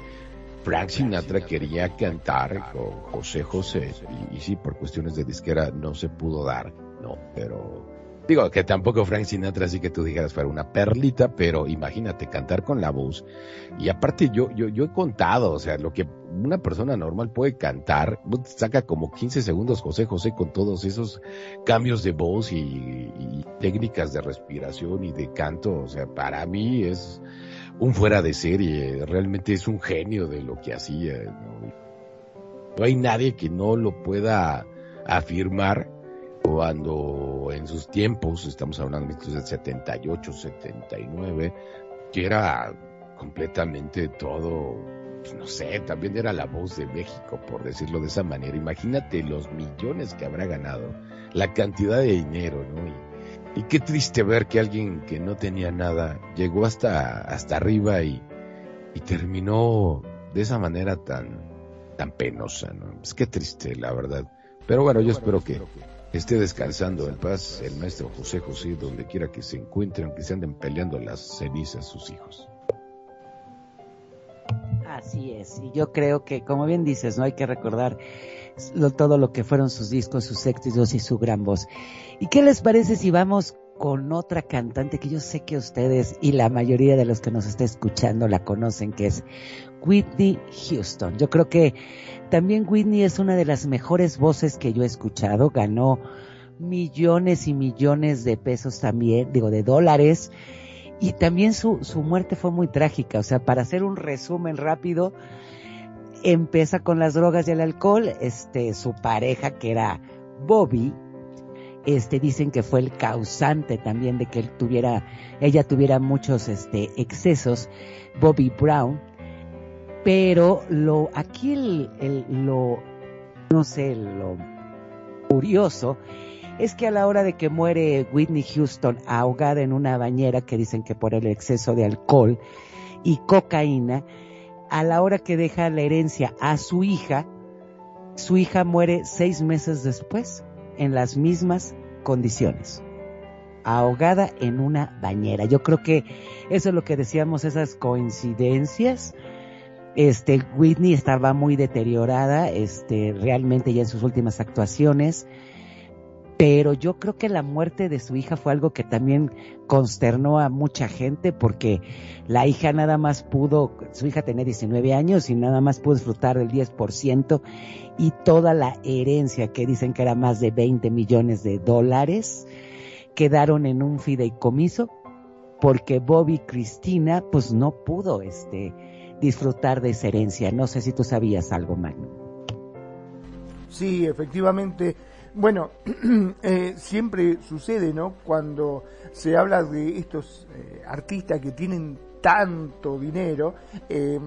Frank Sinatra quería cantar con José José y, y sí, por cuestiones de disquera no se pudo dar, no, pero digo que tampoco Frank Sinatra así que tú dijeras fuera una perlita, pero imagínate cantar con la voz y aparte yo yo yo he contado, o sea, lo que una persona normal puede cantar, saca como 15 segundos José José con todos esos cambios de voz y, y técnicas de respiración y de canto, o sea, para mí es un fuera de serie, realmente es un genio de lo que hacía. ¿no? No hay nadie que no lo pueda afirmar cuando en sus tiempos, estamos hablando de 78, 79, que era completamente todo, pues, no sé, también era la voz de México, por decirlo de esa manera. Imagínate los millones que habrá ganado, la cantidad de dinero, ¿no? Y, y qué triste ver que alguien que no tenía nada llegó hasta, hasta arriba y, terminó de esa manera tan, tan penosa, ¿no? Es que triste, la verdad. Pero bueno, yo espero que esté descansando en paz el maestro José José, donde quiera que se encuentren, que se anden peleando las cenizas sus hijos. Así es, y yo creo que, como bien dices, no hay que recordar lo- todo lo que fueron sus discos, sus éxitos y su gran voz. ¿Y qué les parece si vamos con otra cantante que yo sé que ustedes y la mayoría de los que nos está escuchando la conocen, que es Whitney Houston? Yo creo que también Whitney es una de las mejores voces que yo he escuchado, ganó millones y millones de pesos también, digo, de dólares. Y también su, su muerte fue muy trágica. O sea, para hacer un resumen rápido, empieza con las drogas y el alcohol. Este, su pareja, que era Bobby, este, dicen que fue el causante también de que él tuviera, ella tuviera muchos, este, excesos. Bobby Brown. Pero lo, aquí el, el- lo, no sé, lo curioso es que a la hora de que muere Whitney Houston ahogada en una bañera, que dicen que por el exceso de alcohol y cocaína, a la hora que deja la herencia a su hija, su hija muere seis meses después, en las mismas condiciones, ahogada en una bañera. Yo creo que eso es lo que decíamos, esas coincidencias. Este, Whitney estaba muy deteriorada, este, realmente ya en sus últimas actuaciones pero yo creo que la muerte de su hija fue algo que también consternó a mucha gente porque la hija nada más pudo, su hija tenía 19 años y nada más pudo disfrutar del 10% y toda la herencia que dicen que era más de 20 millones de dólares quedaron en un fideicomiso porque Bobby Cristina pues no pudo este disfrutar de esa herencia. No sé si tú sabías algo, Magno. Sí, efectivamente. Bueno, eh, siempre sucede, ¿no? Cuando se habla de estos eh, artistas que tienen tanto dinero, eh,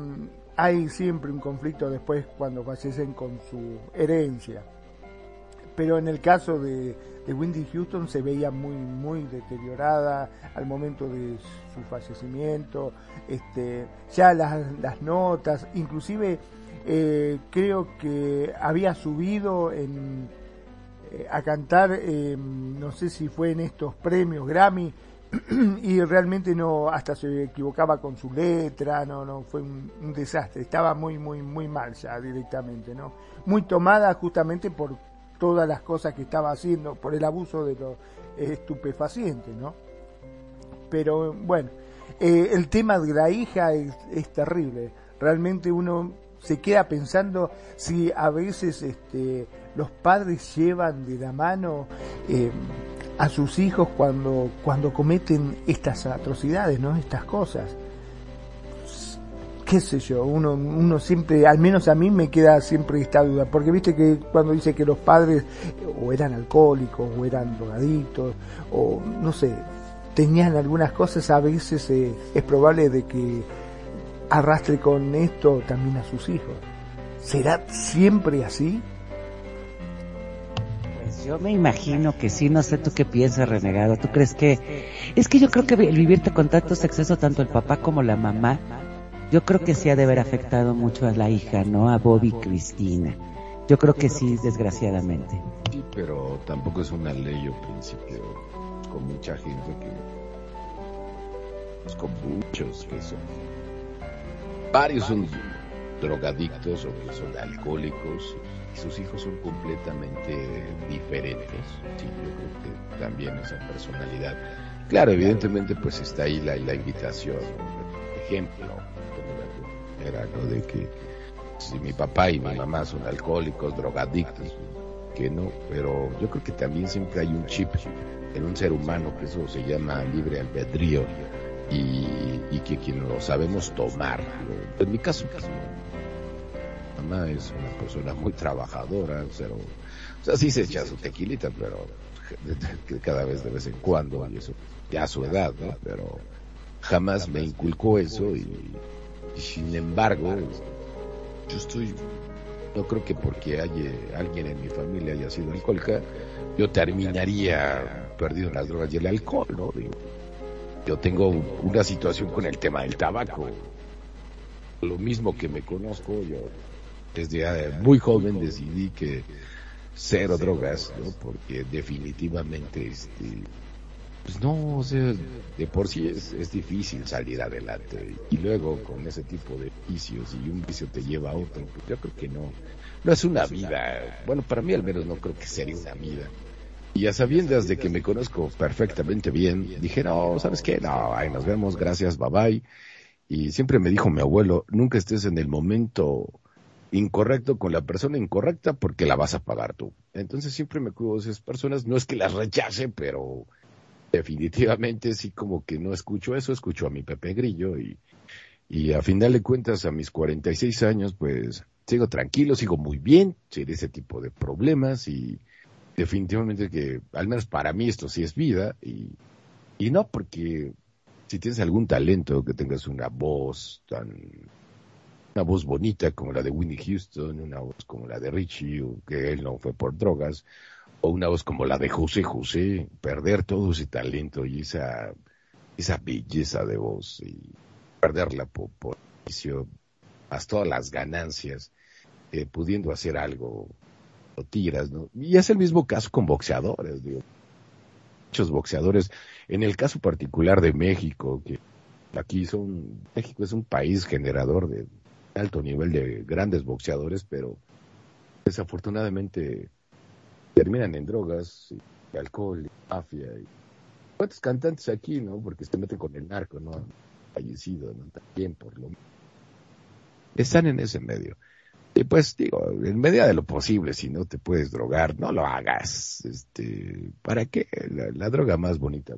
hay siempre un conflicto después cuando fallecen con su herencia. Pero en el caso de, de Wendy Houston se veía muy, muy deteriorada al momento de su fallecimiento. Este, ya las, las notas, inclusive eh, creo que había subido en, eh, a cantar, eh, no sé si fue en estos premios Grammy, y realmente no, hasta se equivocaba con su letra, no, no, fue un, un desastre, estaba muy, muy, muy mal ya directamente, ¿no? Muy tomada justamente por todas las cosas que estaba haciendo, por el abuso de los estupefacientes, ¿no? Pero bueno, eh, el tema de la hija es, es terrible, realmente uno se queda pensando si a veces este, los padres llevan de la mano eh, a sus hijos cuando, cuando cometen estas atrocidades, ¿no? Estas cosas. Qué sé yo, uno, siempre, al menos a mí me queda siempre esta duda, porque viste que cuando dice que los padres o eran alcohólicos o eran drogadictos o no sé, tenían algunas cosas, a veces eh, es probable de que arrastre con esto también a sus hijos. ¿Será siempre así? Yo me imagino que sí, no sé tú qué piensas, renegado. ¿Tú crees que.? Es que yo creo que el vivirte con tantos excesos, tanto el papá como la mamá, yo creo que sí ha de haber afectado mucho a la hija, ¿no? A Bobby Cristina. Yo creo que sí, desgraciadamente. Sí, pero tampoco es una ley o principio con mucha gente que pues, con muchos que son varios son drogadictos o que son alcohólicos y sus hijos son completamente diferentes. Sí, yo creo que también esa personalidad. Claro, evidentemente pues está ahí la, la invitación, ¿no? ejemplo, era, ¿no? De que si mi papá y mi mamá son alcohólicos, drogadictos, que no, pero yo creo que también siempre hay un chip en un ser humano que eso se llama libre albedrío y, y que quien lo sabemos tomar. En mi caso, pues, es una persona muy trabajadora, pero, o sea, sí se echa su tequilita, pero cada vez de vez en cuando, y eso ya a su edad, ¿no? Pero jamás me inculcó eso y, y sin embargo, yo estoy no creo que porque haya, alguien en mi familia haya sido alcohólica, yo terminaría perdido en las drogas y el alcohol, ¿no? Yo tengo una situación con el tema del tabaco. Lo mismo que me conozco, yo desde muy joven decidí que cero drogas, ¿no? Porque definitivamente, este, pues no, o sea, de por sí es, es difícil salir adelante. Y luego con ese tipo de vicios y un vicio te lleva a otro, pues yo creo que no, no es una vida. Bueno, para mí al menos no creo que sería una vida. Y a sabiendas de que me conozco perfectamente bien, dije, no, ¿sabes qué? No, ahí nos vemos, gracias, bye bye. Y siempre me dijo mi abuelo, nunca estés en el momento incorrecto con la persona incorrecta porque la vas a pagar tú. Entonces siempre me cuido de esas personas, no es que las rechace, pero definitivamente sí como que no escucho eso, escucho a mi Pepe Grillo y, y a final de cuentas a mis 46 años pues sigo tranquilo, sigo muy bien, sin ese tipo de problemas y definitivamente que al menos para mí esto sí es vida y, y no porque si tienes algún talento, que tengas una voz tan una voz bonita como la de Winnie Houston, una voz como la de Richie, o que él no fue por drogas, o una voz como la de José José, perder todo ese talento y esa, esa belleza de voz y perderla por, por vicio, más todas las ganancias, eh, pudiendo hacer algo, lo tiras, ¿no? Y es el mismo caso con boxeadores, digo. Muchos boxeadores, en el caso particular de México, que aquí son, México es un país generador de alto nivel de grandes boxeadores, pero desafortunadamente terminan en drogas, y alcohol, y mafia. Y... ¿Cuántos cantantes aquí, no? Porque se meten con el narco, ¿no? Fallecido, ¿no? También por lo Están en ese medio. Y pues digo, en medida de lo posible, si no te puedes drogar, no lo hagas. Este, ¿para qué? La, droga más bonita.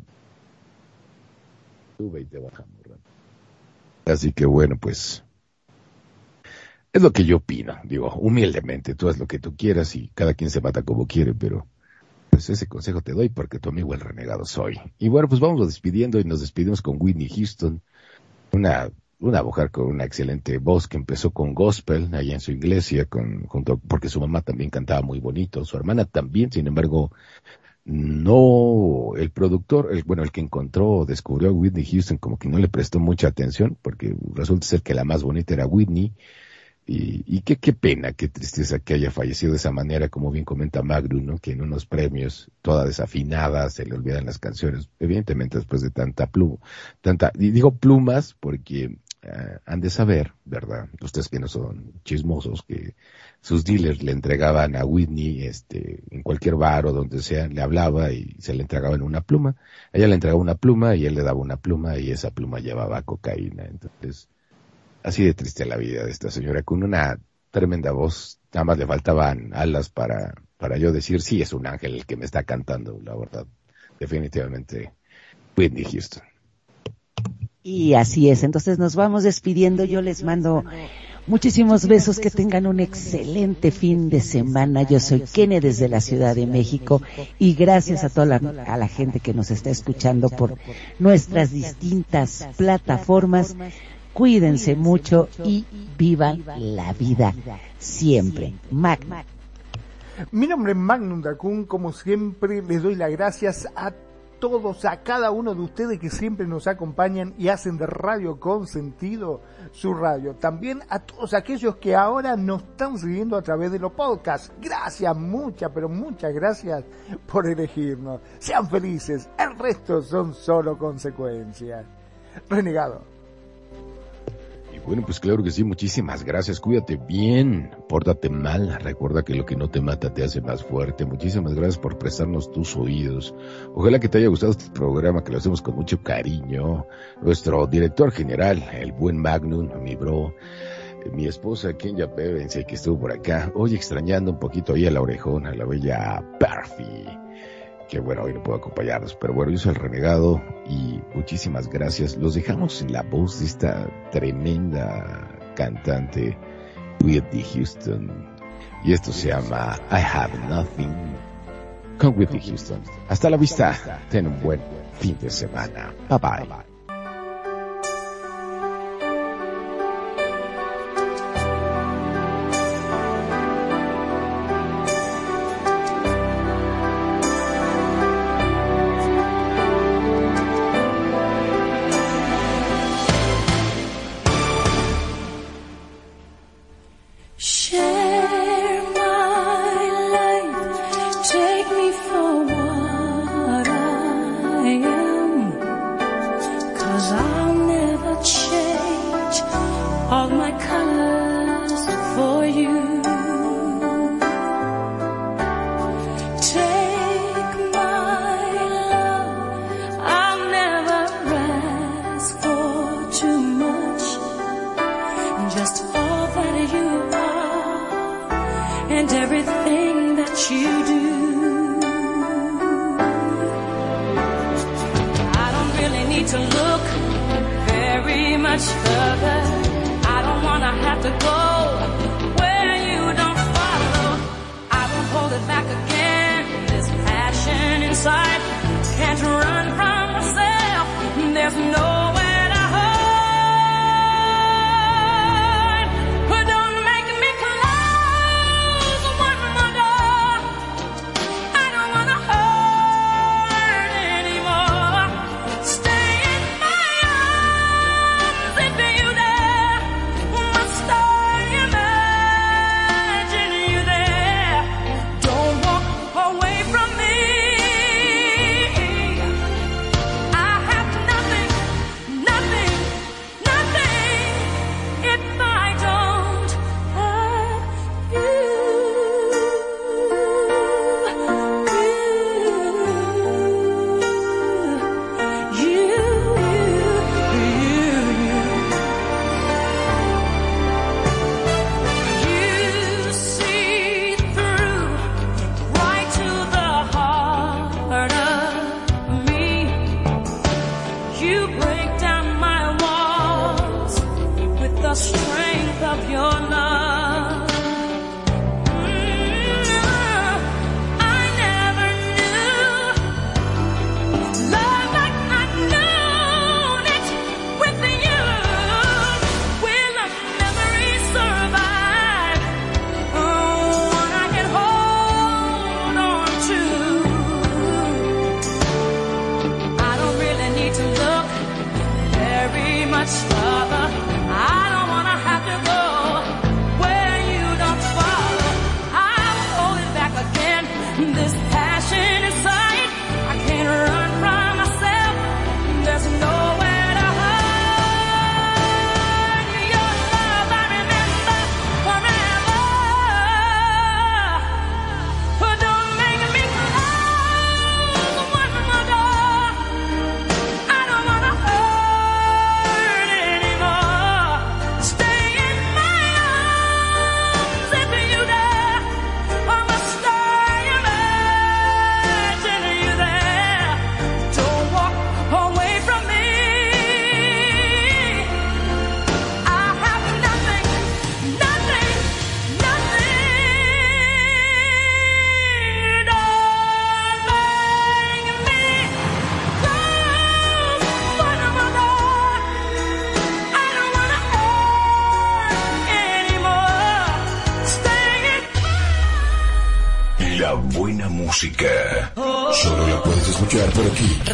Sube y te baja muy rápido. Así que bueno, pues es lo que yo opino, digo, humildemente, tú haz lo que tú quieras y cada quien se mata como quiere, pero pues ese consejo te doy porque tu amigo el renegado soy. Y bueno, pues vamos despidiendo y nos despedimos con Whitney Houston, una, una mujer con una excelente voz que empezó con gospel allá en su iglesia, con, junto, porque su mamá también cantaba muy bonito, su hermana también, sin embargo, no, el productor, el, bueno, el que encontró, descubrió a Whitney Houston como que no le prestó mucha atención, porque resulta ser que la más bonita era Whitney, y, y qué, pena, qué tristeza que haya fallecido de esa manera, como bien comenta Magru, ¿no? Que en unos premios, toda desafinada, se le olvidan las canciones. Evidentemente después de tanta pluma, tanta, y digo plumas porque eh, han de saber, ¿verdad? Ustedes que no son chismosos, que sus dealers le entregaban a Whitney, este, en cualquier bar o donde sea, le hablaba y se le entregaban una pluma. Ella le entregaba una pluma y él le daba una pluma y esa pluma llevaba cocaína. Entonces, así de triste la vida de esta señora, con una tremenda voz, nada más le faltaban alas para, para yo decir, sí, es un ángel el que me está cantando, la verdad. Definitivamente, Whitney Houston. Y así es, entonces nos vamos despidiendo, yo les mando muchísimos besos, que tengan un excelente fin de semana, yo soy Kene desde la Ciudad de México. Y gracias a toda la, a la gente que nos está escuchando por nuestras distintas plataformas, cuídense mucho y vivan la vida siempre. Magna. Mi nombre es Magnum Dacun, como siempre les doy las gracias a todos, a cada uno de ustedes que siempre nos acompañan y hacen de Radio Consentido su radio. También a todos aquellos que ahora nos están siguiendo a través de los podcasts. Gracias, muchas, pero muchas gracias por elegirnos. Sean felices, el resto son solo consecuencias. Renegado. Bueno, pues claro que sí, muchísimas gracias. Cuídate bien, pórtate mal. Recuerda que lo que no te mata te hace más fuerte. Muchísimas gracias por prestarnos tus oídos. Ojalá que te haya gustado este programa, que lo hacemos con mucho cariño. Nuestro director general, el buen Magnum, mi bro, mi esposa Kenya Pevensey, que estuvo por acá, hoy extrañando un poquito ahí a la orejona, a la bella Perfy, que bueno, hoy no puedo acompañarnos, pero bueno, yo soy el renegado y muchísimas gracias. Los dejamos en la voz de esta tremenda cantante Whitney Houston y esto se llama I Have Nothing con Whitney Houston. Hasta la vista, ten un buen fin de semana. Bye bye.